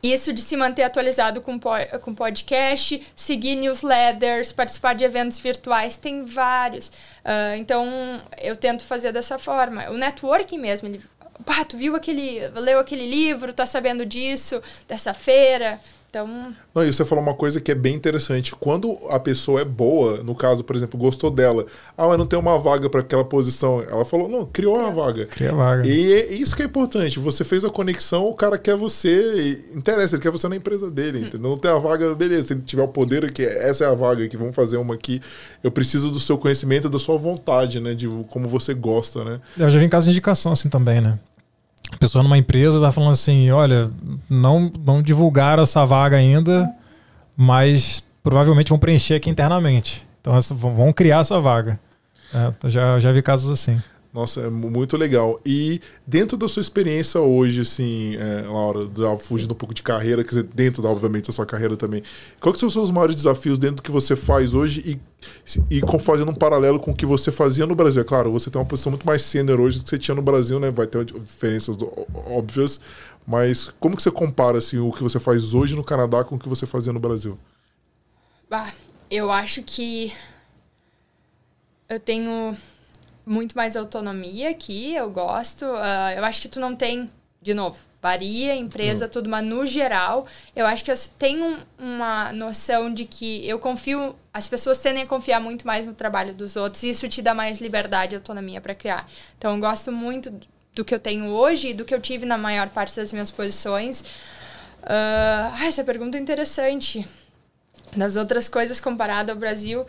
isso de se manter atualizado com, com podcast, seguir newsletters, participar de eventos virtuais, tem vários. Uh, então, eu tento fazer dessa forma. O networking mesmo, ele pá, tu viu aquele, leu aquele livro, tá sabendo disso, dessa feira. Então. Não, e você falou uma coisa que é bem interessante. Quando a pessoa é boa, no caso, por exemplo, gostou dela, ah, mas não tem uma vaga para aquela posição. Ela falou, não, criou uma vaga. Cria a vaga. E é isso que é importante. Você fez a conexão, o cara quer você, interessa, ele quer você na empresa dele, hum. entendeu? Não tem a vaga, beleza. Se ele tiver o poder aqui, essa é a vaga aqui, vamos fazer uma aqui. Eu preciso do seu conhecimento, da sua vontade, né? De como você gosta, né? Eu já vi em caso de indicação assim também, né? Pessoa numa empresa está falando assim, olha, não, não divulgaram essa vaga ainda, mas provavelmente vão preencher aqui internamente. Então vão criar essa vaga. É, já, já vi casos assim. Nossa, é muito legal. E dentro da sua experiência hoje, assim, é, Laura, fugindo um pouco de carreira, quer dizer, dentro, da, obviamente, da sua carreira também, quais são os seus maiores desafios dentro do que você faz hoje e, e fazendo um paralelo com o que você fazia no Brasil? É claro, você tem uma posição muito mais sênior hoje do que você tinha no Brasil, né? Vai ter diferenças óbvias, mas como que você compara, assim, o que você faz hoje no Canadá com o que você fazia no Brasil? Bah, eu acho que eu tenho muito mais autonomia aqui, eu gosto. Uh, eu acho que tu não tem, de novo, varia, empresa, tudo, mas no geral, eu acho que eu tenho uma noção de que eu confio, as pessoas tendem a confiar muito mais no trabalho dos outros e isso te dá mais liberdade e autonomia para criar. Então, eu gosto muito do que eu tenho hoje e do que eu tive na maior parte das minhas posições. Uh, ah, essa pergunta é interessante. Das outras coisas comparado ao Brasil,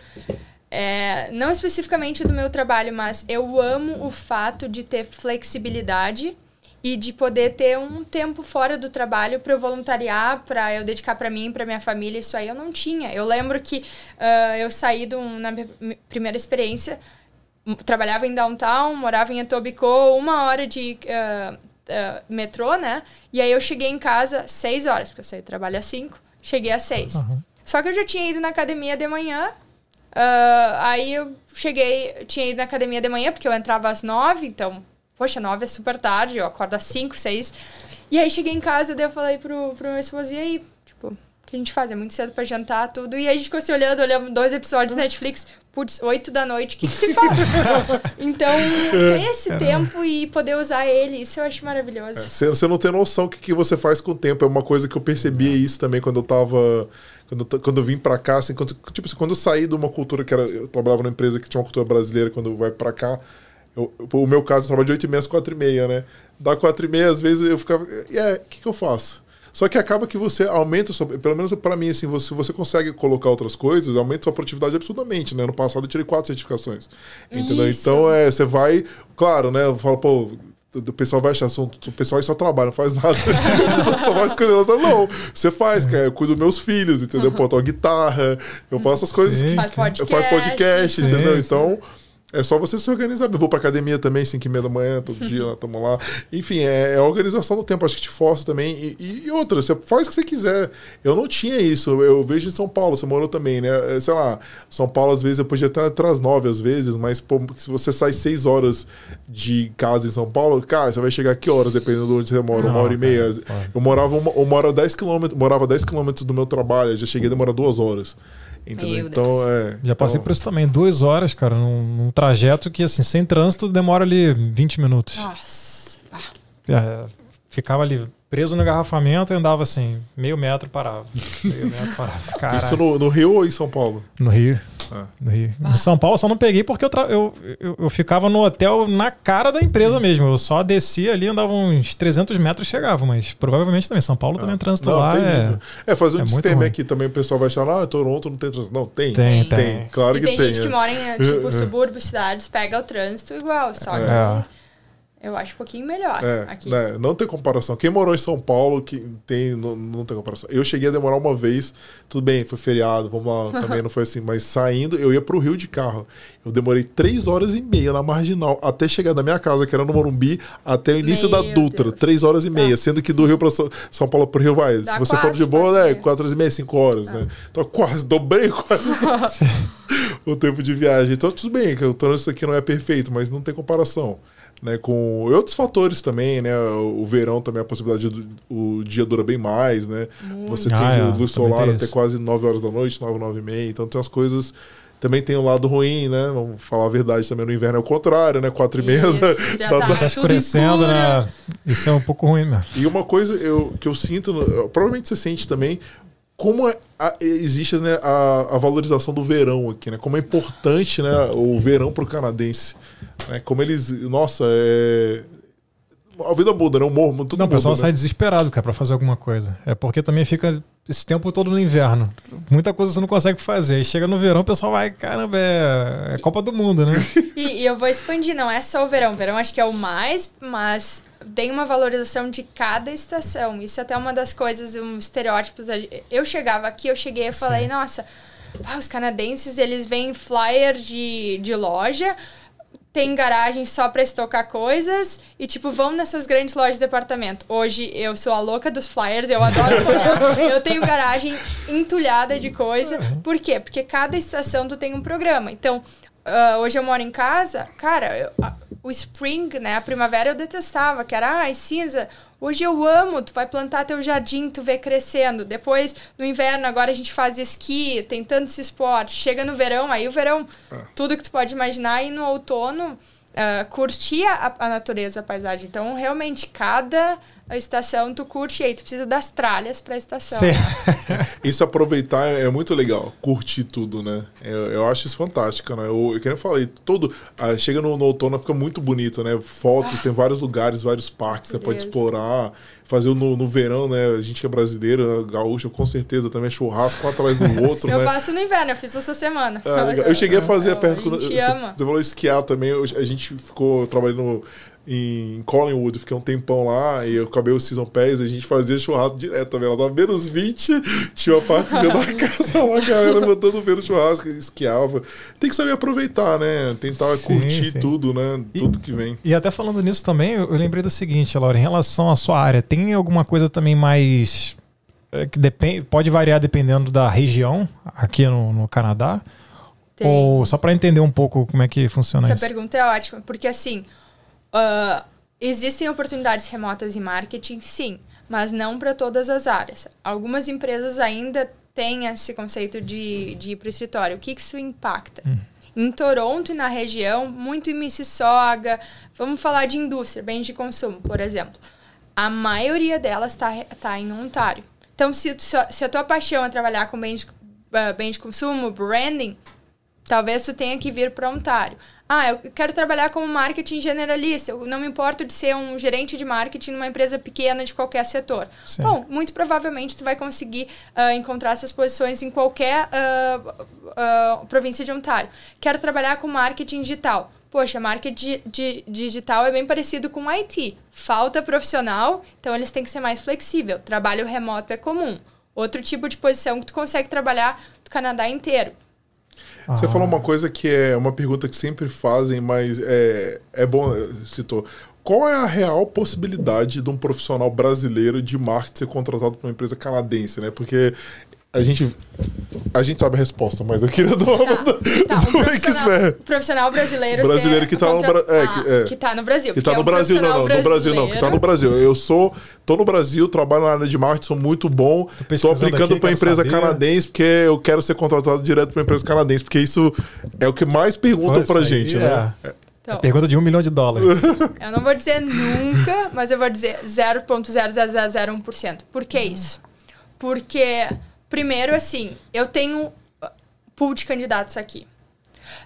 é, não especificamente do meu trabalho, mas eu amo o fato de ter flexibilidade e de poder ter um tempo fora do trabalho para eu voluntariar, para eu dedicar para mim, para minha família. Isso aí eu não tinha. Eu lembro que uh, eu saí do, na minha primeira experiência, trabalhava em downtown, morava em Etobicoke, uma hora de uh, uh, metrô, né? E aí eu cheguei em casa seis horas, porque eu saí do trabalho às cinco, cheguei às seis. Uhum. Só que eu já tinha ido na academia de manhã, Uh, aí eu cheguei, tinha ido na academia de manhã, porque eu entrava às nove, então, poxa, nove é super tarde, eu acordo às cinco, seis. E aí cheguei em casa, daí eu falei pro, pro meu esposo, e aí, tipo, o que a gente faz? É muito cedo pra jantar, tudo. E aí a gente ficou se olhando, olhando dois episódios da Netflix, putz, oito da noite, o que, que se faz? [laughs] então, ter esse tempo e poder usar ele, isso eu acho maravilhoso. É, você não tem noção o que, que você faz com o tempo. É uma coisa que eu percebi isso também quando eu tava quando, quando eu vim para cá, assim, quando, tipo assim, quando eu saí de uma cultura que era. Eu trabalhava numa empresa que tinha uma cultura brasileira, quando vai para cá. Eu, o meu caso, eu trabalho de 8 e meia às 4 e meia, né? Da 4 e meia, às vezes eu ficava. E é, o que, que eu faço? Só que acaba que você aumenta, sua, pelo menos para mim, assim, você, você consegue colocar outras coisas, aumenta sua produtividade absurdamente, né? No passado eu tirei quatro certificações. Entendeu? Isso. Então, é, você vai, claro, né? Eu falo, pô, o pessoal vai achar, o pessoal só trabalha, não faz nada. [laughs] só faz coisas. Não, você faz, cara. Eu cuido dos meus filhos, entendeu? Pô, eu toco guitarra, eu faço as coisas sim, que. Faz podcast. Eu faço podcast, sim, entendeu? Sim. Então. É só você se organizar. Eu vou pra academia também, 5 e meia da manhã, todo dia, estamos lá. [laughs] Enfim, é, é, a organização do tempo, acho que te força também. E, e, outra, você faz o que você quiser. Eu não tinha isso. Eu vejo em São Paulo, você morou também, né? É, sei lá, São Paulo, às vezes, eu podia até atrás às nove, às vezes, mas pô, se você sai seis horas de casa em São Paulo, cara, você vai chegar a que horas, dependendo de onde você mora? Não, uma hora e meia. eu morava uma, eu morava 10 quilômetros, morava 10 quilômetros do meu trabalho, já cheguei a demorar duas horas. Entendeu? então, é, Já passei então... por isso também. Duas horas, cara, num, num, trajeto que, assim, sem trânsito, demora ali 20 minutos. Nossa. É, ficava ali preso no engarrafamento e andava assim, meio metro parava. [laughs] Meio metro parava. Isso no, no Rio ou em São Paulo? No Rio. Ah. No Rio. Ah. Em São Paulo eu só não peguei porque eu, eu, eu, eu, ficava no hotel na cara da empresa mesmo. Eu só descia ali, andava uns 300 metros e chegava. Mas provavelmente também. São Paulo ah. também o trânsito não, lá é. É, fazer um é disclaimer aqui também o pessoal vai achar, ah, Toronto não tem trânsito. Não, tem. Tem, tem. tem. Claro e que tem. Tem gente que mora em tipo, subúrbios, cidades, pega o trânsito igual. Só que. Eu acho um pouquinho melhor é, aqui. Né, não tem comparação. Quem morou em São Paulo, que tem, não, não tem comparação. Eu cheguei a demorar uma vez, tudo bem, foi feriado, vamos lá, [laughs] também não foi assim, mas saindo, eu ia pro Rio de carro. Eu demorei três horas e meia na marginal, até chegar da minha casa, que era no Morumbi, até o início Meu da Dutra. Deus. Três horas e meia, tá. sendo que do Rio para São Paulo pro Rio vai. Dá se você for de boa, né? Quatro horas e meia, cinco horas, né? Então quase, dobrei quase [laughs] [laughs] o tempo de viagem. Então tudo bem, que o trânsito aqui não é perfeito, mas não tem comparação né, com outros fatores também, né? O verão também, a possibilidade do o dia dura bem mais, né? Muito. Você tem ah, é, luz solar até quase 9 horas da noite, 9, 9 e meia. Então tem as coisas também tem o um lado ruim, né? Vamos falar a verdade também no inverno é o contrário, né? Quatro e meia da, da, tá, tá escurecendo, né? Isso é um pouco ruim mesmo. E uma coisa eu, que eu sinto, provavelmente você sente também, como é, a, existe né, a, a, valorização do verão aqui, né? Como é importante né, o verão para o canadense. Né? Como eles. Nossa, é. A vida muda, né? O morro, tudo Não, o pessoal né? sai desesperado, cara, para fazer alguma coisa. É porque também fica esse tempo todo no inverno. Muita coisa você não consegue fazer. Aí chega no verão, o pessoal vai, caramba, é, é Copa do Mundo, né? [laughs] e, e eu vou expandir, não é só o verão. O verão acho que é o mais, mas tem uma valorização de cada estação. Isso é até uma das coisas, um estereótipos. Eu chegava aqui, eu cheguei e falei, nossa, os canadenses, eles veem flyer de, de loja, tem garagem só para estocar coisas e, tipo, vão nessas grandes lojas de departamento. Hoje eu sou a louca dos flyers, eu adoro [laughs] colar. eu tenho garagem entulhada de coisa. Por quê? Porque cada estação tu tem um programa. Então, uh, hoje eu moro em casa, cara, eu, o spring, né, a primavera eu detestava, que era, ai, cinza. Hoje eu amo, tu vai plantar teu jardim, tu vê crescendo. Depois, no inverno, agora a gente faz esqui, tem tantos esportes. Chega no verão, aí o verão, ah. tudo que tu pode imaginar. E no outono, uh, curtir a, a natureza, a paisagem. Então, realmente, cada a estação, tu curte e aí tu precisa das tralhas pra estação. Sim. [laughs] isso aproveitar é muito legal, curtir tudo, né? Eu, eu acho isso fantástico, né? Eu, eu, eu falei, todo. Ah, chega no, no, outono, fica muito bonito, né? Fotos, ah, tem vários lugares, vários parques, você pode explorar. Fazer no, no verão, né? A gente que é brasileira, gaúcha, com certeza também é churrasco um atrás do [laughs] outro. eu né? faço no inverno, eu fiz essa semana. Ah, eu cheguei a fazer a [laughs] perto. A gente ama. Você falou esquiar também, a gente ficou trabalhando em Collingwood, fiquei um tempão lá e eu acabei o Season Pass a gente fazia churrasco direto também. Ela tava menos 20, tinha uma partezinha da casa, uma galera [laughs] botando ver churrasco, esquiava. Tem que saber aproveitar, né? Tentar sim, curtir sim. tudo, né? E, tudo que vem. E até falando nisso também, eu, eu lembrei do seguinte, Laura, em relação à sua área, tem alguma coisa também mais. É, que depende, pode variar dependendo da região aqui no, no Canadá? Tem. Ou só para entender um pouco como é que funciona Essa isso? Essa pergunta é ótima, porque assim Uh, existem oportunidades remotas em marketing, sim, mas não para todas as áreas. Algumas empresas ainda têm esse conceito de, de ir para o escritório. O que isso impacta? Hum. Em Toronto e na região, muito em Mississauga, vamos falar de indústria, bens de consumo, por exemplo. A maioria delas está tá em Ontário. Então, se, se a tua paixão é trabalhar com bens de, uh, bem de consumo, branding, talvez tu tenha que vir para Ontário. Ah, eu quero trabalhar como marketing generalista. Eu não me importo de ser um gerente de marketing numa empresa pequena de qualquer setor. Sim. Bom, muito provavelmente tu vai conseguir uh, encontrar essas posições em qualquer uh, uh, província de Ontário. Quero trabalhar com marketing digital. Poxa, marketing digital é bem parecido com IT. Falta profissional, então eles têm que ser mais flexível. Trabalho remoto é comum. Outro tipo de posição que tu consegue trabalhar do Canadá inteiro Você Ah. falou uma coisa que é uma pergunta que sempre fazem, mas é, é bom, eh, citou. Qual é a real possibilidade de um profissional brasileiro de marketing ser contratado por uma empresa canadense, né? Porque a gente, a gente sabe a resposta, mas eu queria [laughs] dar uma... Tá, tá, um do Max profissional, profissional brasileiro Brasileiro que tá no contra- Bra- é, ah, que- é. que tá no Brasil. Que tá porque no é um Brasil, não, não, no Brasil não, que tá no. Brasil. Eu sou, tô no Brasil, trabalho na área de marketing, sou muito bom, tô pesquisando aplicando aqui, pra empresa saber. canadense, porque eu quero ser contratado direto pra empresa canadense, porque isso é o que mais perguntam Pô, pra gente, né? é- Então, Pergunta de um milhão de dólares. [laughs] eu não vou dizer nunca, mas eu vou dizer 0.0001%. Por que isso? Porque, primeiro, assim, eu tenho uh, pool de candidatos aqui.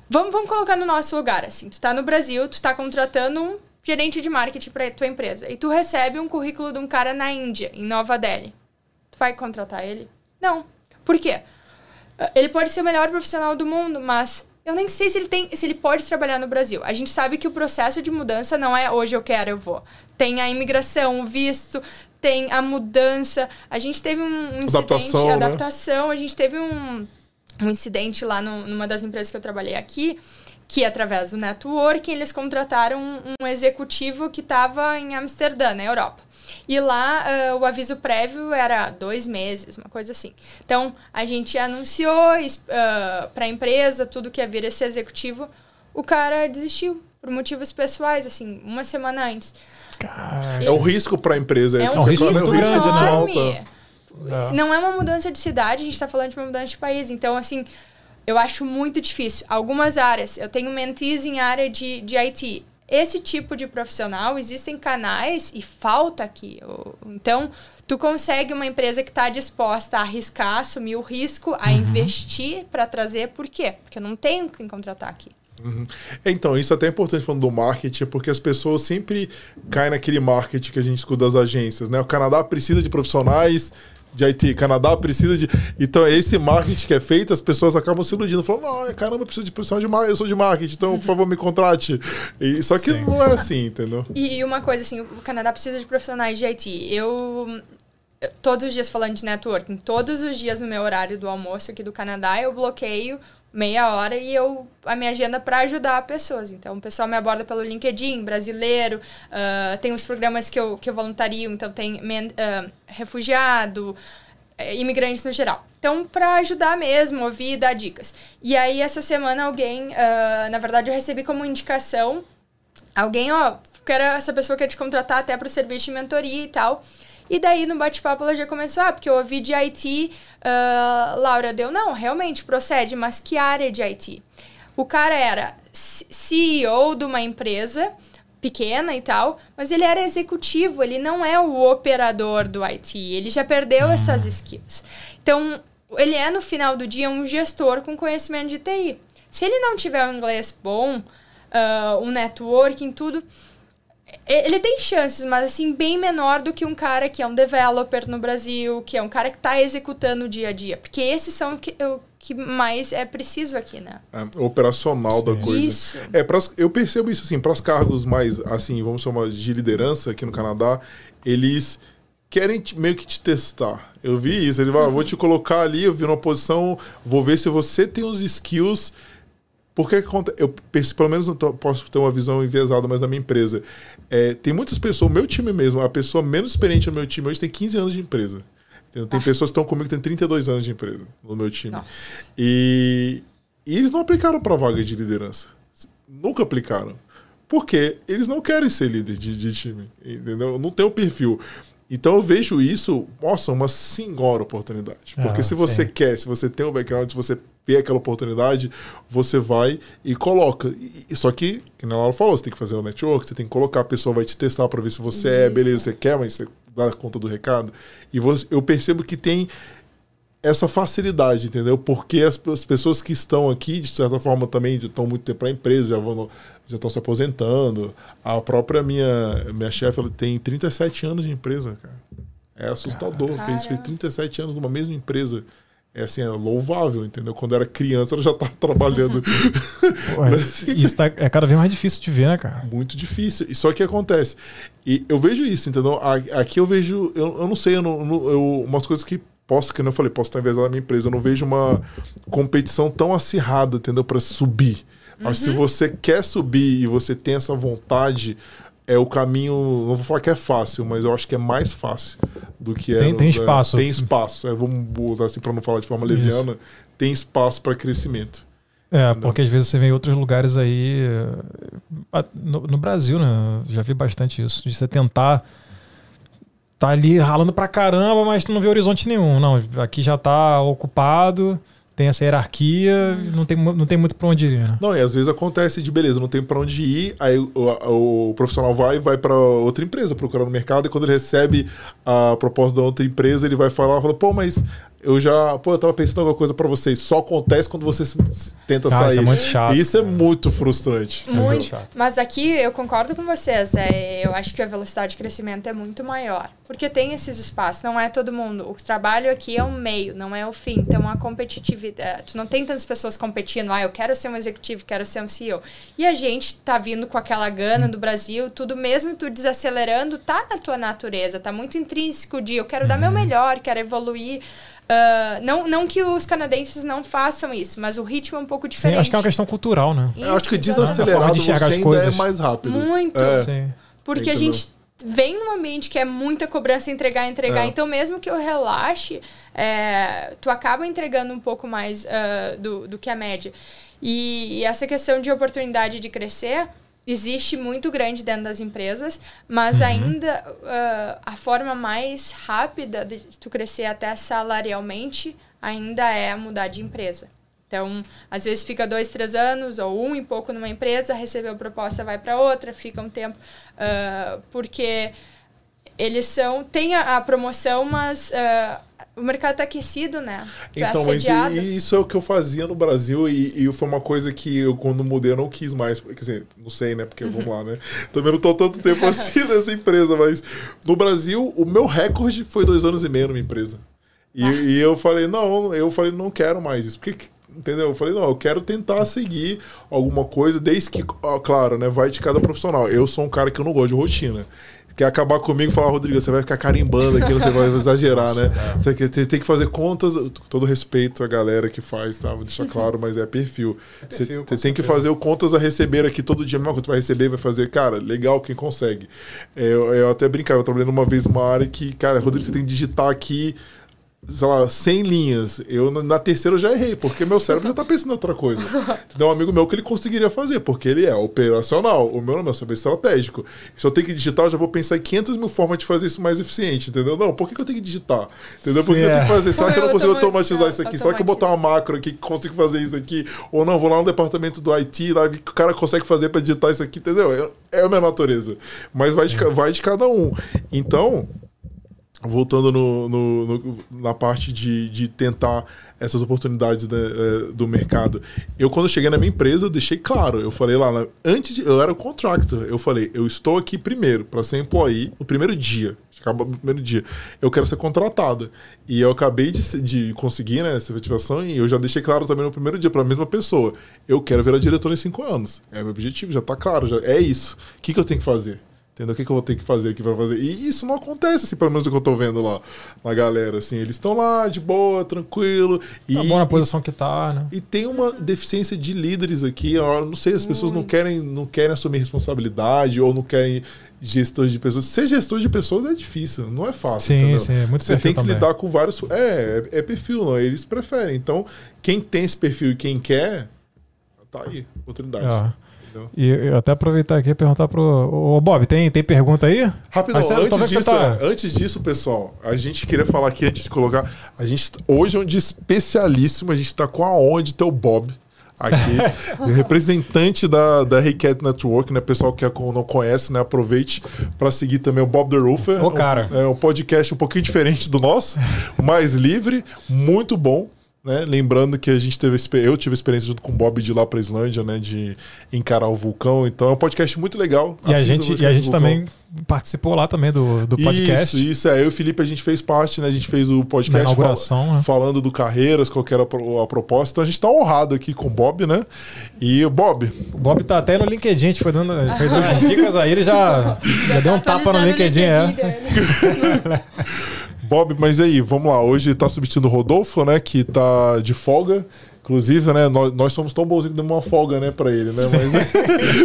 Vamos, vamos colocar no nosso lugar, assim. Tu tá no Brasil, tu tá contratando um gerente de marketing pra tua empresa. E tu recebe um currículo de um cara na Índia, em Nova Delhi. Tu vai contratar ele? Não. Por quê? Uh, Ele pode ser o melhor profissional do mundo, mas eu nem sei se ele tem, se ele pode trabalhar no Brasil. A gente sabe que o processo de mudança não é hoje eu quero, eu vou. Tem a imigração, o visto, tem a mudança. A gente teve um, incidente, Adaptação, né? adaptação. A gente teve um, um incidente lá no- numa das empresas que eu trabalhei aqui, que através do networking eles contrataram um, um executivo que estava em Amsterdã, na Europa. E lá ah, o aviso prévio era dois meses, uma coisa assim. Então a gente anunciou para a empresa tudo que ia vir esse executivo. O cara desistiu por motivos pessoais, assim, uma semana antes. Cara, É o risco pra empresa. É um fica- risco é muito grande, né? alto. enorme. É. Não é uma mudança de cidade, a gente está falando de uma mudança de país. Então, assim, eu acho muito difícil. Algumas áreas, eu tenho mentees em área de, de IT. Esse tipo de profissional, existem canais e falta aqui. Então, tu consegue uma empresa que está disposta a arriscar, assumir o risco, a investir para trazer. Por quê? Porque eu não tenho quem contratar aqui. Então, isso até é importante falando do marketing, porque as pessoas sempre caem naquele marketing que a gente escuta das agências, né? O Canadá precisa de profissionais de IT, Canadá precisa de. Então, esse marketing que é feito, as pessoas acabam se iludindo, falando, não, caramba, eu preciso de profissional de marketing, eu sou de marketing, então, por favor, me contrate. E, só que Sim. não é assim, entendeu? E uma coisa assim, o Canadá precisa de profissionais de IT. Eu, eu- todos os dias falando de networking, todos os dias no meu horário do almoço aqui do Canadá, eu bloqueio meia hora e eu a minha agenda para ajudar pessoas. Então, o pessoal me aborda pelo LinkedIn, brasileiro, ah, tem os programas que eu, que eu voluntario, então tem ah, refugiado, eh, imigrantes no geral. Então, para ajudar mesmo, ouvir e dar dicas. E aí, essa semana, alguém, ah, na verdade, eu recebi como indicação alguém, ó, quero essa pessoa quer te contratar até para o serviço de mentoria e tal. E daí no bate-papo ela já começou, ah, porque eu ouvi de IT, ah, Laura deu, não, realmente procede, mas que área de IT? O cara era CEO de uma empresa pequena e tal, mas ele era executivo, ele não é o operador do IT, ele já perdeu essas skills. Então, ele é no final do dia um gestor com conhecimento de TI. Se ele não tiver um inglês bom, ah, um networking, tudo, ele tem chances, mas assim, bem menor do que um cara que é um developer no Brasil, que é um cara que está executando o dia a dia. Porque esses são o que, o que mais é preciso aqui, né? É, operacional da Sim. coisa. Isso. É, pras, eu percebo isso assim, para os cargos mais, assim, vamos chamar de liderança aqui no Canadá, eles querem te- meio que te testar. Eu vi isso, ele vai, "Ah, vou te colocar ali, eu vi numa posição, vou ver se você tem os skills. Porque eu pelo menos eu posso ter uma visão enviesada, mas na minha empresa. É, tem muitas pessoas, o meu time mesmo, a pessoa menos experiente no meu time hoje tem 15 anos de empresa. Entendeu? Tem pessoas que estão comigo que têm 32 anos de empresa no meu time. Nossa. E, e eles não aplicaram para vaga de liderança. Nunca aplicaram. Porque eles não querem ser líder de, de time. Entendeu? Não tem o perfil. Então eu vejo isso, nossa, uma senhora oportunidade. Porque Ah, se você sim. quer, se você tem o background, se você vê aquela oportunidade, você vai e coloca. E- só que, nem ela falou, você tem que fazer o network, você tem que colocar, a pessoa vai te testar para ver se você é, Isso. beleza, você quer, mas você dá conta do recado. E você- eu percebo que tem essa facilidade, entendeu? Porque as, as pessoas que estão aqui, de certa forma, também estão muito tempo para a empresa, já vão já estão se aposentando. A própria minha, minha chefe ela tem 37 anos de empresa, cara. É assustador. Fez, fez Caramba. 37 anos numa mesma empresa. É assim, é louvável, entendeu? Quando era criança, ela já estava [laughs] trabalhando. Pô, é- [laughs] isso tá, é cada vez mais difícil de ver, né, cara? muito difícil. E só que acontece. E eu vejo isso, entendeu? Aqui eu vejo, eu, eu não sei, eu não, eu- umas coisas que posso, que eu falei, posso estar enviesado na minha empresa, eu não vejo uma competição tão acirrada, entendeu? Para subir. Mas se você quer subir e você tem essa vontade, é o caminho. Não vou falar que é fácil, mas eu acho que é mais fácil do que é. Tem, tem espaço. É, tem espaço. É, vamos botar assim para não falar de forma Isso. leviana. Tem espaço para crescimento. É, Entendeu? porque às vezes você vê em outros lugares aí. Eh, no, no, Brasil, né? Já vi bastante isso. De você tentar. Tá ali ralando pra caramba, mas tu não vê horizonte nenhum. Não, aqui já tá ocupado tem essa hierarquia, não tem, não tem muito para onde ir. Né? Não, e às vezes acontece de beleza, não tem para onde ir, aí o, o, o profissional vai vai para outra empresa procurar no mercado e quando ele recebe a proposta da outra empresa, ele vai falar, fala, pô, mas eu já, pô, eu tava pensando alguma coisa para vocês. Só acontece quando você tenta sair. Isso é muito chato. E isso é muito frustrante. Muito. Chato. Mas aqui eu concordo com vocês. É, eu acho que a velocidade de crescimento é muito maior. Porque tem esses espaços, não é todo mundo. O trabalho aqui é um meio, não é o fim. Então a competitividade. Tu não tem tantas pessoas competindo. Ah, eu quero ser um executivo, quero ser um CEO. E a gente tá vindo com aquela gana do Brasil, tudo mesmo tu desacelerando, tá na tua natureza, tá muito intrínseco de eu quero dar meu uhum. melhor, quero evoluir. Uh, não, não que os canadenses não façam isso, mas o ritmo é um pouco diferente. Sim, acho que é uma questão cultural, né? Isso, eu acho que desacelerado de você ainda coisas. é mais rápido. Muito. É. Porque a gente vem num ambiente que é muita cobrança entregar, entregar. É. Então, mesmo que eu relaxe, é, tu acaba entregando um pouco mais uh, do, do que a média. E, e essa questão de oportunidade de crescer existe muito grande dentro das empresas, mas uhum. ainda uh, a forma mais rápida de tu crescer até salarialmente ainda é mudar de empresa. Então, às vezes fica dois, três anos ou um e pouco numa empresa, recebeu proposta, vai para outra, fica um tempo, uh, porque eles são tem a, a promoção, mas uh, o mercado está aquecido, né? Tá então, mas e, isso é o que eu fazia no Brasil e, e, foi uma coisa que eu, quando mudei, eu não quis mais. Quer dizer, não sei, né? Porque uhum. vamos lá, né? Também não tô tanto tempo [laughs] assim nessa empresa, mas no Brasil, o meu recorde foi dois anos e meio numa empresa. E, ah. e eu falei, não, eu falei, não quero mais isso. Porque entendeu? Eu falei, não, eu quero tentar seguir alguma coisa, desde que, ó, claro, né, vai de cada profissional. Eu sou um cara que eu não gosto de rotina quer acabar comigo e falar, Rodrigo, você vai ficar carimbando aqui, você vai [laughs] exagerar, né? Você, tem que fazer contas, todo respeito à galera que faz, tá? Vou deixar claro, mas é perfil. É você, você tem que fazer o contas a receber aqui todo dia, mesmo que tu vai receber, vai fazer, cara, legal quem consegue. É, eu, eu até brincava, eu trabalhei uma vez numa área que, cara, Rodrigo, você tem que digitar aqui sei lá, 100 linhas. Eu na terceira eu já errei, porque meu cérebro já tá pensando em outra coisa. Tem um amigo meu que ele conseguiria fazer, porque ele é operacional. O meu não, meu saber estratégico. Se eu tenho que digitar, eu já vou pensar em 500 mil formas de fazer isso mais eficiente, entendeu? Não, por que, que eu tenho que digitar? Entendeu? Por que eu tenho que fazer? Será que eu não consigo automatizar isso aqui? Será que eu botar uma macro aqui que consigo fazer isso aqui? Ou não, vou lá no departamento do IT, lá que o cara consegue fazer para digitar isso aqui, entendeu? É, é a minha natureza. Mas vai de, vai de cada um. Então, voltando no, no, no, na parte de, de tentar essas oportunidades né, é, do mercado. Eu, quando cheguei na minha empresa, eu deixei claro. Eu falei lá, antes de, eu era o contractor. Eu falei, eu estou aqui primeiro para ser employee no primeiro dia. Acaba no primeiro dia. Eu quero ser contratado. E eu acabei de, de conseguir né, essa efetivação e eu já deixei claro também no primeiro dia para a mesma pessoa. Eu quero virar diretor em cinco anos. É meu objetivo, já está claro. Já, é isso. O que, que eu tenho que fazer? Entendeu? O que, que eu vou ter que fazer aqui para fazer? E isso não acontece, assim, pelo menos do que eu tô vendo lá. A galera, assim, eles estão lá de boa, tranquilo. E, tá bom na posição e, que tá, né? E tem uma deficiência de líderes aqui. Eu não sei, as pessoas não querem, não querem assumir responsabilidade ou não querem gestor de pessoas. Ser gestor de pessoas é difícil, não é fácil. Sim, entendeu? sim, é muito Você tem que também. lidar com vários. É, é, é perfil, não. Eles preferem. Então, quem tem esse perfil e quem quer, tá aí, oportunidade. E eu até aproveitar aqui e perguntar pro. Ô, Bob, tem, tem pergunta aí? Rapidão, antes disso, tá... antes disso, pessoal, a gente queria falar aqui antes de colocar. A gente, hoje é um dia especialíssimo, a gente está com a honra de ter o Bob aqui, [laughs] representante da, da Hey Cat Network, né? Pessoal que não conhece, né? Aproveite para seguir também o Bob the Roofer. Ô, cara. Um, é um podcast um pouquinho diferente do nosso, mais livre, muito bom. Né? Lembrando que a gente teve eu tive experiência junto com o Bob de ir lá para Islândia, né, de encarar o vulcão. Então é um podcast muito legal. E a gente, e a gente também participou lá também do, do podcast. Isso, isso. É, eu e o Felipe a gente fez parte, né? A gente fez o podcast fal né? falando do Carreiras, qual era a, a proposta. Então a gente está honrado aqui com o Bob, né? E o Bob. O Bob tá até no LinkedIn, a gente foi dando, foi dando as dicas aí, ele já, [laughs] já deu um tapa no LinkedIn. LinkedIn é. [laughs] Bob, mas aí, vamos lá. Hoje tá substituindo o Rodolfo, né? Que tá de folga. Inclusive, né, nós, nós somos tão bonzinhos que demos uma folga, né, pra ele, né?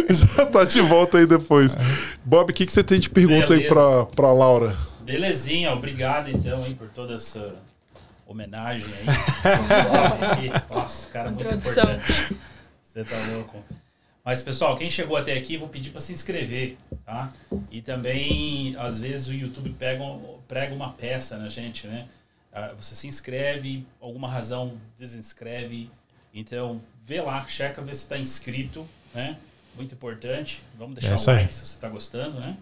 Mas [laughs] já tá de volta aí depois. Bob, o que, que você tem de pergunta Beleza. aí pra, pra Laura? Belezinha, obrigado então aí por toda essa homenagem aí. [laughs] Nossa, cara, muito importante. Você tá louco. Mas pessoal, quem chegou até aqui, vou pedir para se inscrever, tá? E também, às vezes, o YouTube pega, prega uma peça na gente, né? Ah, Você se inscreve, alguma razão desinscreve. Então, vê lá, checa, vê se está inscrito, né? Muito importante. Vamos deixar É o isso aí. like se você está gostando, né?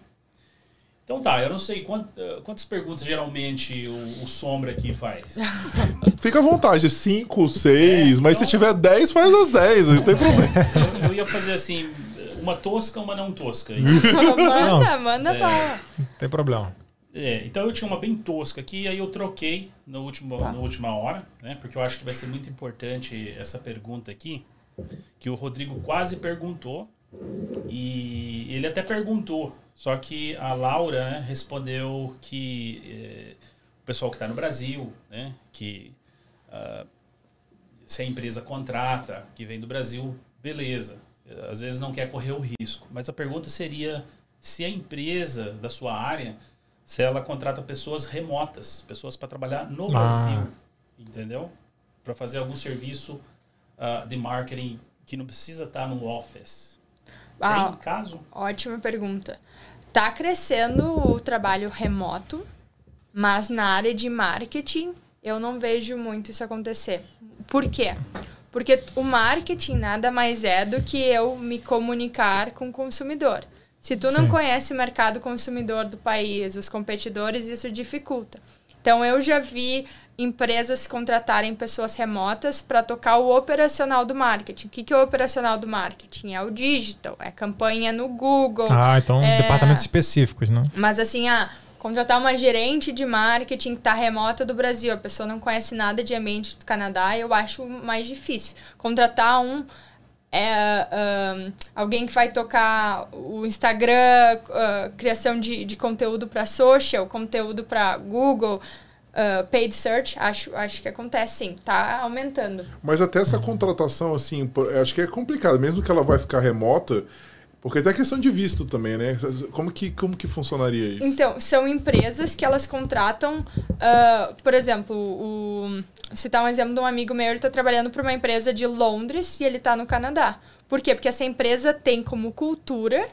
Então tá, eu não sei quant- eh, quantas perguntas geralmente o, o Sombra aqui faz. [laughs] Fica à vontade, 5, 6, É, mas se então- tiver 10, faz as 10, não tem problema. Eu, eu ia fazer assim, uma tosca, uma não tosca. [laughs] manda, manda É. Não tem problema. É, então eu tinha uma bem tosca aqui, aí eu troquei no último, Tá. na última hora, né? Porque eu acho que vai ser muito importante essa pergunta aqui, que o Rodrigo quase perguntou, e ele até perguntou, só que a Laura né, respondeu que eh, o pessoal que está no Brasil, né? Que ah, se a empresa contrata, que vem do Brasil, beleza. Às vezes não quer correr o risco. Mas a pergunta seria se a empresa da sua área, se ela contrata pessoas remotas, pessoas para trabalhar no Ah. Brasil, entendeu? Para fazer algum serviço ah, de marketing que não precisa estar no office. Ah, Tem caso? Ótima pergunta. Tá crescendo o trabalho remoto, mas na área de marketing eu não vejo muito isso acontecer. Por quê? Porque o marketing nada mais é do que eu me comunicar com o consumidor. Se tu não Sim. conhece o mercado consumidor do país, os competidores, isso dificulta. Então eu já vi empresas contratarem pessoas remotas para tocar o operacional do marketing. O que, que é o operacional do marketing? É o digital, é campanha no Google. Ah, então É. departamentos específicos, né? Mas assim, ah, contratar uma gerente de marketing que está remota do Brasil, a pessoa não conhece nada de ambiente do Canadá, eu acho mais difícil. Contratar um é, ahn, alguém que vai tocar o Instagram, ah, criação de, de conteúdo para social, conteúdo para Google, ah, paid search, acho, acho que acontece sim, tá aumentando. Mas até essa contratação, assim, acho que é complicado, mesmo que ela vai ficar remota, porque tem a questão de visto também, né? Como que, como que funcionaria isso? Então, são empresas que elas contratam, ah, por exemplo, o, citar um exemplo de um amigo meu, ele está trabalhando para uma empresa de Londres e ele está no Canadá. Por quê? Porque essa empresa tem como cultura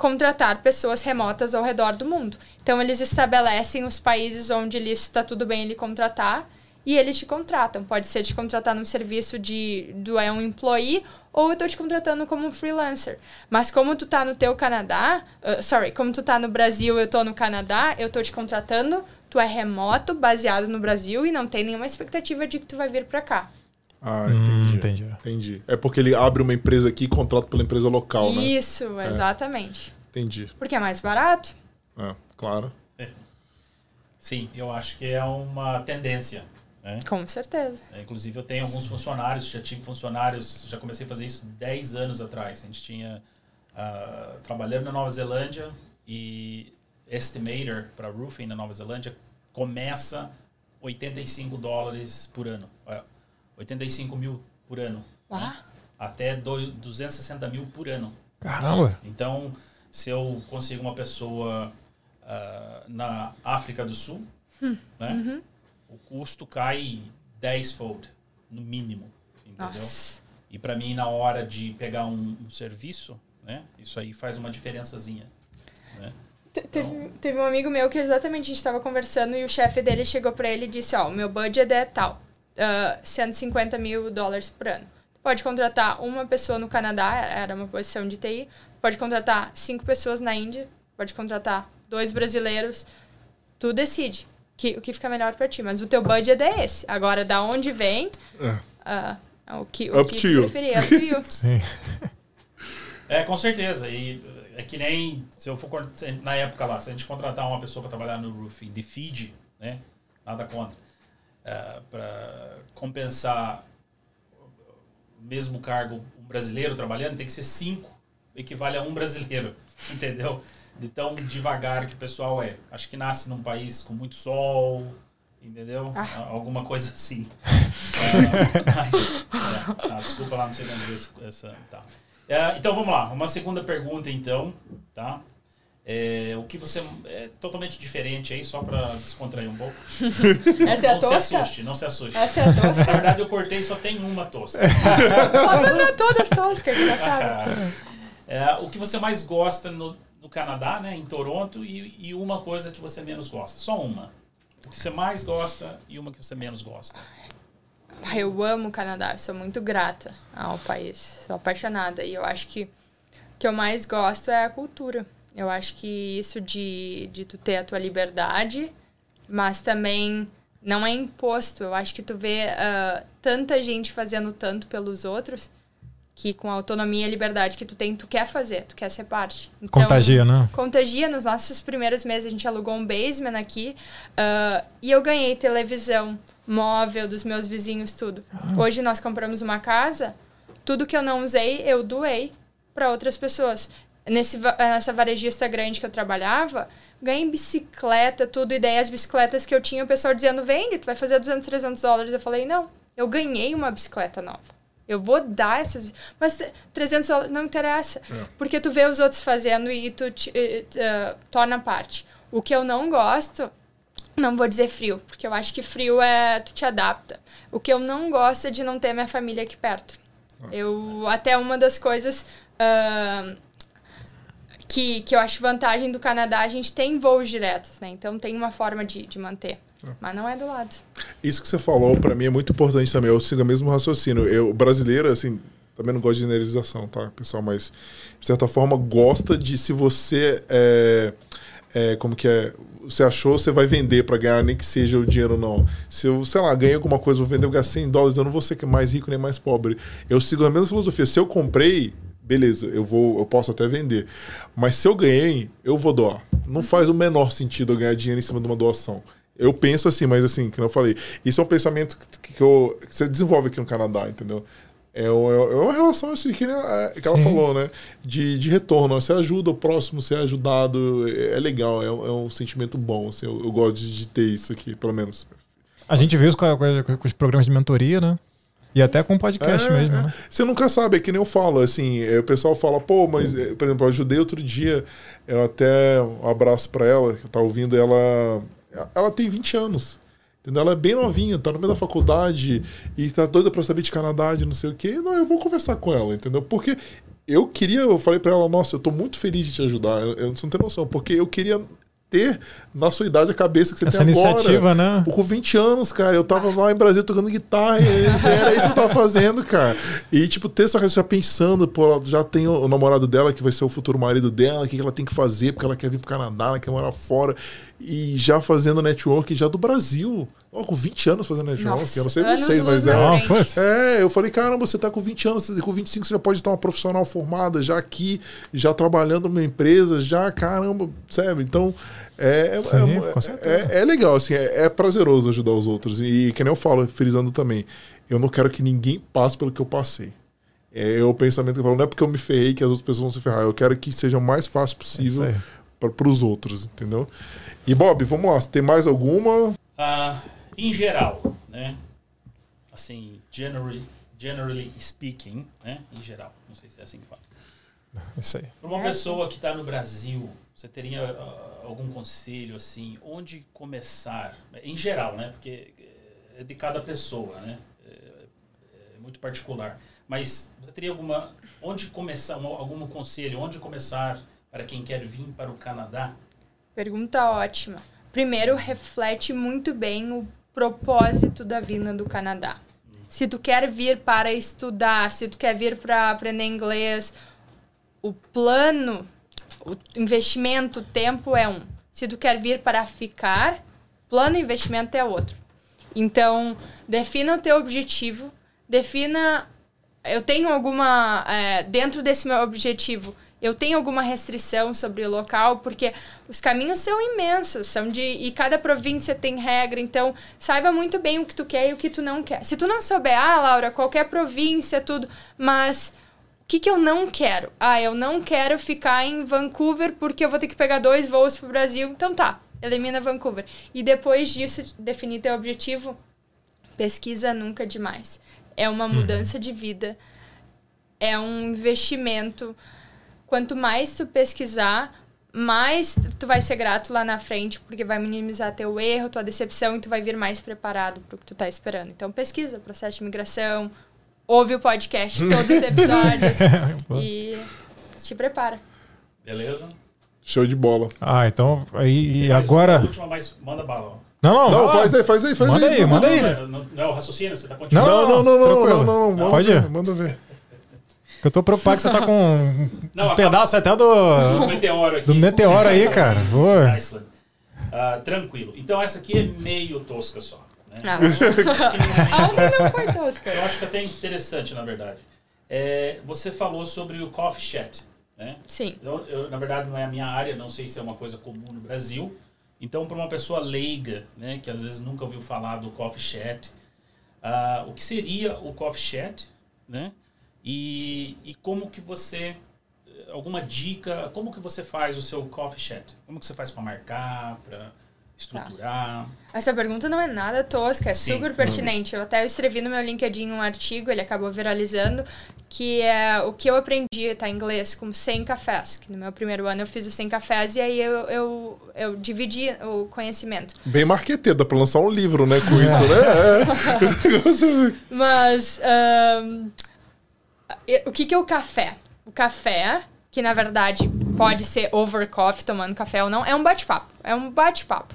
contratar pessoas remotas ao redor do mundo. Então, eles estabelecem os países onde ele está tudo bem ele contratar e eles te contratam. Pode ser te contratar num serviço de do é um employee ou eu tô te contratando como um freelancer. Mas como tu tá no teu Canadá, uh, sorry, como tu tá no Brasil, eu tô no Canadá, eu tô te contratando, tu é remoto, baseado no Brasil e não tem nenhuma expectativa de que tu vai vir pra cá. Ah, Hum, entendi. entendi. Entendi. É porque ele abre uma empresa aqui e contrata pela empresa local, né? Isso, exatamente. Entendi. Porque é mais barato. É, claro. Sim, eu acho que é uma tendência. Né? Com certeza. É, inclusive, eu tenho alguns funcionários, já tive funcionários, já comecei a fazer isso 10 anos atrás. A gente tinha, ah, trabalhando na Nova Zelândia e estimator para roofing na Nova Zelândia começa 85 dólares por ano. É, 85 mil por ano. Lá. Até do- 260 mil por ano. Caramba. Então, se eu consigo uma pessoa ah, na África do Sul, né, o custo cai 10-fold, no mínimo. Entendeu? Nossa. E para mim, na hora de pegar um, um serviço, né, isso aí faz uma diferençazinha. Né? Te- Teve, teve um amigo meu que exatamente a gente estava conversando e o chefe dele chegou para ele e disse, ó, o meu budget é tal, ah, 150 mil dólares por ano. Tu pode contratar uma pessoa no Canadá, era uma posição de TI, pode contratar cinco pessoas na Índia, pode contratar dois brasileiros, tu decide que, o que fica melhor para ti, mas o teu budget é esse. Agora, da onde vem, É. ah, o que, o Up que to preferir, up to you. [laughs] Sim. É, com certeza. E é que nem se eu for na época lá, se a gente contratar uma pessoa para trabalhar no roofing de feed, né? Nada contra. Para compensar o mesmo cargo um brasileiro trabalhando, tem que ser cinco, equivale a um brasileiro, [laughs] entendeu? de tão devagar que o pessoal é. Acho que nasce num país com muito sol, entendeu? Ah. Alguma coisa assim. [laughs] É, mas, é, ah, desculpa lá, não sei onde essa. essa tá. É, então vamos lá, uma segunda pergunta então, tá? É, o que você é totalmente diferente aí, só para descontrair um pouco. [laughs] Essa é a não se tosca? assuste, não se assuste. Essa é a tosca? Na verdade, eu cortei e só tem uma tosca. [laughs] Mandar todas toscas, engraçado. [laughs] É, o que você mais gosta no, no Canadá, né, em Toronto, e, e uma coisa que você menos gosta. Só uma. O que você mais gosta e uma que você menos gosta. Eu amo o Canadá, sou muito grata ao país, sou apaixonada. E eu acho que o que eu mais gosto é a cultura. Eu acho que isso de, de tu ter a tua liberdade, mas também não é imposto. Eu acho que tu vê ah, tanta gente fazendo tanto pelos outros que com a autonomia e liberdade que tu tem, tu quer fazer, tu quer ser parte. Então, Contagia, né? Contagia. Nos nossos primeiros meses, a gente alugou um basement aqui ah, e eu ganhei televisão, móvel dos meus vizinhos, tudo. Hoje nós compramos uma casa, tudo que eu não usei, eu doei para outras pessoas. Nesse, va- nessa varejista grande que eu trabalhava, ganhei bicicleta, tudo, e daí as bicicletas que eu tinha, o pessoal dizendo, vende, tu vai fazer 200, 300 dólares. Eu falei, não, eu ganhei uma bicicleta nova. Eu vou dar essas. Mas 300 dólares não interessa. Porque tu vê os outros fazendo e tu te, eh, eh, torna parte. O que eu não gosto, não vou dizer frio, porque eu acho que frio é. tu te adapta. O que eu não gosto é de não ter minha família aqui perto. Eu. Até uma das coisas. ah, que, que eu acho vantagem do Canadá, a gente tem voos diretos, né? Então tem uma forma de, de manter. Mas não é do lado. Isso que você falou, pra mim, é muito importante também. Eu sigo o mesmo raciocínio. Eu, brasileiro, assim, também não gosto de generalização, tá, pessoal? Mas, de certa forma, gosta de se você. É, é, como que é? Você achou, você vai vender pra ganhar, nem que seja o dinheiro não. Se eu, sei lá, ganhei alguma coisa, vou vender, eu gastar 100 dólares, eu não vou ser mais rico nem mais pobre. Eu sigo a mesma filosofia. Se eu comprei, beleza, eu vou, eu posso até vender. Mas se eu ganhei, eu vou doar. Não faz o menor sentido eu ganhar dinheiro em cima de uma doação. Eu penso assim, mas assim, que eu falei, isso é um pensamento que, que, eu, que você desenvolve aqui no Canadá, entendeu? É, o- é uma relação assim, que, é, que ela Sim. falou, né? De, de retorno. Você ajuda o próximo, você é ajudado. É, é legal, é, um- é um sentimento bom. Assim, eu, eu gosto de, ter isso aqui, pelo menos. A gente viu isso com, a- com a- com os programas de mentoria, né? E até com o podcast É, mesmo, é. né? Você nunca sabe, é que nem eu falo, assim, é, o pessoal fala, pô, mas, é, por exemplo, eu ajudei outro dia, eu até, um abraço pra ela, que tá ouvindo, ela, ela tem 20 anos, entendeu? Ela é bem novinha, tá no meio da faculdade, e tá doida pra saber de Canadá, de não sei o quê, não, eu vou conversar com ela, entendeu? Porque eu queria, eu falei pra ela, nossa, eu tô muito feliz de te ajudar, eu, eu, você não tem noção, porque eu queria ter na sua idade a cabeça que você Essa tem iniciativa, agora. né? Pô, Com 20 anos, cara, eu tava lá em Brasília tocando guitarra, e era isso que eu tava fazendo, cara. E, tipo, ter sua cabeça já pensando, pô, já tem o, namorado dela, que vai ser o futuro marido dela, o que que ela tem que fazer, porque ela quer vir pro Canadá, ela quer morar fora. E já fazendo network já do Brasil. Ó, com 20 anos fazendo network, eu não sei vocês, mas é. Putz. É, eu falei, caramba, você tá com 20 anos, com 25 você já pode estar uma profissional formada, já aqui, já trabalhando numa empresa, já, caramba, sabe? Então, é, é, Sim, é- certeza. é- é legal, assim, é, é prazeroso ajudar os outros. E que nem eu falo, frisando também, eu não quero que ninguém passe pelo que eu passei. É o pensamento que eu falo, não é porque eu me ferrei que as outras pessoas vão se ferrar, eu quero que seja o mais fácil possível É para os outros, entendeu? E Bob, vamos lá, tem mais alguma? Ah, em geral, né? Assim, generally, generally speaking, né? Em geral, não sei se é assim que fala. [laughs] Isso aí. Para uma pessoa que está no Brasil, você teria ah, algum conselho assim, onde começar? Em geral, né? Porque é de cada pessoa, né? É, é muito particular. Mas você teria alguma, onde começar, um- algum conselho, onde começar para quem quer vir para o Canadá? Pergunta ótima. Primeiro, reflete muito bem o propósito da vinda do Canadá. Se tu quer vir para estudar, se tu quer vir para aprender inglês, o plano, o investimento, o tempo é um. Se tu quer vir para ficar, plano e investimento é outro. Então, defina o teu objetivo, defina. Eu tenho alguma. é, dentro desse meu objetivo, eu tenho alguma restrição sobre o local, porque os caminhos são imensos, são de. E cada província tem regra, então saiba muito bem o que tu quer e o que tu não quer. Se tu não souber, ah, Laura, qualquer província, tudo, mas o que, que eu não quero? Ah, eu não quero ficar em Vancouver porque eu vou ter que pegar dois voos pro Brasil. Então tá, elimina Vancouver. E depois disso, definir teu objetivo, pesquisa nunca demais. É uma mudança de vida, é um investimento. Quanto mais tu pesquisar, mais tu vai ser grato lá na frente, porque vai minimizar teu erro, tua decepção e tu vai vir mais preparado para o que tu tá esperando. Então pesquisa, processo de migração, ouve o podcast, [laughs] todos os episódios [laughs] e te prepara. Beleza? Show de bola. Ah, então aí e agora. última, mas manda bala. ó. Não, não, Não, faz aí, faz aí, faz Manda aí, manda aí. Não, não, não é o raciocínio? Você tá continuando? Não, Não, não, não, não, tranquilo. não, não, manda Pode ir. ver, manda ver. Eu tô preocupado que você tá com um [laughs] Não, acaba- pedaço até O do, [laughs] meteoro aqui. do meteoro aí, cara. [laughs] Ah, tranquilo. Então essa aqui é meio tosca só. Né? Ah, Eu acho que não é- a outra não foi tosca. Eu acho que até interessante, na verdade. É, você falou sobre o coffee chat, né? Sim. Eu, eu, na verdade, não é a minha área, não sei se é uma coisa comum no Brasil. Então, para uma pessoa leiga, né, que às vezes nunca ouviu falar do coffee chat, ah, o que seria o coffee chat, né? E, e como que você alguma dica, como que você faz o seu coffee chat? Como que você faz para marcar, para estruturar? Essa pergunta não é nada tosca, é Sim. super pertinente. Eu até escrevi no meu LinkedIn um artigo, ele acabou viralizando, que é o que eu aprendi, tá em inglês, com 100 cafés. Que no meu primeiro ano eu fiz os 100 cafés e aí eu, eu, eu dividi o conhecimento. Bem marqueteiro, dá pra lançar um livro, né, com isso, né? É. [laughs] Mas ahn, e- o que, que é o café? O café, que na verdade pode ser over coffee, tomando café ou não, é um bate-papo. É um bate-papo.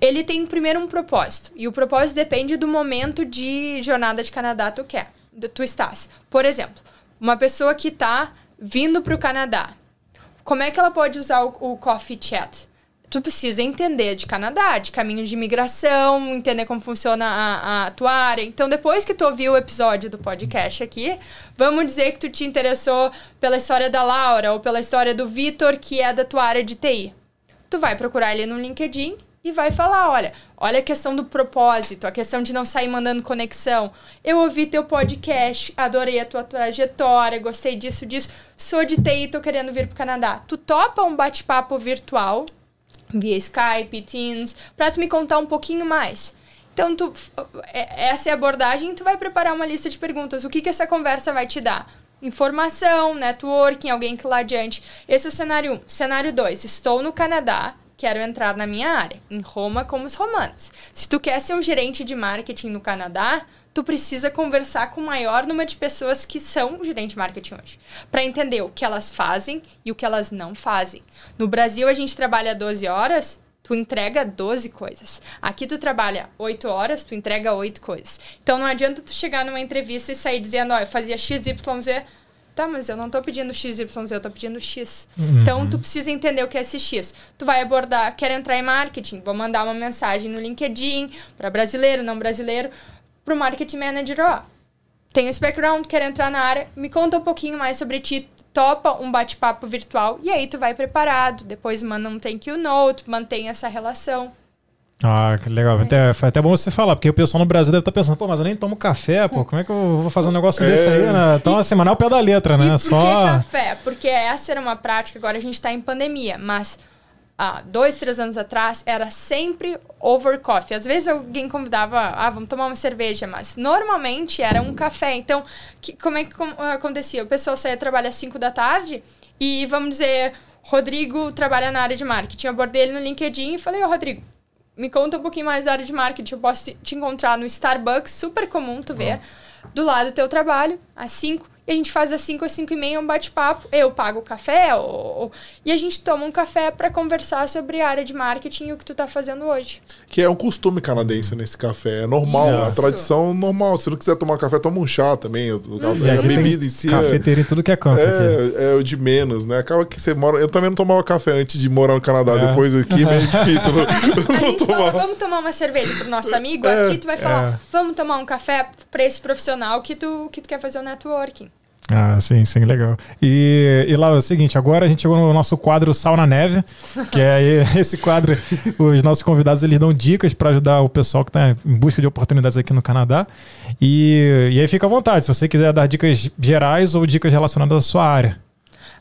Ele tem primeiro um propósito. E o propósito depende do momento de jornada de Canadá tu quer. Tu estás. Por exemplo, uma pessoa que está vindo para o Canadá. Como é que ela pode usar o, o Coffee Chat? Tu precisa entender de Canadá, de caminho de imigração, entender como funciona a, a tua área. Então, depois que tu ouviu o episódio do podcast aqui, vamos dizer que tu te interessou pela história da Laura ou pela história do Vitor, que é da tua área de TI. Tu vai procurar ele no LinkedIn e vai falar, olha, olha a questão do propósito, a questão de não sair mandando conexão. Eu ouvi teu podcast, adorei a tua trajetória, gostei disso, disso. Sou de TI, tô querendo vir pro Canadá. Tu topa um bate-papo virtual via Skype, Teams, para tu me contar um pouquinho mais. Então, tu, é- essa é a abordagem, tu vai preparar uma lista de perguntas. O que, que essa conversa vai te dar? Informação, networking, alguém que lá adiante. Esse é o cenário 1. Cenário 2. Estou no Canadá, quero entrar na minha área. Em Roma, como os romanos. Se tu quer ser um gerente de marketing no Canadá, tu precisa conversar com o maior número de pessoas que são gerente de marketing hoje, para entender o que elas fazem e o que elas não fazem. No Brasil a gente trabalha 12 horas, tu entrega 12 coisas. Aqui tu trabalha 8 horas, tu entrega 8 coisas. Então não adianta tu chegar numa entrevista e sair dizendo, ó, eu fazia XYZ. Tá, mas eu não tô pedindo XYZ, eu tô pedindo X. Então, tu precisa entender o que é esse X. Tu vai abordar, quer entrar em marketing, vou mandar uma mensagem no LinkedIn para brasileiro, não brasileiro, pro marketing manager, ó. Tenho esse background, quero entrar na área, me conta um pouquinho mais sobre ti, topa um bate-papo virtual e aí tu vai preparado. Depois manda um thank you note, mantém essa relação. Ah, que legal. Até, foi até bom você falar, porque o pessoal no Brasil deve estar pensando, pô, mas eu nem tomo café, pô, como é que eu vou fazer um negócio É. desse aí, né? Então, assim, mas não é o pé da letra, né? E por Só. que café? Porque essa era uma prática, agora a gente está em pandemia, mas há dois, três anos atrás era sempre over coffee. Às vezes alguém convidava, ah, vamos tomar uma cerveja, mas normalmente era um café. Então, que- como é que com- acontecia? O pessoal saía trabalhar às 5 da tarde e, vamos dizer, Rodrigo trabalha na área de marketing. Eu abordei ele no LinkedIn e falei, ô Rodrigo, me conta um pouquinho mais da área de marketing. Eu posso te- te encontrar no Starbucks, super comum tu ver, do lado do teu trabalho, às 5. E a gente faz às 5 às 5 e meia um bate-papo. Eu pago o café, ou, e a gente toma um café para conversar sobre a área de marketing e o que tu tá fazendo hoje. Que é um costume canadense nesse café. É normal, Isso. a tradição normal. Se não quiser tomar café, toma um chá também. O café, E a bebida em si é, Cafeteria em tudo que é canto. é, é o de menos, né? Acaba que você mora. Eu também não tomava café antes de morar no Canadá. É. Depois aqui é meio difícil. Eu [laughs] não, A não gente fala, vamos tomar uma cerveja pro nosso amigo, É. aqui tu vai falar, É. vamos tomar um café pra esse profissional que tu, que tu quer fazer o networking. Ah, sim, sim, legal. E, e lá, é o seguinte, agora a gente chegou no nosso quadro Sal na Neve, que é [laughs] esse quadro, os nossos convidados, eles dão dicas para ajudar o pessoal que está em busca de oportunidades aqui no Canadá. E, e aí fica à vontade, se você quiser dar dicas gerais ou dicas relacionadas à sua área.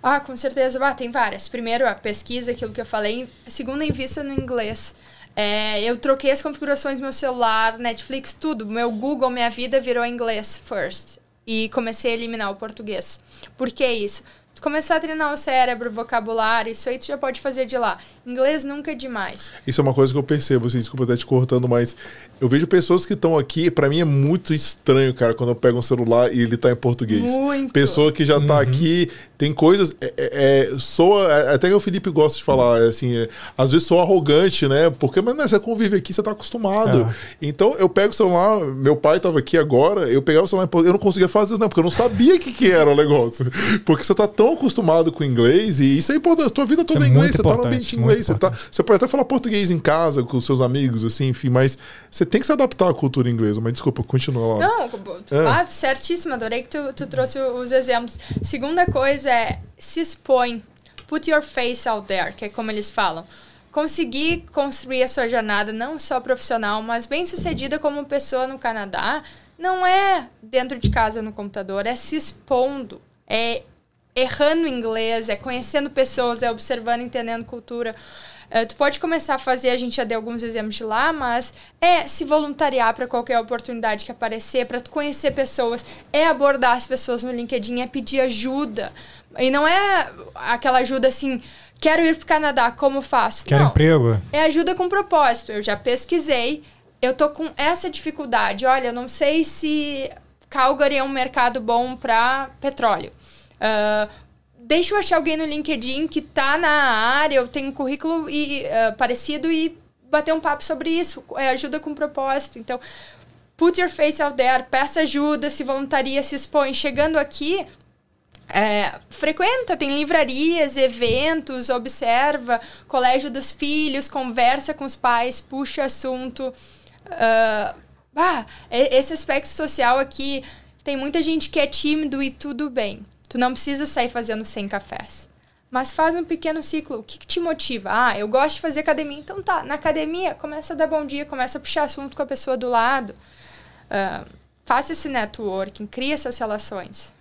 Ah, com certeza. Ah, tem várias. Primeiro, a pesquisa, aquilo que eu falei. Segundo, invista no inglês. É, eu troquei as configurações do meu celular, Netflix, tudo. Meu Google, minha vida virou inglês first. E comecei a eliminar o português. Por que isso? Começar a treinar o cérebro, vocabulário, isso aí tu já pode fazer de lá. Inglês nunca é demais. Isso é uma coisa que eu percebo, assim, desculpa até te cortando, mas eu vejo pessoas que estão aqui, para mim é muito estranho, cara, quando eu pego um celular e ele tá em português. Muito. Pessoa que já tá uhum. aqui, tem coisas. É, é, é soa. É, até que o Felipe gosta de falar, é, assim, é, às vezes sou arrogante, né? Porque, mas né, você convive aqui, você tá acostumado. Então eu pego o celular, meu pai tava aqui agora, eu pegava o celular, eu não conseguia fazer isso, não, porque eu não sabia o que, que era o negócio. [laughs] Porque você tá tão acostumado com inglês e isso é importante. A tua vida toda é, inglês, você tá no ambiente inglês, você, tá, você pode até falar português em casa com seus amigos, assim, enfim, mas você tem que se adaptar à cultura inglesa. Mas desculpa, continua lá. Não, ah, certíssimo, adorei que tu, tu trouxe os exemplos. Segunda coisa é se expõe, put your face out there, que é como eles falam. Conseguir construir a sua jornada não só profissional, mas bem sucedida como pessoa no Canadá, não é dentro de casa no computador, é se expondo, é errando inglês, é conhecendo pessoas, é observando, entendendo cultura. Uh, tu pode começar a fazer, a gente já deu alguns exemplos de lá, mas é se voluntariar para qualquer oportunidade que aparecer, para tu conhecer pessoas, é abordar as pessoas no LinkedIn, é pedir ajuda. E não é aquela ajuda assim, quero ir para o Canadá, como faço? Quero não, emprego. É ajuda com propósito. Eu já pesquisei, eu tô com essa dificuldade. Olha, eu não sei se Calgary é um mercado bom para petróleo. Uh, deixa eu achar alguém no LinkedIn que tá na área, eu tenho um currículo e, uh, parecido e bater um papo sobre isso. É ajuda com propósito. Então, put your face out there, peça ajuda, se voluntaria, se expõe. Chegando aqui, é, frequenta, tem livrarias, eventos, observa, colégio dos filhos, conversa com os pais, puxa assunto. Uh, bah, esse aspecto social aqui, tem muita gente que é tímido e tudo bem. Tu não precisa sair fazendo 100 cafés. Mas faz um pequeno ciclo. O que, que, te motiva? Ah, eu gosto de fazer academia. Então tá, na academia, começa a dar bom dia, começa a puxar assunto com a pessoa do lado. Uh, faça esse networking, cria essas relações.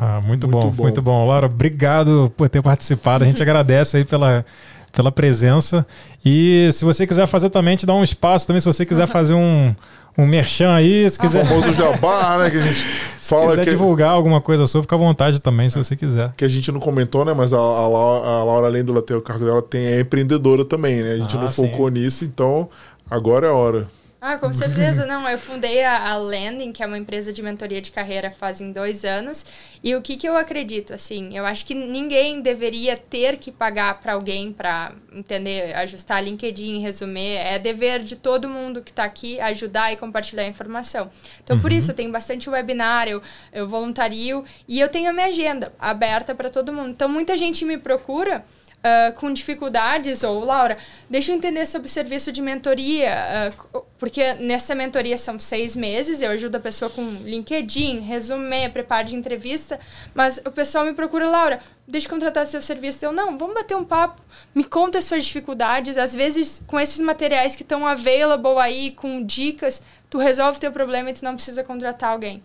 Ah, muito, muito bom, bom, muito bom. Laura, obrigado por ter participado. A gente [laughs] agradece aí pela, pela presença. E se você quiser fazer também, te dá um espaço também, se você quiser fazer um, um merchan aí, se quiser. O famoso jabá, né? Que a gente [laughs] fala se quiser que... divulgar alguma coisa sua, fica à vontade também, se você quiser. Que a gente não comentou, né? Mas a, a, Laura, a Laura, além dela ter o cargo dela, tem, é empreendedora também, né? A gente ah, não focou sim. nisso, então agora é a hora. Ah, com certeza. Não, eu fundei a, a Landing, que é uma empresa de mentoria de carreira fazem dois anos. E o que, que eu acredito, assim, eu acho que ninguém deveria ter que pagar para alguém para entender, ajustar LinkedIn, resumir. É dever de todo mundo que está aqui ajudar e compartilhar a informação. Então, uhum. por isso, eu tenho bastante webinar, eu, eu voluntario e eu tenho a minha agenda aberta para todo mundo. Então, muita gente me procura uh, com dificuldades, ou Laura, deixa eu entender sobre o serviço de mentoria, uh, porque nessa mentoria são seis meses, eu ajudo a pessoa com LinkedIn, resumê, preparo de entrevista, mas o pessoal me procura, Laura, deixa eu contratar seu serviço. Eu, não, vamos bater um papo, me conta as suas dificuldades, às vezes com esses materiais que estão available aí, com dicas, tu resolve o teu problema e tu não precisa contratar alguém.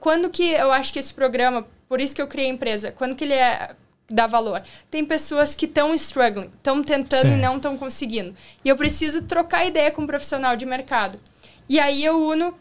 Quando que eu acho que esse programa, por isso que eu criei a empresa, quando que ele é dá valor. Tem pessoas que estão struggling, estão tentando Sim. e não estão conseguindo. E eu preciso trocar ideia com um profissional de mercado. E aí eu uno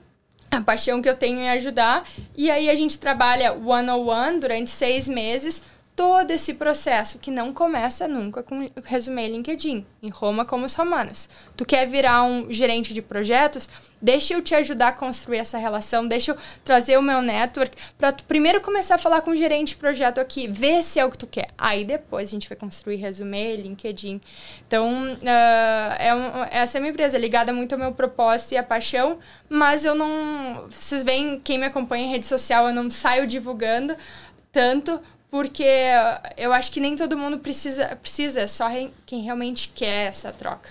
a paixão que eu tenho em ajudar. E aí a gente trabalha one-on-one durante seis meses todo esse processo que não começa nunca com resumir LinkedIn, em Roma como os romanos. Tu quer virar um gerente de projetos? Deixa eu te ajudar a construir essa relação, deixa eu trazer o meu network para tu primeiro começar a falar com o gerente de projeto aqui, ver se é o que tu quer. Aí depois a gente vai construir resumê, LinkedIn. Então, uh, é um, essa é minha empresa, ligada muito ao meu propósito e à paixão, mas eu não. Vocês veem, quem me acompanha em rede social, eu não saio divulgando tanto porque eu acho que nem todo mundo precisa, precisa só quem realmente quer essa troca.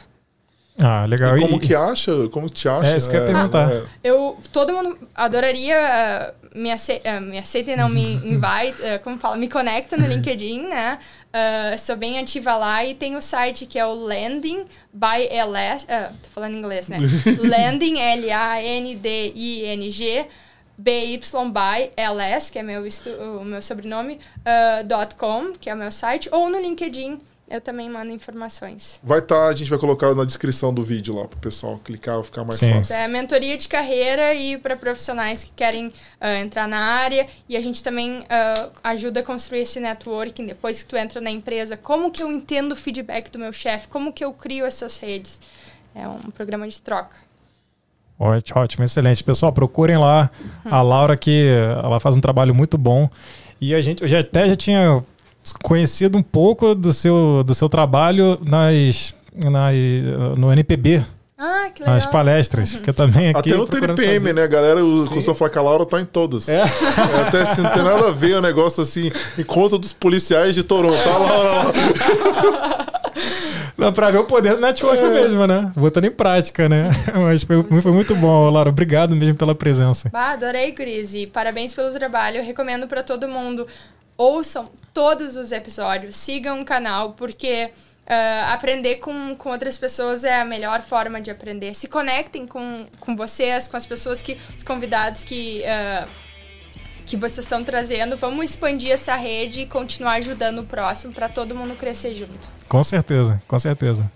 Ah, legal. E como e... que acha? Como te acha? É, isso que eu ia perguntar. É, Eu, todo mundo adoraria uh, me, ace uh, me aceitem, não, me [laughs] invite, uh, como fala, me conecta no LinkedIn, né? Uh, sou bem ativa lá e tem o site que é o Landing by LS, uh, tô falando em inglês, né? [laughs] Landing, L-A-N-D-I-N-G, BY by LS, que é meu o meu sobrenome, uh, .com, que é o meu site, ou no LinkedIn, eu também mando informações. Vai estar, tá, a gente vai colocar na descrição do vídeo lá para o pessoal clicar, ficar mais Sim. fácil. É mentoria de carreira e para profissionais que querem uh, entrar na área e a gente também uh, ajuda a construir esse networking depois que tu entra na empresa. Como que eu entendo o feedback do meu chefe? Como que eu crio essas redes? É um programa de troca. Ótimo, ótimo, excelente. Pessoal, procurem lá uhum. a Laura que ela faz um trabalho muito bom. E a gente, eu já até já tinha conhecido um pouco do seu, do seu trabalho nas, nas, no NPB. Ah, que legal. Nas palestras, que também aqui... Até no TNPM, né, galera? O Consul Flaca Laura tá em todas. É. é até assim, não tem nada a ver o negócio assim, encontro dos policiais de Toronto. Tá lá. [laughs] Não, pra ver o poder do network é. mesmo, né? Botando em prática, né? [laughs] Mas foi, foi muito bom, Laura. Obrigado mesmo pela presença. Bah, adorei, Cris. E parabéns pelo trabalho. Eu recomendo para todo mundo ouçam todos os episódios, sigam o canal, porque uh, aprender com, com outras pessoas é a melhor forma de aprender. Se conectem com, com vocês, com as pessoas que. os convidados que. Uh, que vocês estão trazendo. Vamos expandir essa rede e continuar ajudando o próximo para todo mundo crescer junto. Com certeza, com certeza.